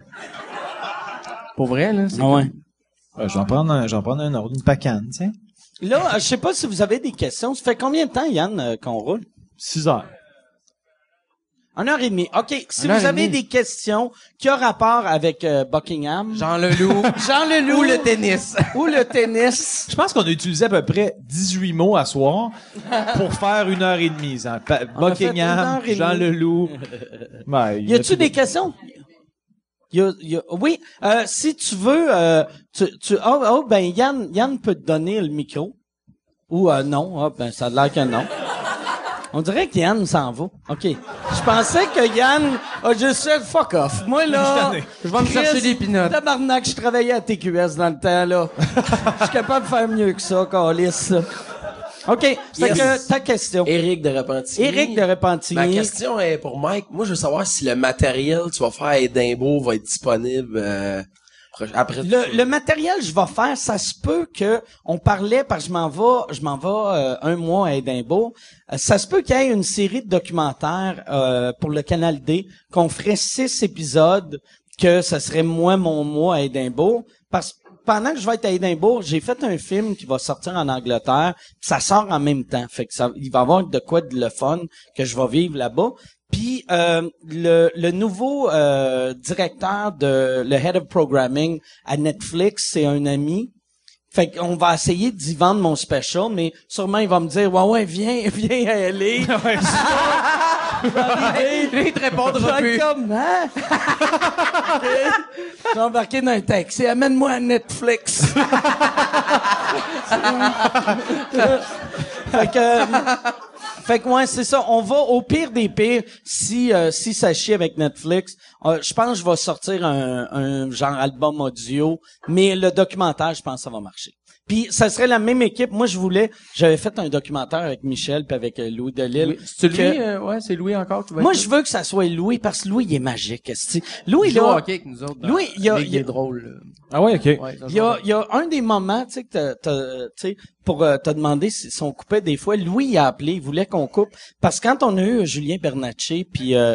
Pour vrai, là. c'est- Ah ouais. Ouais, j'en prends un, j'en prends un ordre, une pacane, tiens. Là, euh, je sais pas si vous avez des questions. Ça fait combien de temps, Yann, euh, qu'on roule? 6 heures. Une heure et demie. OK. Si vous avez demie. des questions qui ont rapport avec euh, Buckingham, Jean Leloup. Jean Leloup ou le tennis. ou le tennis, Je pense qu'on a utilisé à peu près 18 mots à soir pour faire une heure et demie. hein. Buckingham, Jean. Leloup. Ben, il y a-tu des questions? Y a, y a- oui, euh, si tu veux, euh, tu, tu, oh, oh, ben Yann, Yann peut te donner le micro. Ou euh, non, ah, ben ça a l'air que non. On dirait que Yann s'en va. OK. Je pensais que Yann a juste fait fuck off. Moi, là, Je vais me chercher des peanuts. Tabarnak, je travaillais à TQS dans le temps, là. Je suis capable de faire mieux que ça, Calis. là. OK. Fait Yes. que ta question. Éric de Repentigny. Éric de Repentigny. Ma question est pour Mike. Moi, je veux savoir si le matériel que tu vas faire à Edimbourg va être disponible euh, après. Le, le matériel que je vais faire, ça se peut que on parlait parce que je m'en vais, je m'en vais euh, un mois à Édimbourg. Euh, ça se peut qu'il y ait une série de documentaires euh, pour le Canal D qu'on ferait six épisodes que ça serait moi mon mois à Édimbourg parce que pendant que je vais être à Édimbourg, j'ai fait un film qui va sortir en Angleterre, ça sort en même temps, fait que ça, il va y avoir de quoi de le fun que je vais vivre là-bas. Puis euh, le, le nouveau euh, directeur de le head of programming à Netflix, c'est un ami. Fait qu'on va essayer d'y vendre mon special, mais sûrement il va me dire ouais ouais viens viens à. Lui, il te répondra plus. hein? Je vais embarquer dans un taxi. Amène-moi à Netflix. fait que, euh, fait que ouais, c'est ça. On va au pire des pires si euh, si ça chie avec Netflix. euh, je pense que je vais sortir un, un genre album audio, mais le documentaire, je pense que ça va marcher. Puis ça serait la même équipe. Moi, je voulais, j'avais fait un documentaire avec Michel puis avec euh, Louis Delisle. Oui. C'est lui, euh, ouais, c'est Louis encore qui va moi, être je veux que ça soit Louis parce que Louis, il est magique. Louis, Il là, hockey avec nous autres. dans Louis, il y a- il drôles. là. Ah ouais, ok. Ouais, il y a, il y a un des moments, tu sais, que t'as- t'as- tu sais, pour euh, te demander si, si on coupait des fois, Louis il a appelé, il voulait qu'on coupe. Parce que quand on a eu Julien Bernatchez, puis euh,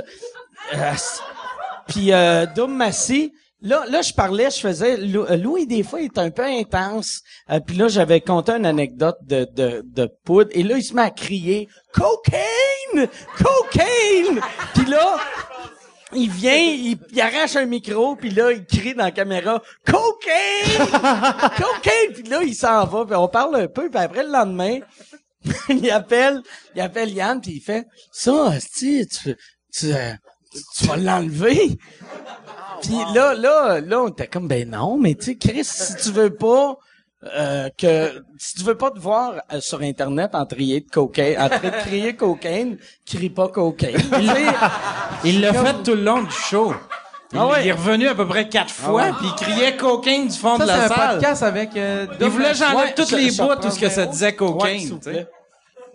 euh, puis euh, Dom Massy, là, là, je parlais, je faisais, euh, Louis, des fois, il est un peu intense. Euh, puis là, j'avais conté une anecdote de, de, de poudre. Et là, il se met à crier « Cocaine! Cocaine! » Puis là, il vient, il, arrache un micro, puis là, il crie dans la caméra « Cocaine! Cocaine! » Puis là, il s'en va, puis on parle un peu, puis après, le lendemain, il appelle, il appelle Yann, puis il fait « Ça, tu, tu, euh, tu vas l'enlever? » Puis là, là, là, on était comme « Ben non, mais tu sais, Chris, si tu veux pas... euh, que si tu veux pas te voir euh, sur internet en trier de cocaine, en train de crier cocaine, crie pas cocaine. Il l'a fait tout le long du show. Il, Ah ouais. il est revenu à peu près quatre fois, puis il criait cocaine du fond Ça, de c'est la un salle. podcast avec... Euh, Il voulait que j'enlève Ouais, toutes je- les bouts, tout ce que ça disait Ouais, cocaine. s'il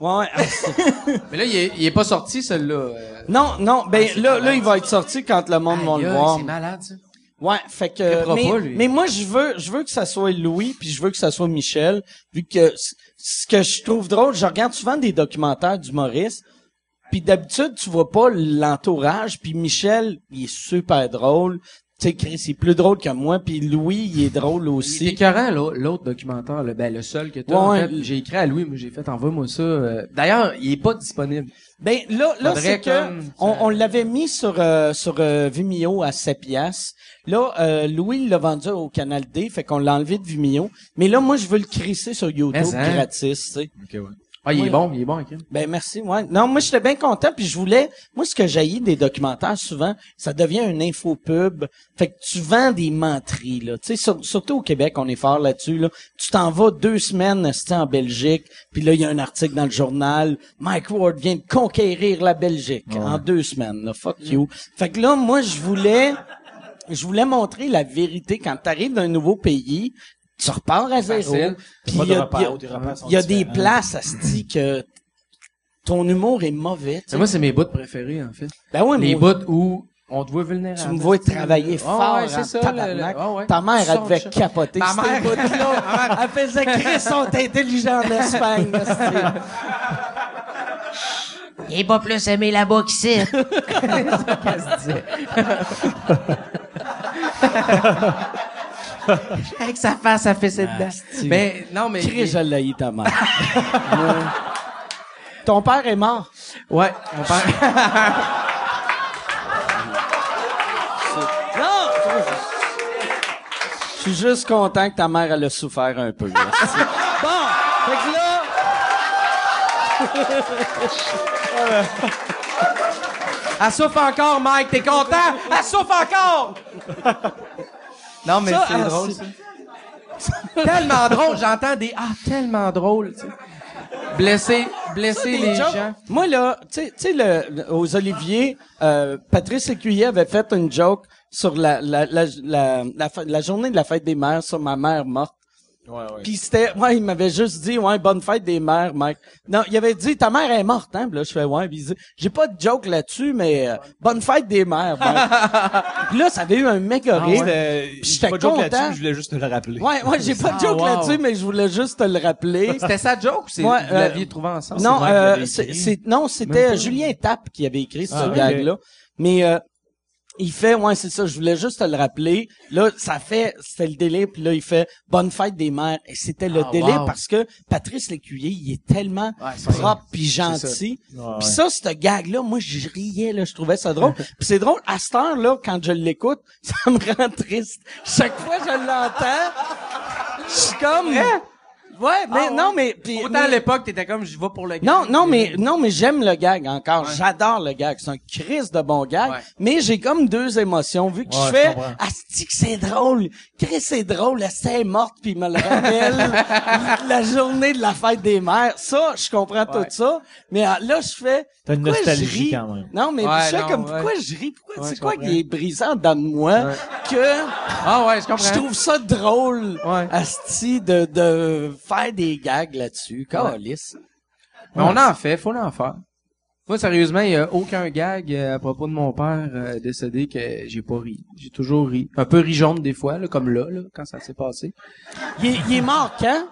Ouais, ouais, ah, Mais là, il est, il est pas sorti, celui-là. euh. non, non, ben là, là, il va être sorti quand le monde va le voir. C'est malade, ça. Ouais, fait que mais, pas, lui. mais moi je veux je veux que ça soit Louis puis je veux que ça soit Michel vu que ce que je trouve drôle, je regarde souvent des documentaires d'humoristes puis d'habitude tu vois pas l'entourage puis Michel, il est super drôle. Tu sais Chris, il est plus drôle que moi puis Louis, il est drôle C'est aussi. écœurant, l'au- l'autre documentaire, là. ben, le seul que t'as, Ouais, en fait. J'ai écrit à Louis, moi, j'ai fait, envoie-moi ça. euh. D'ailleurs, il est pas disponible. Ben là, là c'est que comme- on, on l'avait mis sur euh, sur euh, Vimeo à 7 piastres. Là, euh, Louis l'a vendu au Canal D, fait qu'on l'a enlevé de Vimeo. Mais là, moi, je veux le crisser sur YouTube Mais, hein? gratis, tu sais. Ok, ouais. Ah, il est bon, il est bon. Ben merci, ouais. Non, moi j'étais bien content puis je voulais moi ce que j'haïs des documentaires souvent, ça devient un infopub. Fait que tu vends des menteries là, tu sais sur- surtout au Québec, on est fort là-dessus là. Tu t'en vas deux semaines en Belgique, puis là il y a un article dans le journal, Mike Ward vient de conquérir la Belgique en deux semaines. Là, fuck you. Fait que là moi je voulais je voulais montrer la vérité quand tu arrives d'un nouveau pays, tu repars à zéro. Puis il de y a, repères, il y a- y a des places à se que ton humour est mauvais. moi, c'est mes bouts préférés, en fait. ben oui, Les bouts où on te voit vulnérable. tu me vois travailler Ah fort ouais, c'est en ça, tabarnak. le- le- ah ouais. Ta mère, elle devait de ça. capoter. Ma ces mère- bouts-là. elle faisait Chris, sont intelligents en Espagne. Il est pas plus aimé là-bas qu'ici. Avec sa face, ça fait cette dedans. Mais, non, mais. Chris, je l'ai ta mère. Ouais. Ton père est mort? Ouais, mon père. Non! Je suis juste content que ta mère, elle a souffert un peu. là. Bon! Fait que là... Elle souffre encore, Mike, t'es content? Elle souffre encore! Non, mais c'est ah, drôle, ça. tellement drôle, j'entends des ah, tellement drôle, tu sais. Blesser, blesser les jokes. gens. Moi, là, tu sais- tu sais, le- aux Oliviers, euh, Patrice Écuyer avait fait une joke sur la, la, la, la, la journée de la fête des mères sur ma mère morte. Ouais, ouais. Puis c'était, ouais, il m'avait juste dit, ouais, bonne fête des mères, Mike. Non, il avait dit, ta mère est morte, hein? Puis là, je fais, ouais. Puis il dit, j'ai pas de joke là-dessus, mais euh, bonne fête des mères, Mike. Puis là, ça avait eu un méga Ah, rire. ouais. Puis j'étais Pas de joke content. là-dessus, je voulais juste te le rappeler. Ouais, ouais, j'ai pas de Ah, joke wow. là-dessus, mais je voulais juste te le rappeler. C'était sa joke ou c'est Ouais, vous euh, l'aviez trouvé ensemble? Non, euh, c'est, non, c'était Julien Tapp qui avait écrit ce Ah, gag-là. Mais euh, il fait, ouais, c'est ça, je voulais juste te le rappeler. Là, ça fait, c'était le délire, puis là, il fait Bonne fête des mères. Et c'était le Ah, délire wow. parce que Patrice Lécuyer, il est tellement Ouais, propre puis gentil. Ouais, Puis ouais. ça, ce gag-là, moi, je riais, là, je trouvais ça drôle. puis c'est drôle, à cette heure-là, quand je l'écoute, ça me rend triste. Chaque fois que je l'entends, je suis comme... Ouais, mais Ah, ouais. non, mais... puis- Autant mais- à l'époque, t'étais comme, je vais pour le gars. non, non, mais non, mais j'aime le gag encore. J'adore le gag. C'est un Chris de bon gag. Ouais. Mais j'ai comme deux émotions vu que Ouais, je fais. Asti que c'est drôle. Chris c'est drôle. Asti est morte puis il me le rappelle la journée de la fête des mères. Ça, je comprends tout ça. Mais euh, là, je fais. T'as une nostalgie je ris? quand même. Non, mais Ouais, je fais non, comme ouais. pourquoi je ris? Pourquoi Ouais, c'est quoi qui est brisant dans moi que Ah ouais, je comprends. je trouve ça drôle, Ouais. Asti, de de faire des gags là-dessus. Calice. Mais on en fait, faut en faire. Moi, sérieusement, il y a aucun gag euh, à propos de mon père euh, décédé que j'ai pas ri. J'ai toujours ri. Un peu ri jaune des fois, là, comme là, là, quand ça s'est passé. Il est, il est mort quand?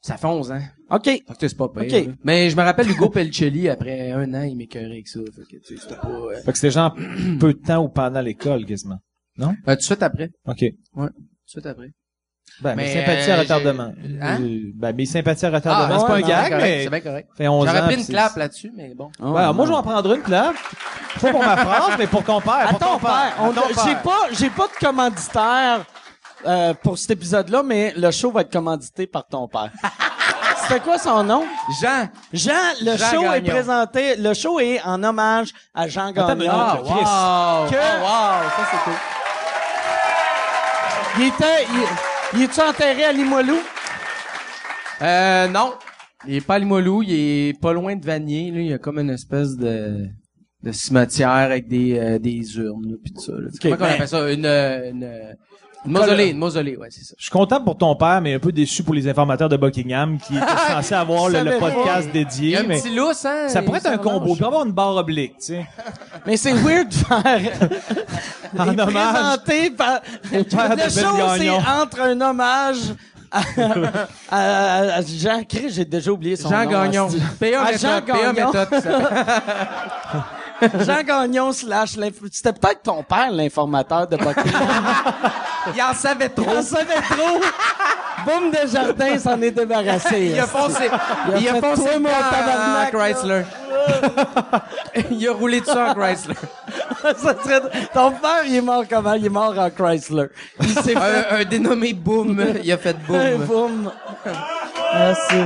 Ça fait 11 ans. OK. Fait que c'est pas pire. Ok. là. Mais je me rappelle Hugo Pellicelli, après un an, il m'écœurait avec ça. Fait que, tu sais, c'était pas... euh, Fait que c'était genre peu de temps ou pendant l'école, quasiment. euh, tout de suite après. OK. Tout de suite après. Ben, Mais, mes sympathies à euh, retardement. j'ai- Hein? Euh, Ben, mes sympathies à retardement. Ah, c'est pas un non, gag, correct, mais C'est bien correct. fait 11 ans. J'aurais pris une clap là-dessus, mais bon. Oh, moi, je vais en prendre une clap. Pas pour ma phrase, mais pour ton père. À ton père. J'ai pas, j'ai pas de commanditaire euh, pour cet épisode-là, mais le show va être commandité par ton père. C'était quoi son nom? Jean! Jean, le Jean show est présenté, le show est en hommage à Jean Gagnon. non, Ah, Chris. wow! Que- Oh, wow! Ça, c'est cool. Il était, il, il est-tu enterré à Limoilou? Euh, non. Il est pas à Limoilou, il est pas loin de Vanier, là. Il y a comme une espèce de, de cimetière avec des, euh, des urnes, là, pis tout ça, là. Comment qu'on ben- appelle ça? Une, euh, une, euh, une mausolée, une mausolée, ouais, c'est ça. Je suis content pour ton père, mais un peu déçu pour les informateurs de Buckingham qui étaient censés avoir le, podcast Il y dédié, a un mais petit lousse, hein? ça pourrait être un combo. Il pourrait avoir une barre oblique, tu sais. Mais c'est weird de faire. En Il est hommage. présenté par. père de le show, c'est entre un hommage à, à- à Jean Chris, j'ai déjà oublié son Jean nom. Gagnon. asti. PA Jean méthode, PA Gagnon. Jean Gagnon slash l'inf- C'était peut-être ton père, l'informateur de Buckingham. Il en savait trop. On savait trop. Boum de jardin s'en est débarrassé. Il a foncé, Il a il foncé mon tabarnak, en Chrysler. il a roulé dessus en Chrysler. Ça serait- Ton père, il est mort comment? Il est mort en Chrysler. Il fait Un, un dénommé Boom. Il a fait Boom. boum. Merci.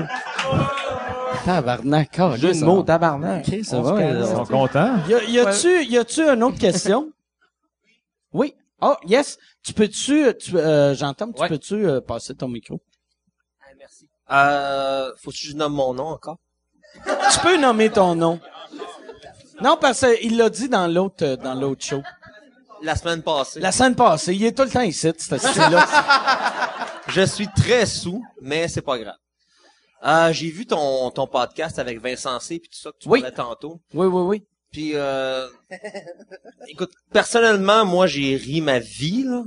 Tabarnak, Jeu de mots, tabarnak. Euh, Ils sont contents. Y, a-tu, y a-tu une autre question? Oui. Oh, yes. Tu peux-tu, tu, euh, j'entends, tu Ouais. peux-tu euh, passer ton micro? Euh, faut que je nomme mon nom encore? Tu peux nommer ton nom. Non, parce qu'il l'a dit dans l'autre, euh, dans l'autre show. La semaine passée. La semaine passée, il est tout le temps ici, ce style-là. Je suis très sous, mais c'est pas grave. Euh, j'ai vu ton, ton podcast avec Vincent C puis tout ça que tu Oui. parlais tantôt. oui, oui, oui. Puis euh, écoute, personnellement, moi j'ai ri ma vie là.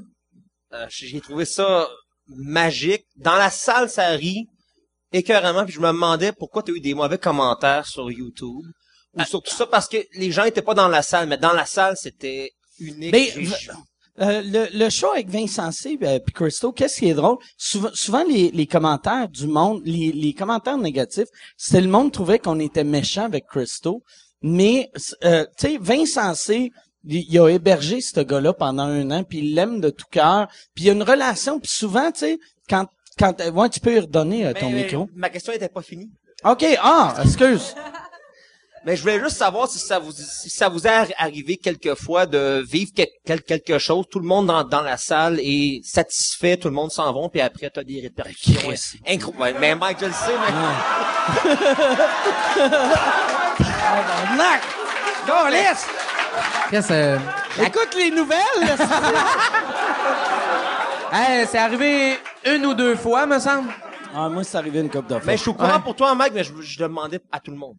Euh, j'ai trouvé ça magique. Dans la salle, ça rit écœuramment. Puis je me demandais pourquoi tu as eu des mauvais commentaires sur YouTube ou sur tout ça parce que les gens étaient pas dans la salle, mais dans la salle c'était unique. Mais, Euh, le, le show avec Vincent C. euh, puis Christo, qu'est-ce qui est drôle? Souvent, souvent les, les commentaires du monde, les, les commentaires négatifs, c'était le monde trouvait qu'on était méchant avec Christo. Mais, euh, tu sais, Vincent C., il, il a hébergé ce gars-là pendant un an, puis il l'aime de tout cœur. Puis il y a une relation, puis souvent, tu sais, quand, quand, euh, ouais, tu peux lui redonner euh, ton Mais- micro. Ma question était pas finie. OK, ah, excuse. Mais je voulais juste savoir si ça vous si ça vous est arrivé quelquefois de vivre quel- quel- quelque chose, tout le monde dans, dans la salle est satisfait, tout le monde s'en va, puis après t'as des répercussions incroyables. Mais Mike, je le sais, mais! Câlisse! Qu'est-ce euh, Écoute les nouvelles, hey, c'est arrivé une ou deux fois, me semble. Ah, moi, c'est arrivé une coupe de fois. mais je suis au courant Ouais. pour toi, Mike, mais je, je demandais à tout le monde.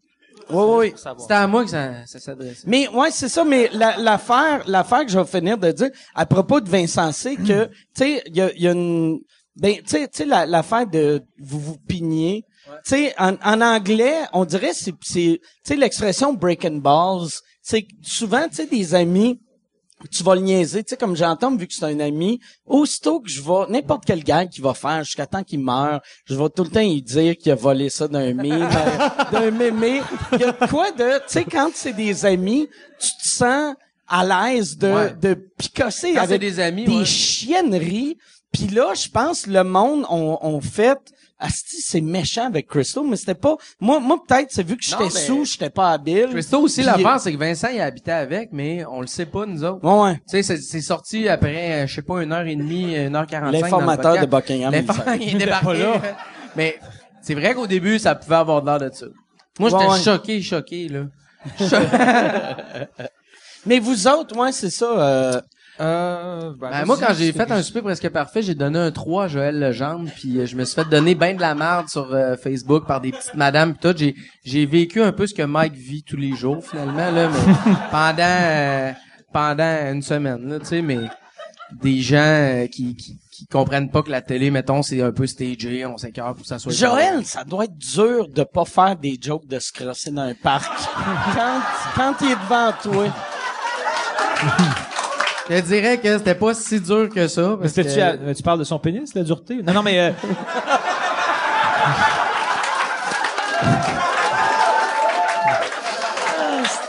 Oui, oui. C'était à moi que ça, ça s'adressait. Mais ouais, c'est ça. Mais la- l'affaire, l'affaire que je vais finir de dire à propos de Vincent C, que tu sais, il y a, il y a une, ben, tu sais, tu sais, la- l'affaire de vous vous pignez. Tu sais, en, en anglais, on dirait c'est, c'est, tu sais, l'expression breaking balls. C'est souvent, tu sais, des amis. Tu vas le niaiser, tu sais, comme j'entends, vu que c'est un ami, aussitôt que je vais, n'importe quel gars qui va faire jusqu'à temps qu'il meurt, je vais tout le temps lui dire qu'il a volé ça d'un mime, euh, d'un mémé. Il y a quoi de, tu sais, quand c'est des amis, tu te sens à l'aise de, Ouais. de picosser Quand avec des amis, des ouais. chienneries. Puis là, je pense le monde on, on fait Asti, c'est méchant avec Crystal, mais c'était pas. Moi, moi peut-être, c'est vu que j'étais mais- sous, j'étais pas habile. Christo aussi, l'affaire, c'est que Vincent, il habitait avec, mais on le sait pas, nous autres. Ouais, ouais. Tu sais, c'est- c'est sorti après, euh, je sais pas, une heure et demie, une heure quarante-cinq. L'informateur le de. Buckingham. L'informateur, il est débarqué. Mais c'est vrai qu'au début, ça pouvait avoir l'air de ça. Moi, j'étais ouais. choqué, choqué, là. Mais vous autres, ouais, c'est ça. Euh, Euh, Ben, moi, quand j'ai fait un souper presque parfait, j'ai donné un 3 à Joël Legendre, puis euh, je me suis fait donner ben de la merde sur euh, Facebook par des petites madames pis tout. J'ai, j'ai vécu un peu ce que Mike vit tous les jours, finalement, là, mais pendant, euh, pendant une semaine, là, tu sais, mais des gens euh, qui, qui, qui comprennent pas que la télé, mettons, c'est un peu stagé, on s'écœure pour que ça soit... Joël, ça doit être dur de pas faire des jokes de se crosser dans un parc. quand, quand il est devant toi. Je te dirais que c'était pas si dur que ça. Parce à- euh, tu parles de son pénis, la dureté? Non, non, mais... euh,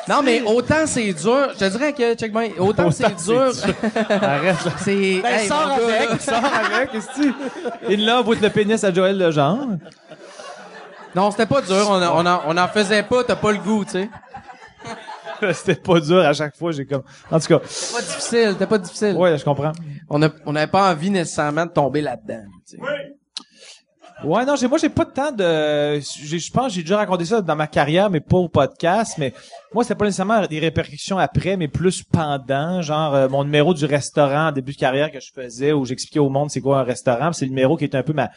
Non, mais autant c'est dur, je te dirais que, check bien, autant, c'est dur. arrête, là. c'est, Ben, hey, sors avec. Sors avec, qu'est-ce que In love with le pénis à Joël Legendre. Non, c'était pas dur. On, on, en, on en faisait pas. T'as pas le goût, tu sais. C'était pas dur à chaque fois, j'ai comme... En tout cas, C'était pas difficile. C'était pas difficile. ouais, je comprends. On a, on n'avait pas envie nécessairement de tomber là-dedans. tu sais. Ouais, non, j'ai, moi, j'ai pas de temps de, j'ai- je pense, que j'ai déjà raconté ça dans ma carrière, mais pas au podcast, mais moi, c'était pas nécessairement des répercussions après, mais plus pendant, genre, euh, mon numéro du restaurant en début de carrière que je faisais, où j'expliquais au monde c'est quoi un restaurant, c'est le numéro qui était un peu ma,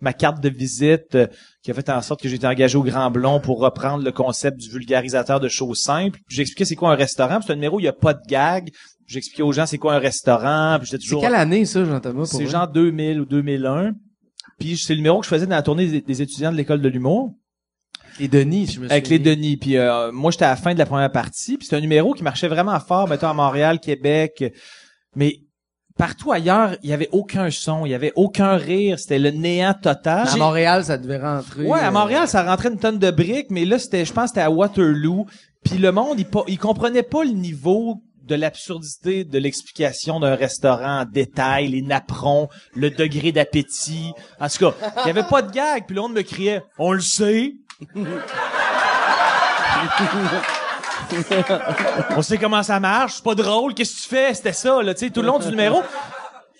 ma carte de visite, euh, qui a fait en sorte que j'ai été engagé au Grand Blond pour reprendre le concept du vulgarisateur de choses simples. Puis j'expliquais c'est quoi un restaurant, puis c'est un numéro où il y a pas de gag. J'expliquais aux gens c'est quoi un restaurant, puis j'étais C'est toujours quelle année, ça, Jean-Thomas? c'est genre 2000 ou 2001. Puis c'est le numéro que je faisais dans la tournée des, des étudiants de l'école de l'humour Les Denis, je me avec les. Denis. Puis euh, moi j'étais à la fin de la première partie. Puis c'est un numéro qui marchait vraiment fort, mettons à Montréal, Québec, mais partout ailleurs il y avait aucun son, il y avait aucun rire, c'était le néant total. À Montréal, ça devait rentrer. Ouais, à euh, Montréal, ça rentrait une tonne de briques, mais là, c'était, je pense, que c'était à Waterloo. Puis le monde, il, il comprenait pas le niveau de l'absurdité de l'explication d'un restaurant en détail, les napperons, le degré d'appétit. En tout cas, il y avait pas de gag. Puis le monde me criait, on le sait. On sait comment ça marche, c'est pas drôle, qu'est-ce que tu fais? C'était ça, là, tu sais, tout le long du numéro.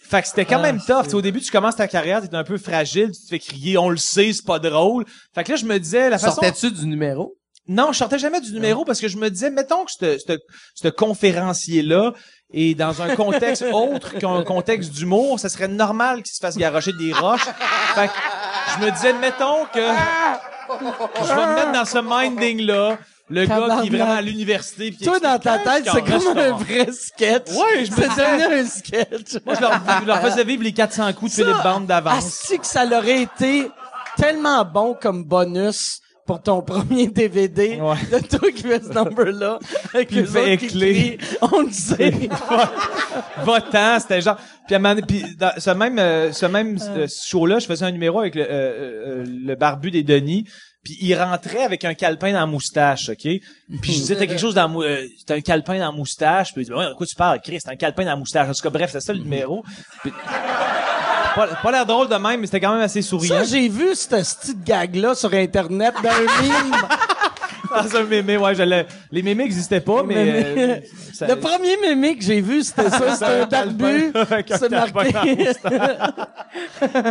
Fait que c'était quand même tough. Tu sais, Au début, tu commences ta carrière, t'es un peu fragile, tu te fais crier, on le sait, c'est pas drôle. Fait que là, je me disais, la façon... Sortais-tu du numéro? Non, je sortais jamais du numéro parce que je me disais, mettons que ce conférencier-là est dans un contexte autre qu'un contexte d'humour, ça serait normal qu'il se fasse garrocher des roches. Fait que je me disais, mettons que je vais me mettre dans ce minding-là, le gars qui est vraiment à l'université. puis qui Toi, dans ta explique, tête, c'est comme un vrai sketch. Ouais, je me C'est devenu un sketch. Moi, je leur, je leur faisais vivre les 400 coups de Philippe Bande d'avance. Asti que ça l'aurait été tellement bon comme bonus pour ton premier DVD Ouais. de toi qui fais ce number-là. Avec Puis les il fait autres qui écler. crient, On le sait. votant, c'était genre puis, à un moment donné- puis dans ce même euh, ce même euh, show-là, je faisais un numéro avec le, euh, euh, le barbu des Denis, puis il rentrait avec un calepin dans la moustache, OK? Puis je disais t'as quelque chose dans la euh, t'as un calepin dans la moustache, puis il dit ouais, de quoi tu parles Chris, t'as un calepin dans la moustache. En tout cas bref, c'est ça le numéro. Puis- pas, pas l'air drôle de même, mais c'était quand même assez souriant. Ça, j'ai vu ce petit gag-là sur Internet dans un mime. Dans un mémé, ouais, je les mémés n'existaient pas, mais euh, ça- Le premier mémé que j'ai vu, c'était ça. C'était un barbu. C'est marqué.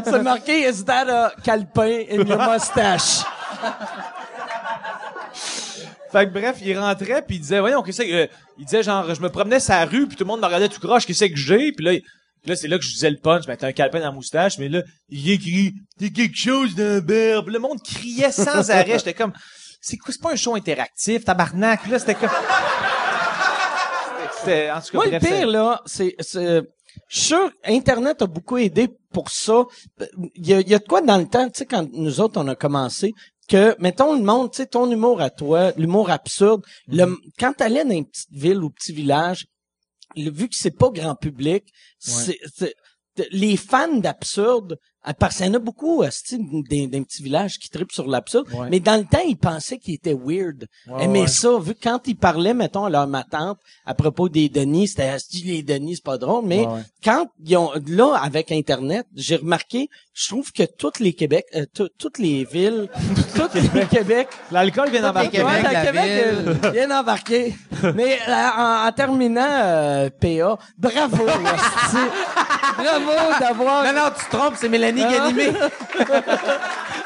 C'est marqué, is that a calepin in your mustache? Fait que bref, il rentrait puis il disait voyons qu'est-ce que euh, il disait genre je me promenais sur la rue puis tout le monde me regardait tout croche qu'est-ce que j'ai puis là il- puis là c'est là que je disais le punch mais t'as un calepin dans la moustache mais là il écrit t'es quelque chose d'un berbe le monde criait sans arrêt j'étais comme c'est quoi c'est pas un show interactif tabarnak Puis là c'était comme c'était en tout cas Moi, le pire, là, c'est, c'est, je suis sûr, Internet a beaucoup aidé pour ça. Il y a, il y a de quoi dans le temps, tu sais, quand nous autres, on a commencé, que, mettons, le monde, tu sais, ton humour à toi, l'humour absurde, le, Mhm. quand t'allais dans une petite ville ou petit village, le- vu que c'est pas grand public, c'est, les fans d'absurde, parce qu'il y en a beaucoup, d'un, d'un petit village qui tripent sur l'absurde, Ouais. mais dans le temps, ils pensaient qu'ils étaient weird. Ouais, ouais. ça, vu que quand ils parlaient, mettons, à leur ma tante, à propos des Denis, c'était, esti, les Denis, c'est pas drôle, mais quand ils ont, là, avec Internet, j'ai remarqué, je trouve que toutes les Québec, euh, tout- toutes les villes, toutes les Québec, l'alcool vient d'embarquer Québec, Ouais, la Québec euh, bien embarqué. Mais euh, en, en terminant, euh, PA, bravo, bravo d'avoir, Non, non, tu te trompes, c'est Mélanie Ganimé.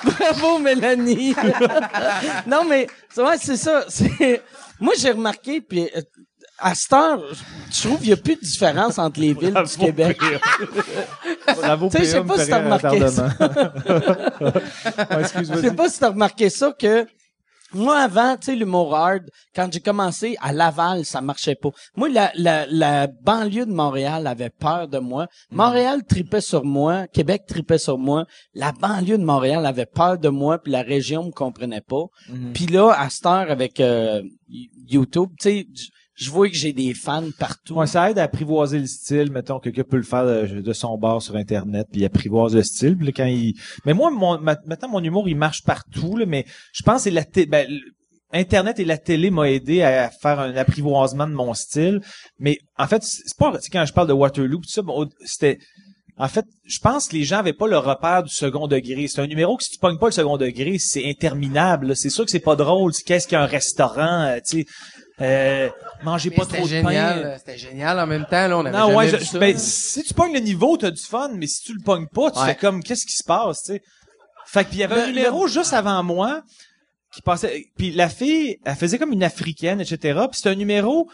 bravo Mélanie. non mais c'est vrai, c'est ça. Moi j'ai remarqué puis euh, à cette heure, je trouve qu'il n'y a plus de différence entre les villes du Québec. bravo Tu sais, je sais pas si t'as remarqué. Ouais, Je sais pas si t'as remarqué ça que moi avant, tu sais, l'humour hard, quand j'ai commencé à Laval, ça marchait pas. Moi, la, la, la banlieue de Montréal avait peur de moi. Montréal tripait sur moi, Québec tripait sur moi. La banlieue de Montréal avait peur de moi, puis la région me comprenait pas. Puis là, à cette heure avec euh, YouTube, tu sais, je vois que j'ai des fans partout. Ouais, ça aide à apprivoiser le style, mettons, quelqu'un peut le faire de, son bar sur Internet, puis apprivoise le style, puis là, quand il... Mais moi, mon, ma- maintenant, mon humour, il marche partout, là, mais je pense que ben, Internet et la télé m'ont aidé à faire un apprivoisement de mon style, mais en fait, c'est pas, quand je parle de Waterloo, tout ça, bon, c'était, en fait, je pense que les gens avaient pas le repère du second degré. C'est un numéro que si tu pognes pas le second degré, c'est interminable. C'est sûr que c'est pas drôle. Qu'est-ce qu'il y a un restaurant, tu sais, euh, mangez pas trop de génial. pain. C'était génial en même temps, là. On avait Non, jamais ouais, vu je- ça. ben, si tu pognes le niveau, t'as du fun, mais si tu le pognes pas, tu Ouais. fais comme, qu'est-ce qui se passe, tu sais? Fait que, puis il y avait un Le- numéro juste avant moi, qui passait, puis la fille, elle faisait comme une africaine, etc. Puis c'était un numéro,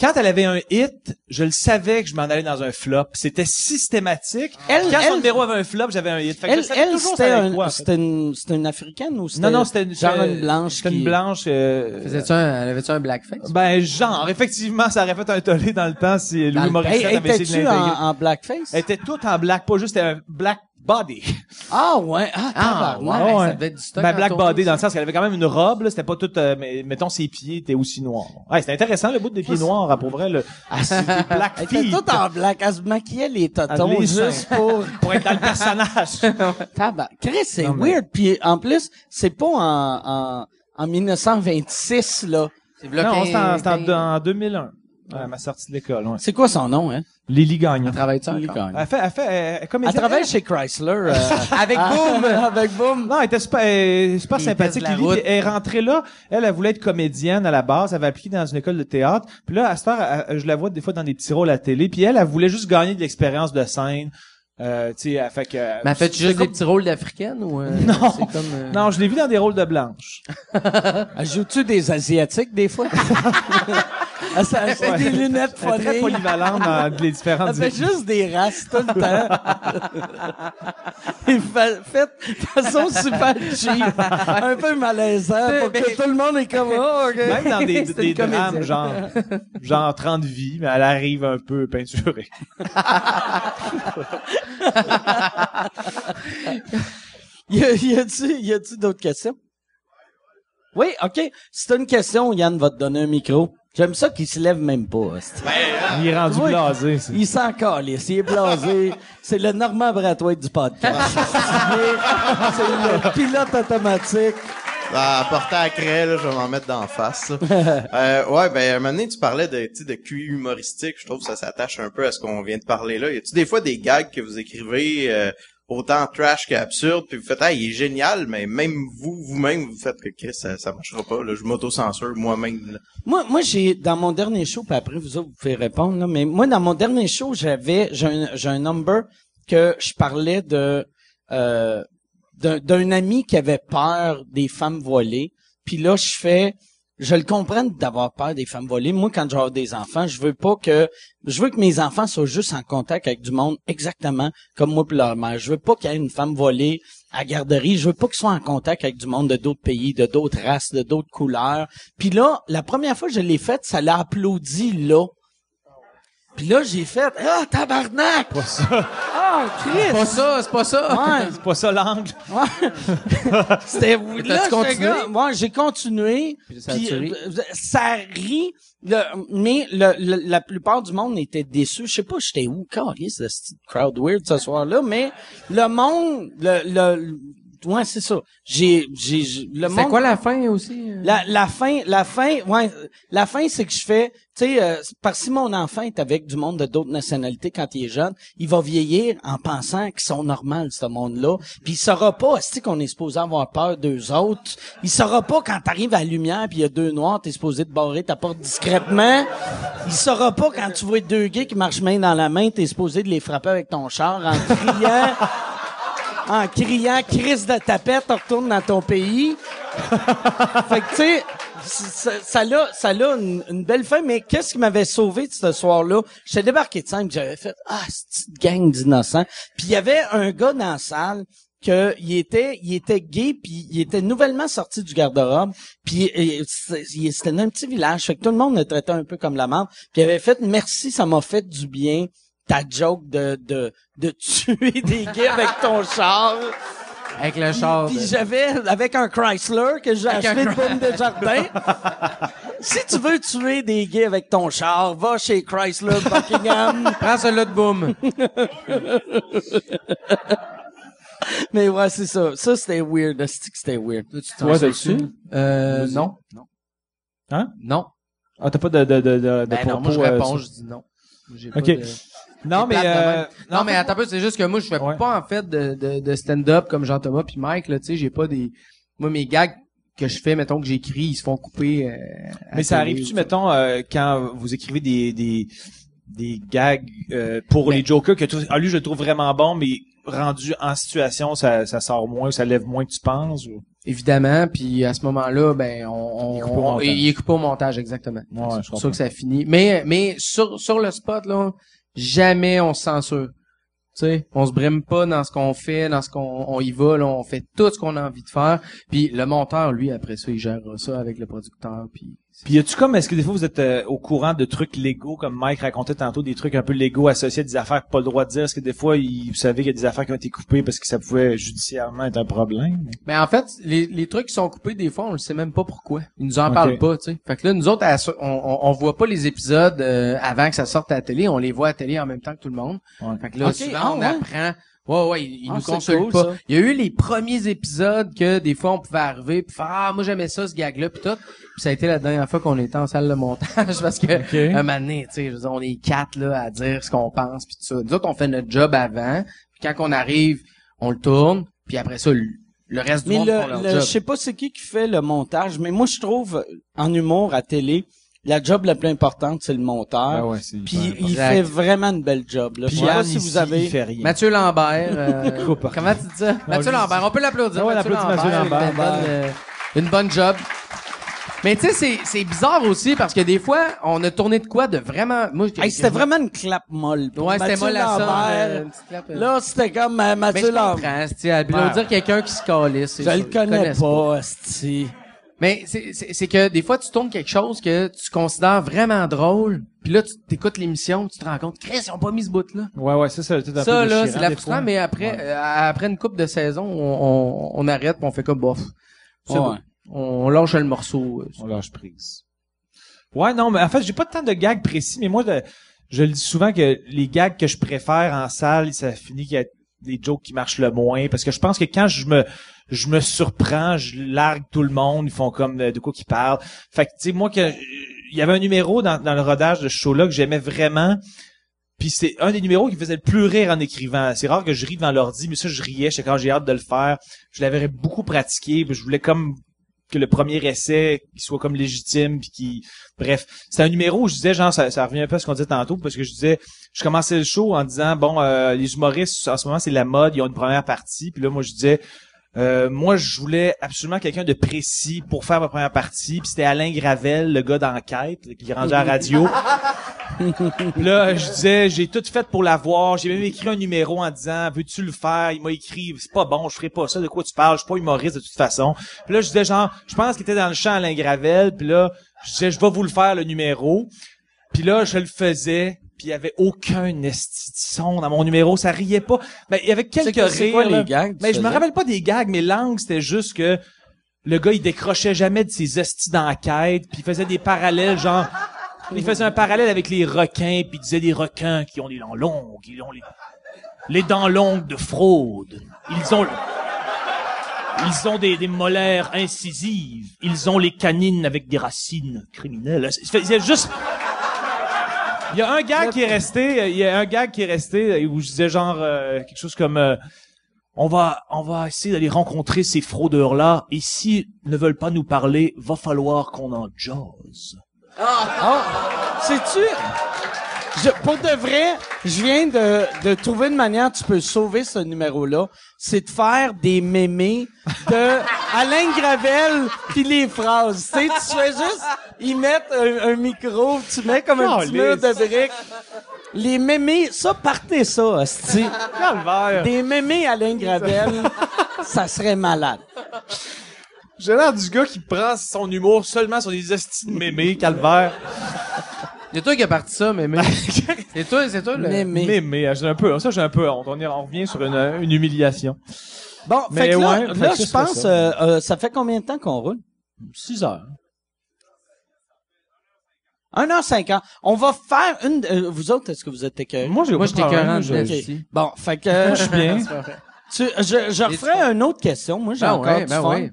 quand elle avait un hit, je le savais que je m'en allais dans un flop. C'était systématique. Elle- quand son numéro avait un flop, j'avais un hit. Fait que je Elle, savais elle c'était un- en fait. une, c'était une africaine ou c'était Non, non, c'était une, genre c'était- une blanche C'était qui... une blanche, euh, Faisais-tu un, elle avait-tu un blackface? ben, genre, effectivement, ça aurait fait un tollé dans le temps si Louis Morissette avait essayé de étais-tu l'intégrer. en, en blackface? Elle était toute en black, pas juste un black body. Ah ouais, ah, Ah, tabarnak. ouais, ouais. ça devait être du stock. Ben, black body dans le sens qu'elle avait quand même une robe, là, c'était pas tout, euh, mais, mettons ses pieds étaient aussi noirs. Ouais, c'était intéressant le bout des pieds noirs, hein, pour vrai, le, ah, c'est des black Elle était toute en black, elle se maquillait les les juste seins. pour... pour être dans le personnage. Tabac. Chris, c'est weird. Puis en plus, c'est pas en, en, en 1926, là. C'est bloqué. non, c'était en, c'était en- en 2001. À ma sortie de l'école, ouais. C'est quoi son nom, hein? Lily Gagnon. Travaille-tu Lily encore? Gagnon. Elle fait, elle fait, elle, elle, comme Elle travaille chez Chrysler. euh, Avec Boom! avec Boom. Non, elle était super, euh, super sympathique. la Lily, route. elle est rentrée là. Elle, elle voulait être comédienne à la base. Elle avait appliqué dans une école de théâtre. Puis là, à cette heure, elle- je la vois des fois dans des petits rôles à la télé. Puis elle, elle voulait juste gagner de l'expérience de scène. Euh, tu sais, elle fait que... Mais elle fait juste comme- des petits rôles d'africaine ou euh, Non. comme euh, Non, je l'ai vu dans des rôles de blanche. Ajoutes-tu des Asiatiques, des fois? elle acheté Ouais. des lunettes Elle est très polyvalente dans les différentes... Elle fait juste des races tout le temps. Il fait, fait de façon super cheap. Un peu malaisant pour que tout le monde est comme, oh, OK. Même dans des, des drames, genre, genre 30 vies, mais elle arrive un peu peinturée. Y, a, y a-tu, y a-tu d'autres questions? Oui, OK. Si t'as une question, Yann va te donner un micro. J'aime ça qu'il se lève même pas. hostie. Il est rendu Oui. blasé. c'est- Il s'en calisse, il est blasé. C'est le Normand Brathwaite du podcast. C'est le pilote automatique. À porter à craie, là, je vais m'en mettre d'en face. euh, ouais, ben, à un moment donné, tu parlais de, de QI humoristique. Je trouve que ça s'attache un peu à ce qu'on vient de parler là. Y a-tu des fois des gags que vous écrivez euh, autant trash qu'absurde, puis vous faites, ah, il est génial, mais même vous, vous-même, vous faites que Chris, ça, ça marchera pas. Là, je m'auto-censure moi-même. là. Moi, moi, j'ai, dans mon dernier show, puis après, vous autres, vous pouvez répondre, là, mais moi, dans mon dernier show, j'avais, j'ai un, j'ai un number que je parlais de, euh, d'un, ami qui avait peur des femmes voilées. Puis là, je fais, je le comprends d'avoir peur des femmes voilées. Moi, quand j'ai des enfants, je veux pas que, je veux que mes enfants soient juste en contact avec du monde exactement comme moi puis leur mère. Je veux pas qu'il y ait une femme voilée à garderie. Je veux pas qu'ils soient en contact avec du monde de d'autres pays, de d'autres races, de d'autres couleurs. Puis là, la première fois que je l'ai fait, ça l'a applaudi là. Puis là, j'ai fait, ah, tabarnak! Pas ça. Ah, C'est Christ! pas ça, c'est pas ça. Ouais. C'est pas ça l'angle. C'était là, j'étais moi j'ai continué. Puis ça Puis tué. euh, ça rit, le- mais le, le- la plupart du monde était déçu. Je sais pas, j'étais où, de ce crowd weird ce soir-là, mais le monde, le, le, ouais, c'est ça. J'ai, j'ai, le C'est monde. quoi la fin aussi? euh? La, la fin, la fin, ouais, la fin, c'est que je fais, tu sais, euh, parce que si mon enfant est avec du monde de d'autres nationalités quand il est jeune, il va vieillir en pensant qu'ils sont normaux, ce monde-là. Puis il saura pas, est qu'on est supposé avoir peur d'eux autres? Il saura pas quand t'arrives à la lumière puis il y a deux noirs, t'es supposé te barrer ta porte discrètement. Il saura pas quand tu vois deux gays qui marchent main dans la main, t'es supposé de les frapper avec ton char en criant. En criant, crise de tapette, retourne dans ton pays. fait que, tu sais, ça, ça l'a, ça l'a une, une belle fin, mais qu'est-ce qui m'avait sauvé de ce soir-là? J'étais débarqué de scène, j'avais fait, ah, cette petite gang d'innocents. Puis il y avait un gars dans la salle que il était il était gay puis il était nouvellement sorti du garde-robe puis c'était dans un petit village fait que tout le monde le traitait un peu comme la merde puis il avait fait merci ça m'a fait du bien ta joke de de de tuer des gays avec ton char Avec le char. puis j'avais avec un Chrysler que j'ai Avec acheté un de Boom de Jardin. si tu veux tuer des gays avec ton char, va chez Chrysler Buckingham. Prends celui-là de boum. Mais ouais, c'est ça. Ça c'était weird, asti que c'était weird? Tu t'en? Euh, non. Non. Hein? Non. Ah, t'as pas de, de, de, de, de Ben non, propos, moi je euh, réponds, sur- je dis non. J'ai pas OK. de- Non, C'est mais, euh, non, mais attends un peu, c'est juste que moi, je fais Ouais. pas, en fait, de, de, de stand-up comme Jean-Thomas puis Mike, là, tu sais, j'ai pas des, moi, mes gags que je fais, mettons, que j'écris, ils se font couper, euh, Mais ça arrive-tu, mettons, euh, quand vous écrivez des, des, des gags euh, pour les jokers que tu, ah, lui, je le trouve vraiment bon, mais rendu en situation, ça, ça sort moins, ou ça lève moins que tu penses? Ou... Évidemment, puis à ce moment-là, ben, on, on, Il on- montage. il est coupé au montage, exactement. Ouais, c'est je pour ça que ça finit. Mais, mais sur, sur le spot, là, jamais on se censure. Tu sais, on se brime pas dans ce qu'on fait, dans ce qu'on on y va, on fait tout ce qu'on a envie de faire. Puis le monteur, lui, après ça, il gérera ça avec le producteur. Puis Puis y a-tu comme, est-ce que des fois vous êtes euh, au courant de trucs légaux, comme Mike racontait tantôt, des trucs un peu légaux associés à des affaires pas le droit de dire? Est-ce que des fois, il- vous savez qu'il y a des affaires qui ont été coupées parce que ça pouvait judiciairement être un problème? Mais en fait, les, les trucs qui sont coupés, des fois, on le sait même pas pourquoi. Ils nous en parlent pas, tu sais. Fait que là, nous autres, on, on, on voit pas les épisodes euh, avant que ça sorte à la télé. On les voit à la télé en même temps que tout le monde. Ouais. Fait que là, souvent, ah on ouais? apprend Ouais, ouais, il, il Ah, nous cool, pas. ça. Il y a eu les premiers épisodes que des fois on pouvait arriver puis faire ah moi j'aimais ça ce gag là puis tout. Puis ça a été la dernière fois qu'on était en salle de montage parce que un moment donné, tu sais, on est quatre là à dire ce qu'on pense puis tout ça. Nous autres on fait notre job avant. Puis quand on arrive, on le tourne puis après ça le, reste du Mais monde font le, leur le- job. je sais pas c'est qui qui fait le montage, mais moi je trouve en humour à télé, la job la plus importante c'est le monteur. Ah ouais, c'est Puis il Exact. fait vraiment une belle job. Là. Je sais pas Yann, si vous avez. Mathieu Lambert. euh, comment tu dis ça? Mathieu lui, Lambert. On peut l'applaudir. Ah ouais, Mathieu Mathieu Lambert. Lambert. Une bonne, euh, une bonne job. Mais tu sais, c'est, c'est bizarre aussi parce que des fois, on a tourné de quoi de vraiment... Moi, Hey, c'était vraiment une clap molle. Ouais, c'était Mathieu molle à ça. Lambert, euh, clap, euh. Là, c'était comme euh, Mais Mathieu je Lambert. comprends, c'est applaudir quelqu'un qui se calisse. c'est Je le connais pas, asti. Mais c'est, que des fois, tu tournes quelque chose que tu considères vraiment drôle, puis là, tu t'écoutes l'émission, tu te rends compte, Chris, ils ont pas mis ce bout-là. Ouais, ouais, ça, c'est un Ça, peu là, c'est la frustrant, mais après, euh, après une coupe de saison, on, on, on arrête, puis on fait comme bof. Ouais. bon. On lâche le morceau. euh, On lâche prise. Ouais, non, mais en fait, j'ai pas tant de gags précis, mais moi, de- je le dis souvent que les gags que je préfère en salle, ça finit qu'il y a des jokes qui marchent le moins, parce que je pense que quand je me je me surprends, je largue tout le monde, ils font comme euh, de quoi qu'ils parlent. Fait que, tu sais, moi, que il y avait un numéro dans, le rodage de ce show-là que j'aimais vraiment, puis c'est un des numéros qui faisait le plus rire en écrivant. C'est rare que je ris devant l'ordi, mais ça, je riais, j'étais quand j'ai hâte de le faire. Je l'avais beaucoup pratiqué, puis je voulais comme que le premier essai soit comme légitime puis qui bref c'est un numéro où je disais genre ça, ça revient un peu à ce qu'on disait tantôt parce que je disais je commençais le show en disant bon euh, les humoristes en ce moment c'est la mode ils ont une première partie puis là moi je disais euh, moi je voulais absolument quelqu'un de précis pour faire ma première partie puis c'était Alain Gravel le gars d'enquête qui est rendu à la radio là, je disais, j'ai tout fait pour l'avoir. J'ai même écrit un numéro en disant, veux-tu le faire? Il m'a écrit, c'est pas bon, je ferai pas ça. De quoi tu parles? Je suis pas humoriste de toute façon. Puis là, je disais genre, je pense qu'il était dans le champ Alain Gravel. Puis là, je disais, je vais vous le faire, le numéro. Puis là, je le faisais. Puis il y avait aucun esti de son dans mon numéro. Ça riait pas. Ben, il y avait quelques quoi rires. les gags que Mais tu je me rappelle pas des gags. Mes langues, c'était juste que le gars, il décrochait jamais de ses estis d'enquête. Puis il faisait des parallèles, genre... Il faisait un parallèle avec les requins, puis il disait des requins qui ont des dents longues, ils ont les, les dents longues de fraude. Ils ont, ils ont des, des molaires incisives. Ils ont les canines avec des racines criminelles. C'est c'est juste, il y a un gag qui est resté, il y a un gag qui est resté où je disais genre euh, quelque chose comme euh, on va on va essayer d'aller rencontrer ces fraudeurs là et s'ils ne veulent pas nous parler, va falloir qu'on en jase. Sais-tu? Je, pour de vrai, je viens de, de trouver une manière tu peux sauver ce numéro-là. C'est de faire des mémés de Alain Gravel puis les phrases. Tu sais, tu fais juste y mettre un, un micro, tu mets comme un petit mur de briques. Les mémés, ça, partez ça, hostie. Calvaire. Des mémés Alain Gravel, ça serait malade. J'ai l'air du gars qui prend son humour seulement sur des estis de mémé, calvaire. C'est toi qui as parti ça, mais, mais... c'est toi, c'est toi le... Mémé. Mémé, j'ai un peu, ça j'ai un peu honte. On, y- on revient sur une, une humiliation. Bon, Mais fait que là, ouais, fait là, que ça je pense, ça. euh, euh, ça fait combien de temps qu'on roule? 6 heures. 1h50. On va faire une... euh, vous autres, est-ce que vous êtes écœurés? Moi, j'ai Moi, j'étais de problème, écœurant je- de Ok. ici. Bon, fait que... euh, Je suis bien. tu, je, je referai une autre question. Moi, j'ai Ben encore ouais, du ben fun. ouais.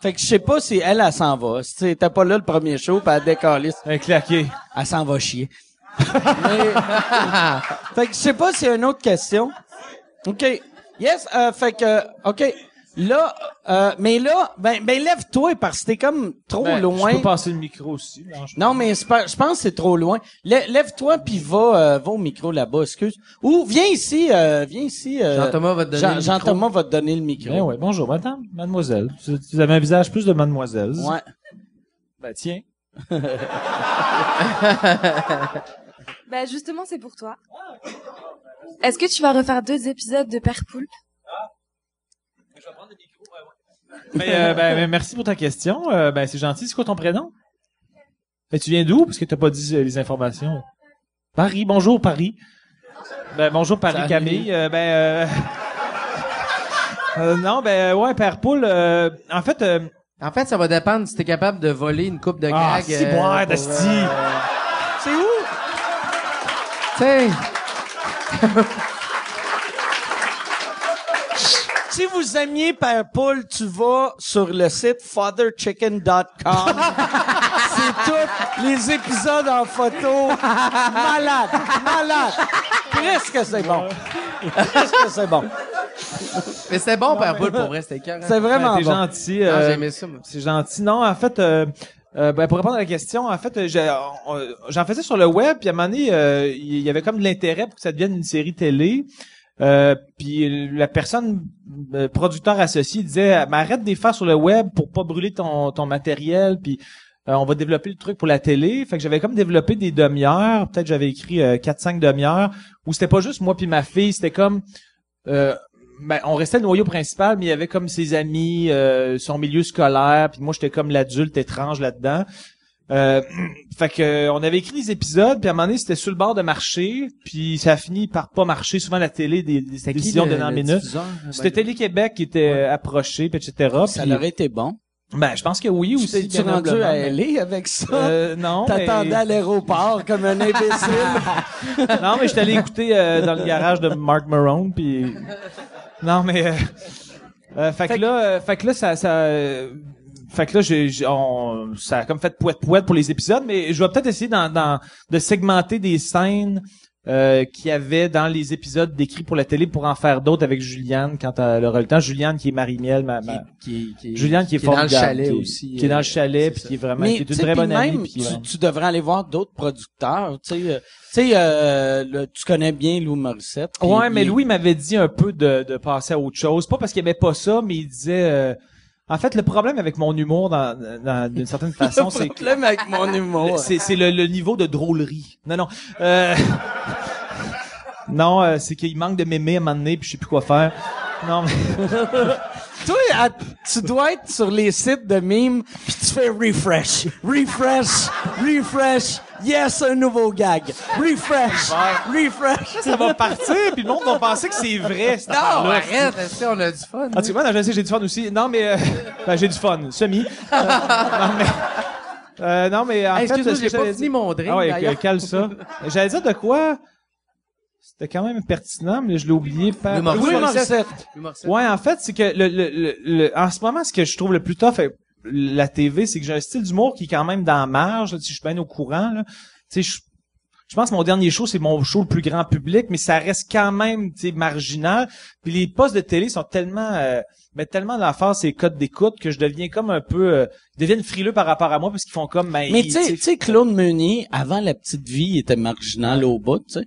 Fait que je sais pas si elle, elle s'en va. Si tu t'es pas là le premier show, puis elle décalisse. Un claqué. Elle s'en va chier. Mais- fait que je sais pas s'il y a une autre question. OK. Yes, euh, fait que... OK. Là, euh, mais là, ben, ben lève-toi parce que t'es comme trop Ben, loin. Je peux passer le micro aussi. là, je- Non, mais je pense que c'est trop loin. Lè- Lève-toi puis va, euh, va au micro là-bas, excuse. Ou viens ici, euh, viens ici. euh, Jean-Thomas va te donner Jean- le micro. Jean-Thomas va te donner le micro. Ben ouais, bonjour, madame, mademoiselle. Vous avez un visage plus de mademoiselle. Ouais. Ben tiens. Bah justement, c'est pour toi. Est-ce que tu vas refaire deux épisodes de Père Poulpe? Ben, euh, ben, ben, merci pour ta question. Euh, ben c'est gentil. C'est quoi ton prénom? Ben tu viens d'où? Parce que t'as pas dit euh, les informations. Paris. Bonjour Paris. Ben bonjour Paris Salut. Camille. Euh, ben euh, euh, non ben ouais Père Poule. euh, en fait. euh, En fait, ça va dépendre si t'es capable de voler une coupe de Ah, gag. si, euh, C'est où? Tu sais, si vous aimiez Père Poule, tu vas sur le site fatherchicken.com. C'est tous les épisodes en photo. Malade, malade. Presque c'est bon. Presque c'est bon. Mais c'était bon, Père Poule, pour vrai, c'était. C'est vraiment bon. gentil. Ah, euh, j'ai aimé ça, moi. C'est gentil. Non, en fait, euh, euh, ben, pour répondre à la question, en fait, euh, j'ai- on- j'en faisais sur le web, puis à un moment donné, euh, il y avait comme de l'intérêt pour que ça devienne une série télé. Euh, puis la personne, euh, producteur associé, disait, mais arrête de faire sur le web pour pas brûler ton, ton matériel, puis euh, on va développer le truc pour la télé. Fait que j'avais comme développé des demi-heures, peut-être j'avais écrit euh, 4-5 demi-heures, où c'était pas juste moi puis ma fille, c'était comme... Ben, on restait le noyau principal, mais il y avait comme ses amis, son milieu scolaire, puis moi j'étais comme l'adulte étrange là-dedans. Euh, fait que euh, on avait écrit des épisodes, puis à un moment donné c'était sur le bord de marcher, puis ça a fini par pas marcher. Souvent la télé des, des décisions de dernière le minute. diffuseur? C'était Télé-Québec qui était approché, puis etc. Ça aurait été bon. ben je pense que oui Tu aussi. t'es-tu bien rendu à LA avec ça? Euh, non, T'attendais mais- à l'aéroport comme un imbécile? non, mais j'étais allé écouter euh, dans le garage de Mark Marone, puis non, mais euh, euh, fait, que là, euh, fait que là, ça, ça, fait que là, j'ai, on- ça a comme fait poète pour les épisodes, mais je vais peut-être essayer dans, dans, de segmenter des scènes. Euh, qu'il y avait dans les épisodes décrits pour la télé pour en faire d'autres avec Juliane quand elle aura le temps. Juliane qui est Marie-Miel, ma, ma- Qui, qui, Juliane qui est qui est dans le chalet qui aussi, qui est dans euh, le chalet c'est puis qui est vraiment Mais qui est une très bonne amie tu, euh, tu devrais aller voir d'autres producteurs. Tu sais, euh, tu sais, euh, tu connais bien Lou Morissette. puis Ouais, mais il- Louis m'avait dit un peu de, de passer à autre chose. Pas parce qu'il aimait pas ça, mais il disait... euh, en fait, le problème avec mon humour, dans, dans- d'une certaine façon, c'est que problème avec mon humour. c'est, c'est le, le niveau de drôlerie. Non, non. Euh, non, euh, c'est qu'il manque de mémé à un moment donné, puis je sais plus quoi faire. Non, mais... Toi, à- tu dois être sur les sites de mimes, puis tu fais refresh, refresh, refresh. Yes, un nouveau gag. Refresh, refresh. ça va partir, puis le monde va penser que c'est vrai. cette Non, arrête, qu'on a du fun? Ah, tu vois, non, je sais, j'ai du fun aussi. Non, mais... euh, ben, j'ai du fun, semi. Euh, non, mais... Euh, non, mais en Hey, fait... j'ai pas fini mon drink, Ah ouais, cale ça. J'allais dire de quoi? C'était quand même pertinent, mais je l'ai oublié. Par... Le. Louis Morissette. Ouais, en fait, c'est que le, le, le, le- en ce moment, ce que je trouve le plus tough la TV, c'est que j'ai un style d'humour qui est quand même dans la marge. là, si je suis bien au courant, là. Tu sais, je, je pense que mon dernier show, c'est mon show le plus grand public, mais ça reste quand même, tu sais, marginal. Puis les postes de télé sont tellement, euh, mettent tellement de la face et codes d'écoute que je deviens comme un peu, euh, ils deviennent frileux par rapport à moi parce qu'ils font comme, ben, Mais ils- tu sais, tu sais, Claude Meunier, avant la petite vie, il était marginal au bout, tu sais.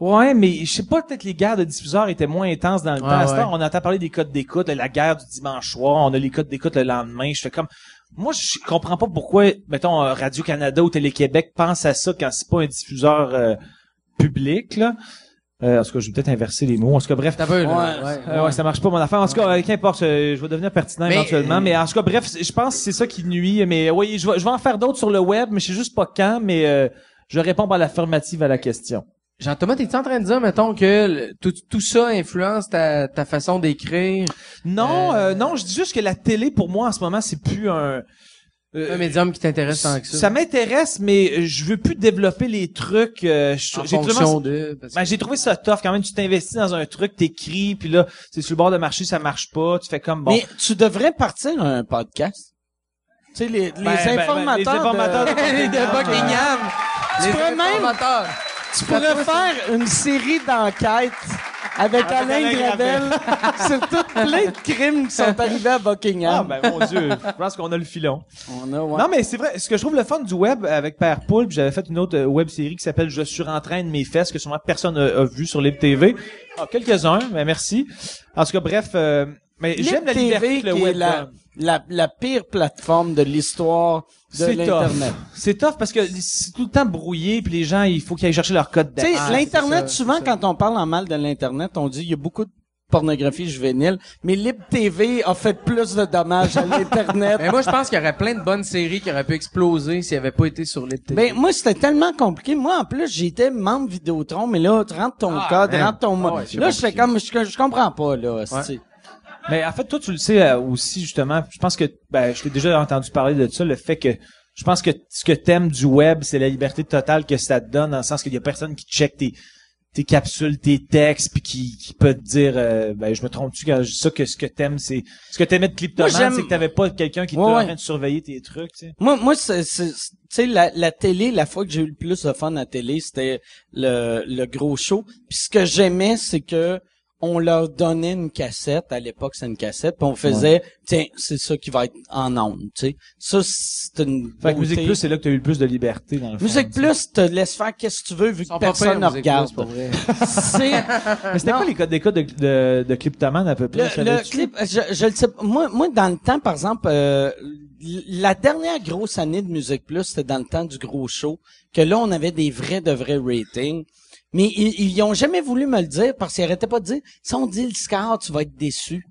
Ouais, mais je sais pas, peut-être les guerres de diffuseurs étaient moins intenses dans le temps. Ouais, temps, on entend parler des codes d'écoute, la guerre du dimanche soir, on a les codes d'écoute le lendemain. Je fais comme, moi, je comprends pas pourquoi, mettons, euh, Radio-Canada ou Télé-Québec pense à ça quand c'est pas un diffuseur euh, public, là. Euh, en tout cas, je vais peut-être inverser les mots. En tout cas, bref. T'as vu, là? Ouais. Ouais. Euh, ouais, ça marche pas mon affaire. En tout cas, euh, qu'importe, je vais devenir pertinent Mais, éventuellement. euh, Mais en tout cas, bref, je pense que c'est ça qui nuit. Mais oui, je vais, je vais en faire d'autres sur le web, mais je sais juste pas quand. Mais euh, je réponds par l'affirmative à la question. Jean-Thomas, t'es-tu en train de dire, mettons, que le- tout, tout ça influence ta, ta façon d'écrire? Non, euh, non, je dis juste que la télé pour moi en ce moment c'est plus un. euh, Un médium qui t'intéresse tant que ça? ça m'intéresse, mais je veux plus développer les trucs. euh, je- en j'ai fonction vraiment- de... ben, j'ai trouvé ça tough quand même. Tu t'investis dans un truc, t'écris, puis là, c'est sur le bord de marché, ça marche pas. Tu fais comme bon. Mais tu devrais partir un podcast. Tu sais, les, les Ben, ben, ben, informateurs, les informateurs de de, de Buckingham! Tu Les pourrais même- informateurs. Tu pourrais faire une série d'enquêtes avec Alain Alain Gravel sur tout plein de crimes qui sont arrivés à Ah Buckingham. ben mon dieu, je pense qu'on a le filon. On a, ouais. Non mais c'est vrai, ce que je trouve le fun du web avec Père Poule, j'avais fait une autre euh, web série qui s'appelle Je surentraîne mes fesses que sûrement personne a, a vu sur Libre TV. Ah, quelques-uns, mais merci. En tout cas bref, euh, mais j'aime la TV liberté que le qui est web la, la, la pire plateforme de l'histoire de C'est l'Internet. tough. C'est tough parce que c'est tout le temps brouillé puis les gens il faut qu'ils aillent chercher leur code Tu sais, d'accès. l'Internet, ça, souvent, quand on parle en mal de l'Internet, on dit il y a beaucoup de pornographie juvénile, mais Libre TV a fait plus de dommages à l'Internet. Mais moi, je pense qu'il y aurait plein de bonnes séries qui auraient pu exploser s'il n'y avait pas été sur les Ben, moi, c'était tellement compliqué. Moi, en plus, j'étais membre Vidéotron, mais là, tu rentres ton Ah, code, man. rentre ton mot. Ah ouais, là, je fais comme, je, je comprends pas, là, Mais en fait toi tu le sais euh, aussi justement, je pense que ben je t'ai déjà entendu parler de ça le fait que je pense que ce que t'aimes du web, c'est la liberté totale que ça te donne, dans le sens qu'il y a personne qui check tes, tes capsules, tes textes, puis qui, qui peut te dire, euh, ben je me trompe-tu quand je dis ça que ce que t'aimes, c'est ce que t'aimais de Cliptoman, c'est que t'avais pas quelqu'un qui était Ouais, en train de surveiller tes trucs, tu sais. Moi, moi, c'est, c'est- tu sais, la, la télé, la fois que j'ai eu le plus de fun à la télé, c'était le, le gros show. Puis ce que j'aimais, c'est que on leur donnait une cassette. À l'époque, c'est une cassette. Puis on faisait, tiens, c'est ça qui va être en ondes, tu sais. Ça, c'est une Fait que. Musique Plus, c'est là que t'as eu le plus de liberté dans le. Musique tu. Plus te laisse faire qu'est-ce que tu veux vu que personne ne regarde. C'est, Mais c'était quoi les codes d'écoute de, de, de Cliptoman à peu près? Le, le clip, je, je le sais pas. Moi, moi, dans le temps, par exemple, euh, la dernière grosse année de Musique Plus, c'était dans le temps du gros show, que là, on avait des vrais de vrais ratings. Mais ils, ils ont jamais voulu me le dire parce qu'ils arrêtaient pas de dire, si on dit le score, tu vas être déçu.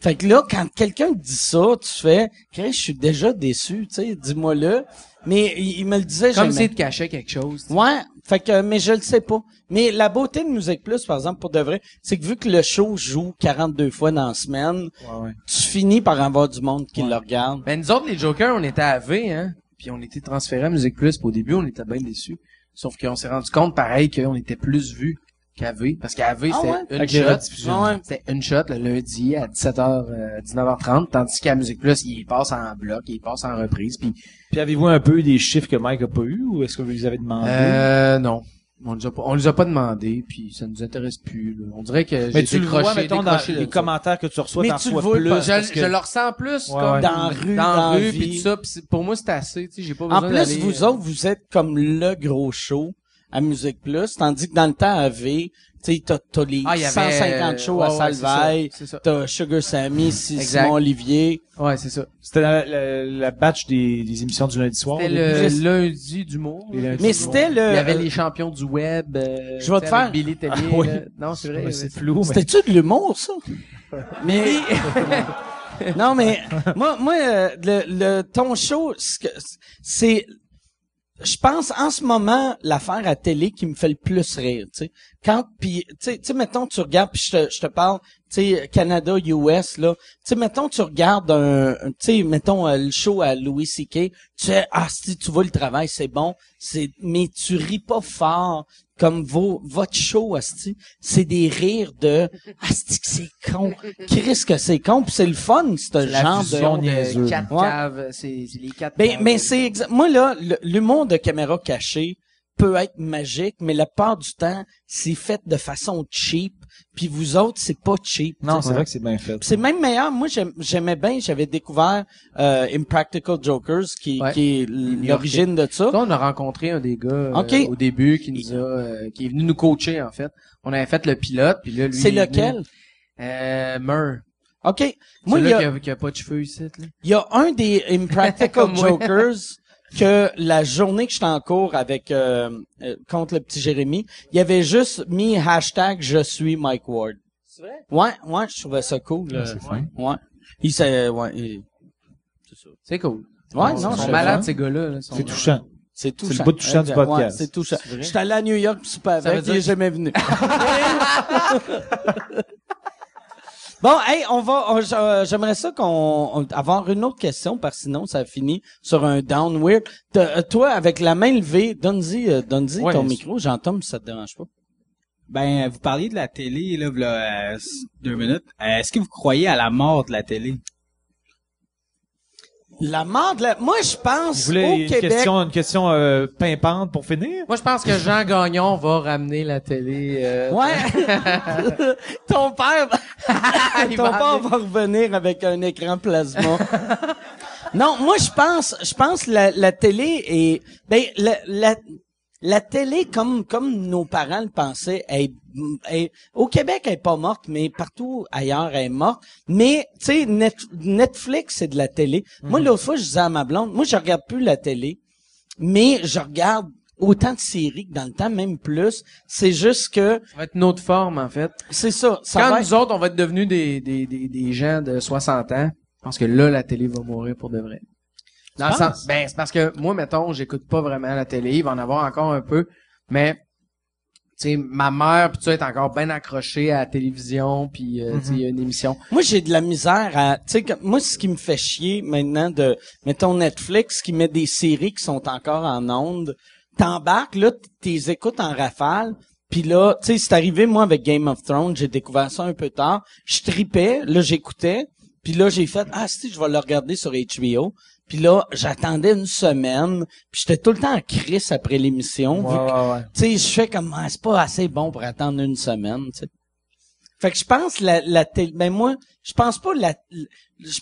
Fait que là, quand quelqu'un te dit ça, tu fais, je suis déjà déçu, tu sais, dis-moi-le. Mais il, il me le disait Comme jamais. si te cachait quelque chose. Ouais, fait que mais je le sais pas. Mais la beauté de Musique Plus par exemple pour de vrai, c'est que vu que le show joue 42 fois dans la semaine, Ouais, ouais. tu finis par avoir du monde qui le regarde. Ben, nous autres, les Jokers, on était à V, hein. Puis on était transférés à Musique Plus. Puis au début, on était bien déçus. Sauf qu'on s'est rendu compte, pareil, qu'on était plus vus qu'à V. Parce qu'à V, Ah c'était ouais? une shot. rediffusions. Ah ouais. C'était une shot le lundi à 17h, euh, 19h30. Tandis qu'à Musique Plus, il passe en bloc, il passe en reprise. Puis, Puis avez-vous un peu des chiffres que Mike a pas eu ou est-ce que vous les avez demandé? euh, non. On les a pas, on les a pas demandé, puis ça nous intéresse plus. là. On dirait que Mais tu le vois, mettons, dans les commentaires que tu reçois, Mais tu le vois plus. Je, parce que- je le ressens plus Ouais, comme ouais. Dans la rue, dans dans la la rue vie. puis tout ça puis c'est- pour moi c'est assez tu sais j'ai pas En besoin plus, d'aller, vous euh, autres, vous êtes comme le gros show à Musique Plus, tandis que dans le temps à V, tu sais, t'as, t'as les Ah, il y avait, 150 shows ouais, à ouais, Salvaille, t'as Sugar Sammy. Simon Olivier. ouais c'est ça C'était la, la, la batch des, des émissions du lundi soir. c'était le Juste- lundi d'humour Les lundis Mais du c'était il le... y avait les champions du web euh, Je vais te faire- Billy Tellier Ah oui. non c'est vrai Ouais, c'est flou, mais... C'était-tu de l'humour, ça? Mais... non, mais moi, moi euh, le, le, ton show, ce que- c'est... Je pense, en ce moment, l'affaire à télé qui me fait le plus rire, tu sais. Quand, puis, tu sais, mettons, tu regardes, puis je te, je te parle, tu sais, Canada, US, là. Tu sais, mettons, tu regardes un, un- tu sais, mettons, euh, le show à Louis C.K., tu sais, ah, si tu vois le travail, c'est bon, c'est, mais tu ris pas fort, comme vos, votre show, asti. C'est des rires de, asti que c'est con. Qu'est-ce que c'est con, puis c'est le fun, ce genre fusion de... de quatre Ouais. caves c'est les quatre Ben, caves. mais c'est exa- moi là, le- l'humour de caméra cachée peut être magique, mais la part du temps, c'est fait de façon cheap. Puis vous autres, c'est pas cheap. Non, c'est vrai que c'est bien fait. C'est même meilleur. Moi, j'aimais bien. J'avais découvert euh, Impractical Jokers, qui, Ouais. qui est l'origine de ça. Ça, on a rencontré un des gars euh, Ok. au début qui nous a euh, qui est venu nous coacher en fait on avait fait le pilote puis là lui C'est lequel? euh Mur Ok. Moi, il y a, qui a, qui a pas de cheveux ici là. il y a un des Impractical. Jokers que la journée que j'étais en cours avec euh, euh, contre le petit Jérémy, il y avait juste mis hashtag je suis Mike Ward. C'est vrai? Ouais, ouais, je trouvais ça cool. euh, Ouais. Il s'est, ouais, il- c'est ça. c'est cool Ouais, Ils non, sont je- malades ouais. ces gars-là là, ils sont- C'est touchant. C'est touchant. C'est le bout touchant du Exact. podcast. Ouais, c'est touchant. C'est? J'étais allé à New York pis souper Ça avec, veut il est dire- jamais venu. bon, hey, on va, j'a- j'aimerais ça qu'on, on- avoir une autre question parce que sinon ça finit sur un down weird. Euh, toi, avec la main levée, donne-y, euh, donne-y Ouais, ton micro, j'entends, ça te dérange pas. Ben, vous parliez de la télé, là, v'là, euh, deux minutes. Euh, Est-ce que vous croyez à la mort de la télé? La mort de la, moi je Vous pense voulez au une Québec. question, une question euh, pimpante pour finir? moi je pense que Jean Gagnon va ramener la télé euh, Ouais. ton père, Il ton va père va revenir avec un écran plasma. non, moi je pense, je pense la, la télé est, ben la, la, la télé comme comme nos parents le pensaient, elle, elle- au Québec elle est pas morte, mais partout ailleurs elle est morte. Mais tu sais, Net- Netflix c'est de la télé. Moi l'autre fois je disais à ma blonde, moi je regarde plus la télé, mais je regarde autant de séries que dans le temps, même plus. C'est juste que ça va être une autre forme en fait c'est ça. ça quand va nous autres on va être devenus des, des, des, des gens de 60 ans je pense que là la télé va mourir pour de vrai dans le Tu sens penses? ben c'est parce que moi mettons j'écoute pas vraiment la télé il va en avoir encore un peu mais tu sais ma mère puis tu sais, est encore bien accrochée à la télévision puis euh, tu sais, il y a une émission Moi, j'ai de la misère à, tu sais, moi, ce qui me fait chier maintenant de, mettons Netflix qui met des séries qui sont encore en ondes, t'embarques, là, t'es écoutes en rafale, Puis là, tu sais, c'est arrivé, moi, avec Game of Thrones, j'ai découvert ça un peu tard. Je tripais, là, j'écoutais. Puis là, j'ai fait, ah, si, je vais le regarder sur HBO. Puis là, j'attendais une semaine. Puis j'étais tout le temps en crise après l'émission. vu que, Tu sais, je fais comme, ah, c'est pas assez bon pour attendre une semaine, tu sais. Fait que je pense la, la télé, ben moi, je pense pas la, je-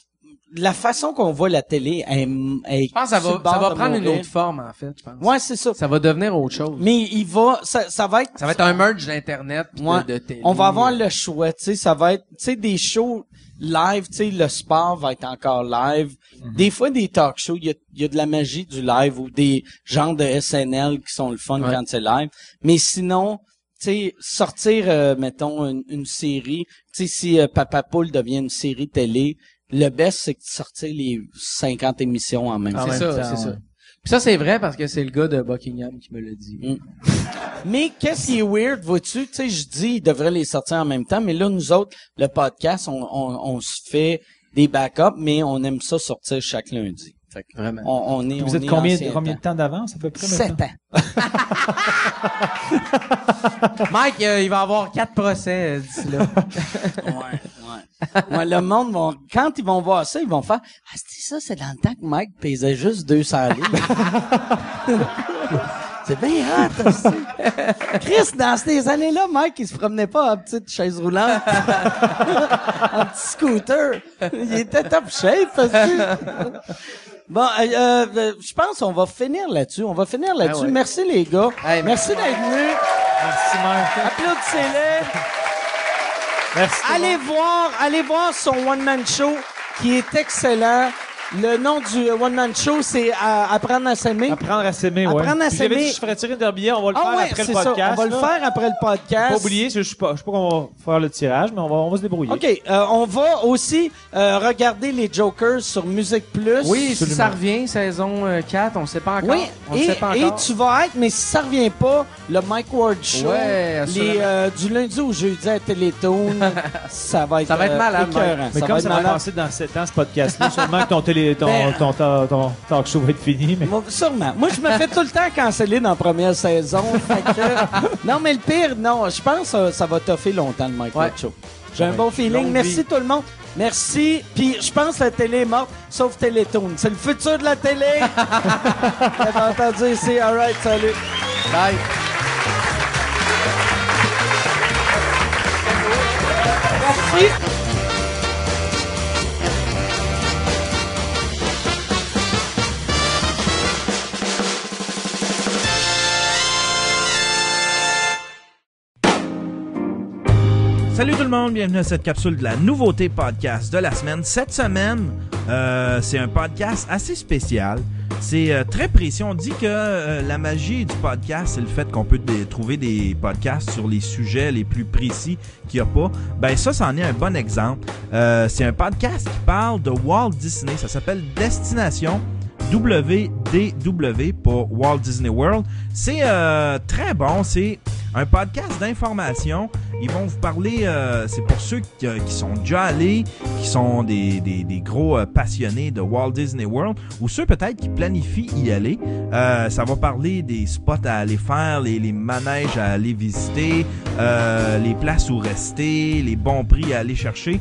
la façon qu'on voit la télé, elle, elle Je pense que ça va, ça va prendre une autre forme, en fait, je pense. Ouais, c'est ça. Ça va devenir autre chose. Mais il va, ça, ça va être, Ça va être un merge d'Internet Ouais. de, de télé. on va avoir le choix, tu sais, ça va être, tu sais, des shows live, tu sais, le sport va être encore live. Des fois, des talk shows, il y a, il y a de la magie du live ou des genres de SNL qui sont le fun Ouais. quand c'est live. Mais sinon, tu sais, sortir, euh, mettons, une, une série, tu sais, si euh, Papa Poule devient une série télé, le best, c'est de sortir les 50 émissions en même temps. C'est ça, c'est ça. Puis ça, c'est vrai parce que c'est le gars de Buckingham qui me l'a dit. Mm. Mais qu'est-ce qui est weird, vois-tu? Tu sais, je dis, ils devraient les sortir en même temps, mais là, nous autres, le podcast, on, on, on se fait des backups, mais on aime ça sortir chaque lundi. Fait que Vraiment. on, on est, Vous on êtes est combien, combien de temps. d'avance, à peu près? Sept ans. Mike, euh, il va avoir quatre procès euh, d'ici là. Ouais, ouais. Ouais, le monde vont, quand ils vont voir ça, ils vont faire, ah, c'est ça, c'est dans le temps que Mike pesait juste 200 livres. c'est bien hot, aussi. Chris, dans ces années-là, Mike, il se promenait pas en petite chaise roulante. en petit scooter. Il était top shape, que... Bon, euh, euh, je pense qu'on va finir là-dessus. On va finir là-dessus. Ah ouais. Merci les gars. Hey, merci d'être venus. Merci, Mike. Applaudissez-les. Merci. Allez voir, allez voir son one man show qui est excellent. Le nom du one man show c'est euh, apprendre à s'aimer. Apprendre à s'aimer, ouais. Apprendre à s'aimer. je ferais tirer un billet, on va le Ah faire ouais, après le podcast. ça. On va le faire après le podcast. Pas oublier, je sais pas, je sais pas qu'on va faire le tirage, mais on va, on va se débrouiller. OK, euh, on va aussi euh, regarder les Jokers sur Musique Plus. Oui, si ça revient, saison euh, 4, on sait pas encore. Oui, on le et, sait pas et encore. tu vas être, mais si ça revient pas, le Mike Ward Show, Ouais, les, euh, du lundi au jeudi à Télétoon, ça va être, Ça va être euh, malade. Mais ça comme va être ça va passer dans 7 ans, ce podcast-là, sûrement que ton, ton, Ben, ton, ton, ton talk show va être fini, mais Moi, sûrement. Moi, je me fais tout le temps canceller dans la première saison. fait que- non, mais le pire, non, je pense que ça, ça va toffer longtemps, le Mike Ouais. Show. J'ai un bon feeling. Merci vie. tout le monde. Merci. Puis je pense que la télé est morte, sauf Télétoon. C'est le futur de la télé. Vous entendu ici. All right, salut. Bye. Merci. Salut tout le monde, bienvenue à cette capsule de la nouveauté podcast de la semaine. Cette semaine, euh, c'est un podcast assez spécial. C'est euh, très précis. On dit que euh, la magie du podcast, c'est le fait qu'on peut trouver des podcasts sur les sujets les plus précis qu'il n'y a pas. Ben ça, c'en est un bon exemple. C'est un podcast qui parle de Walt Disney. Ça s'appelle Destination. WDW pour Walt Disney World. C'est très bon. C'est un podcast d'information. Ils vont vous parler, euh, c'est pour ceux qui, euh, qui sont déjà allés, qui sont des, des, gros euh, passionnés de Walt Disney World, ou ceux peut-être qui planifient y aller. Euh, ça va parler des spots à aller faire, les, les manèges à aller visiter, les places où rester, les bons prix à aller chercher.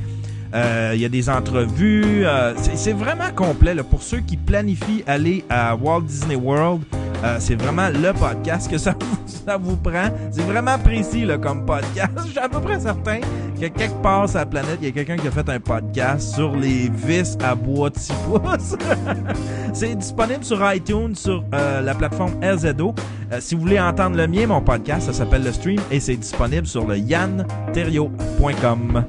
Euh, Il y a des entrevues. euh, c'est- vraiment complet là, pour ceux qui planifient aller à Walt Disney World. euh, c'est vraiment le podcast que ça vous, ça vous prend. C'est vraiment précis là, comme podcast. Je suis à peu près certain que quelque part sur la planète, il y a quelqu'un qui a fait un podcast sur les vis à bois de 6 pouces. c'est disponible sur iTunes, sur euh, la plateforme RZO. Euh, si vous voulez entendre le mien, mon podcast, ça s'appelle Le Stream et c'est disponible sur le yanterio.com.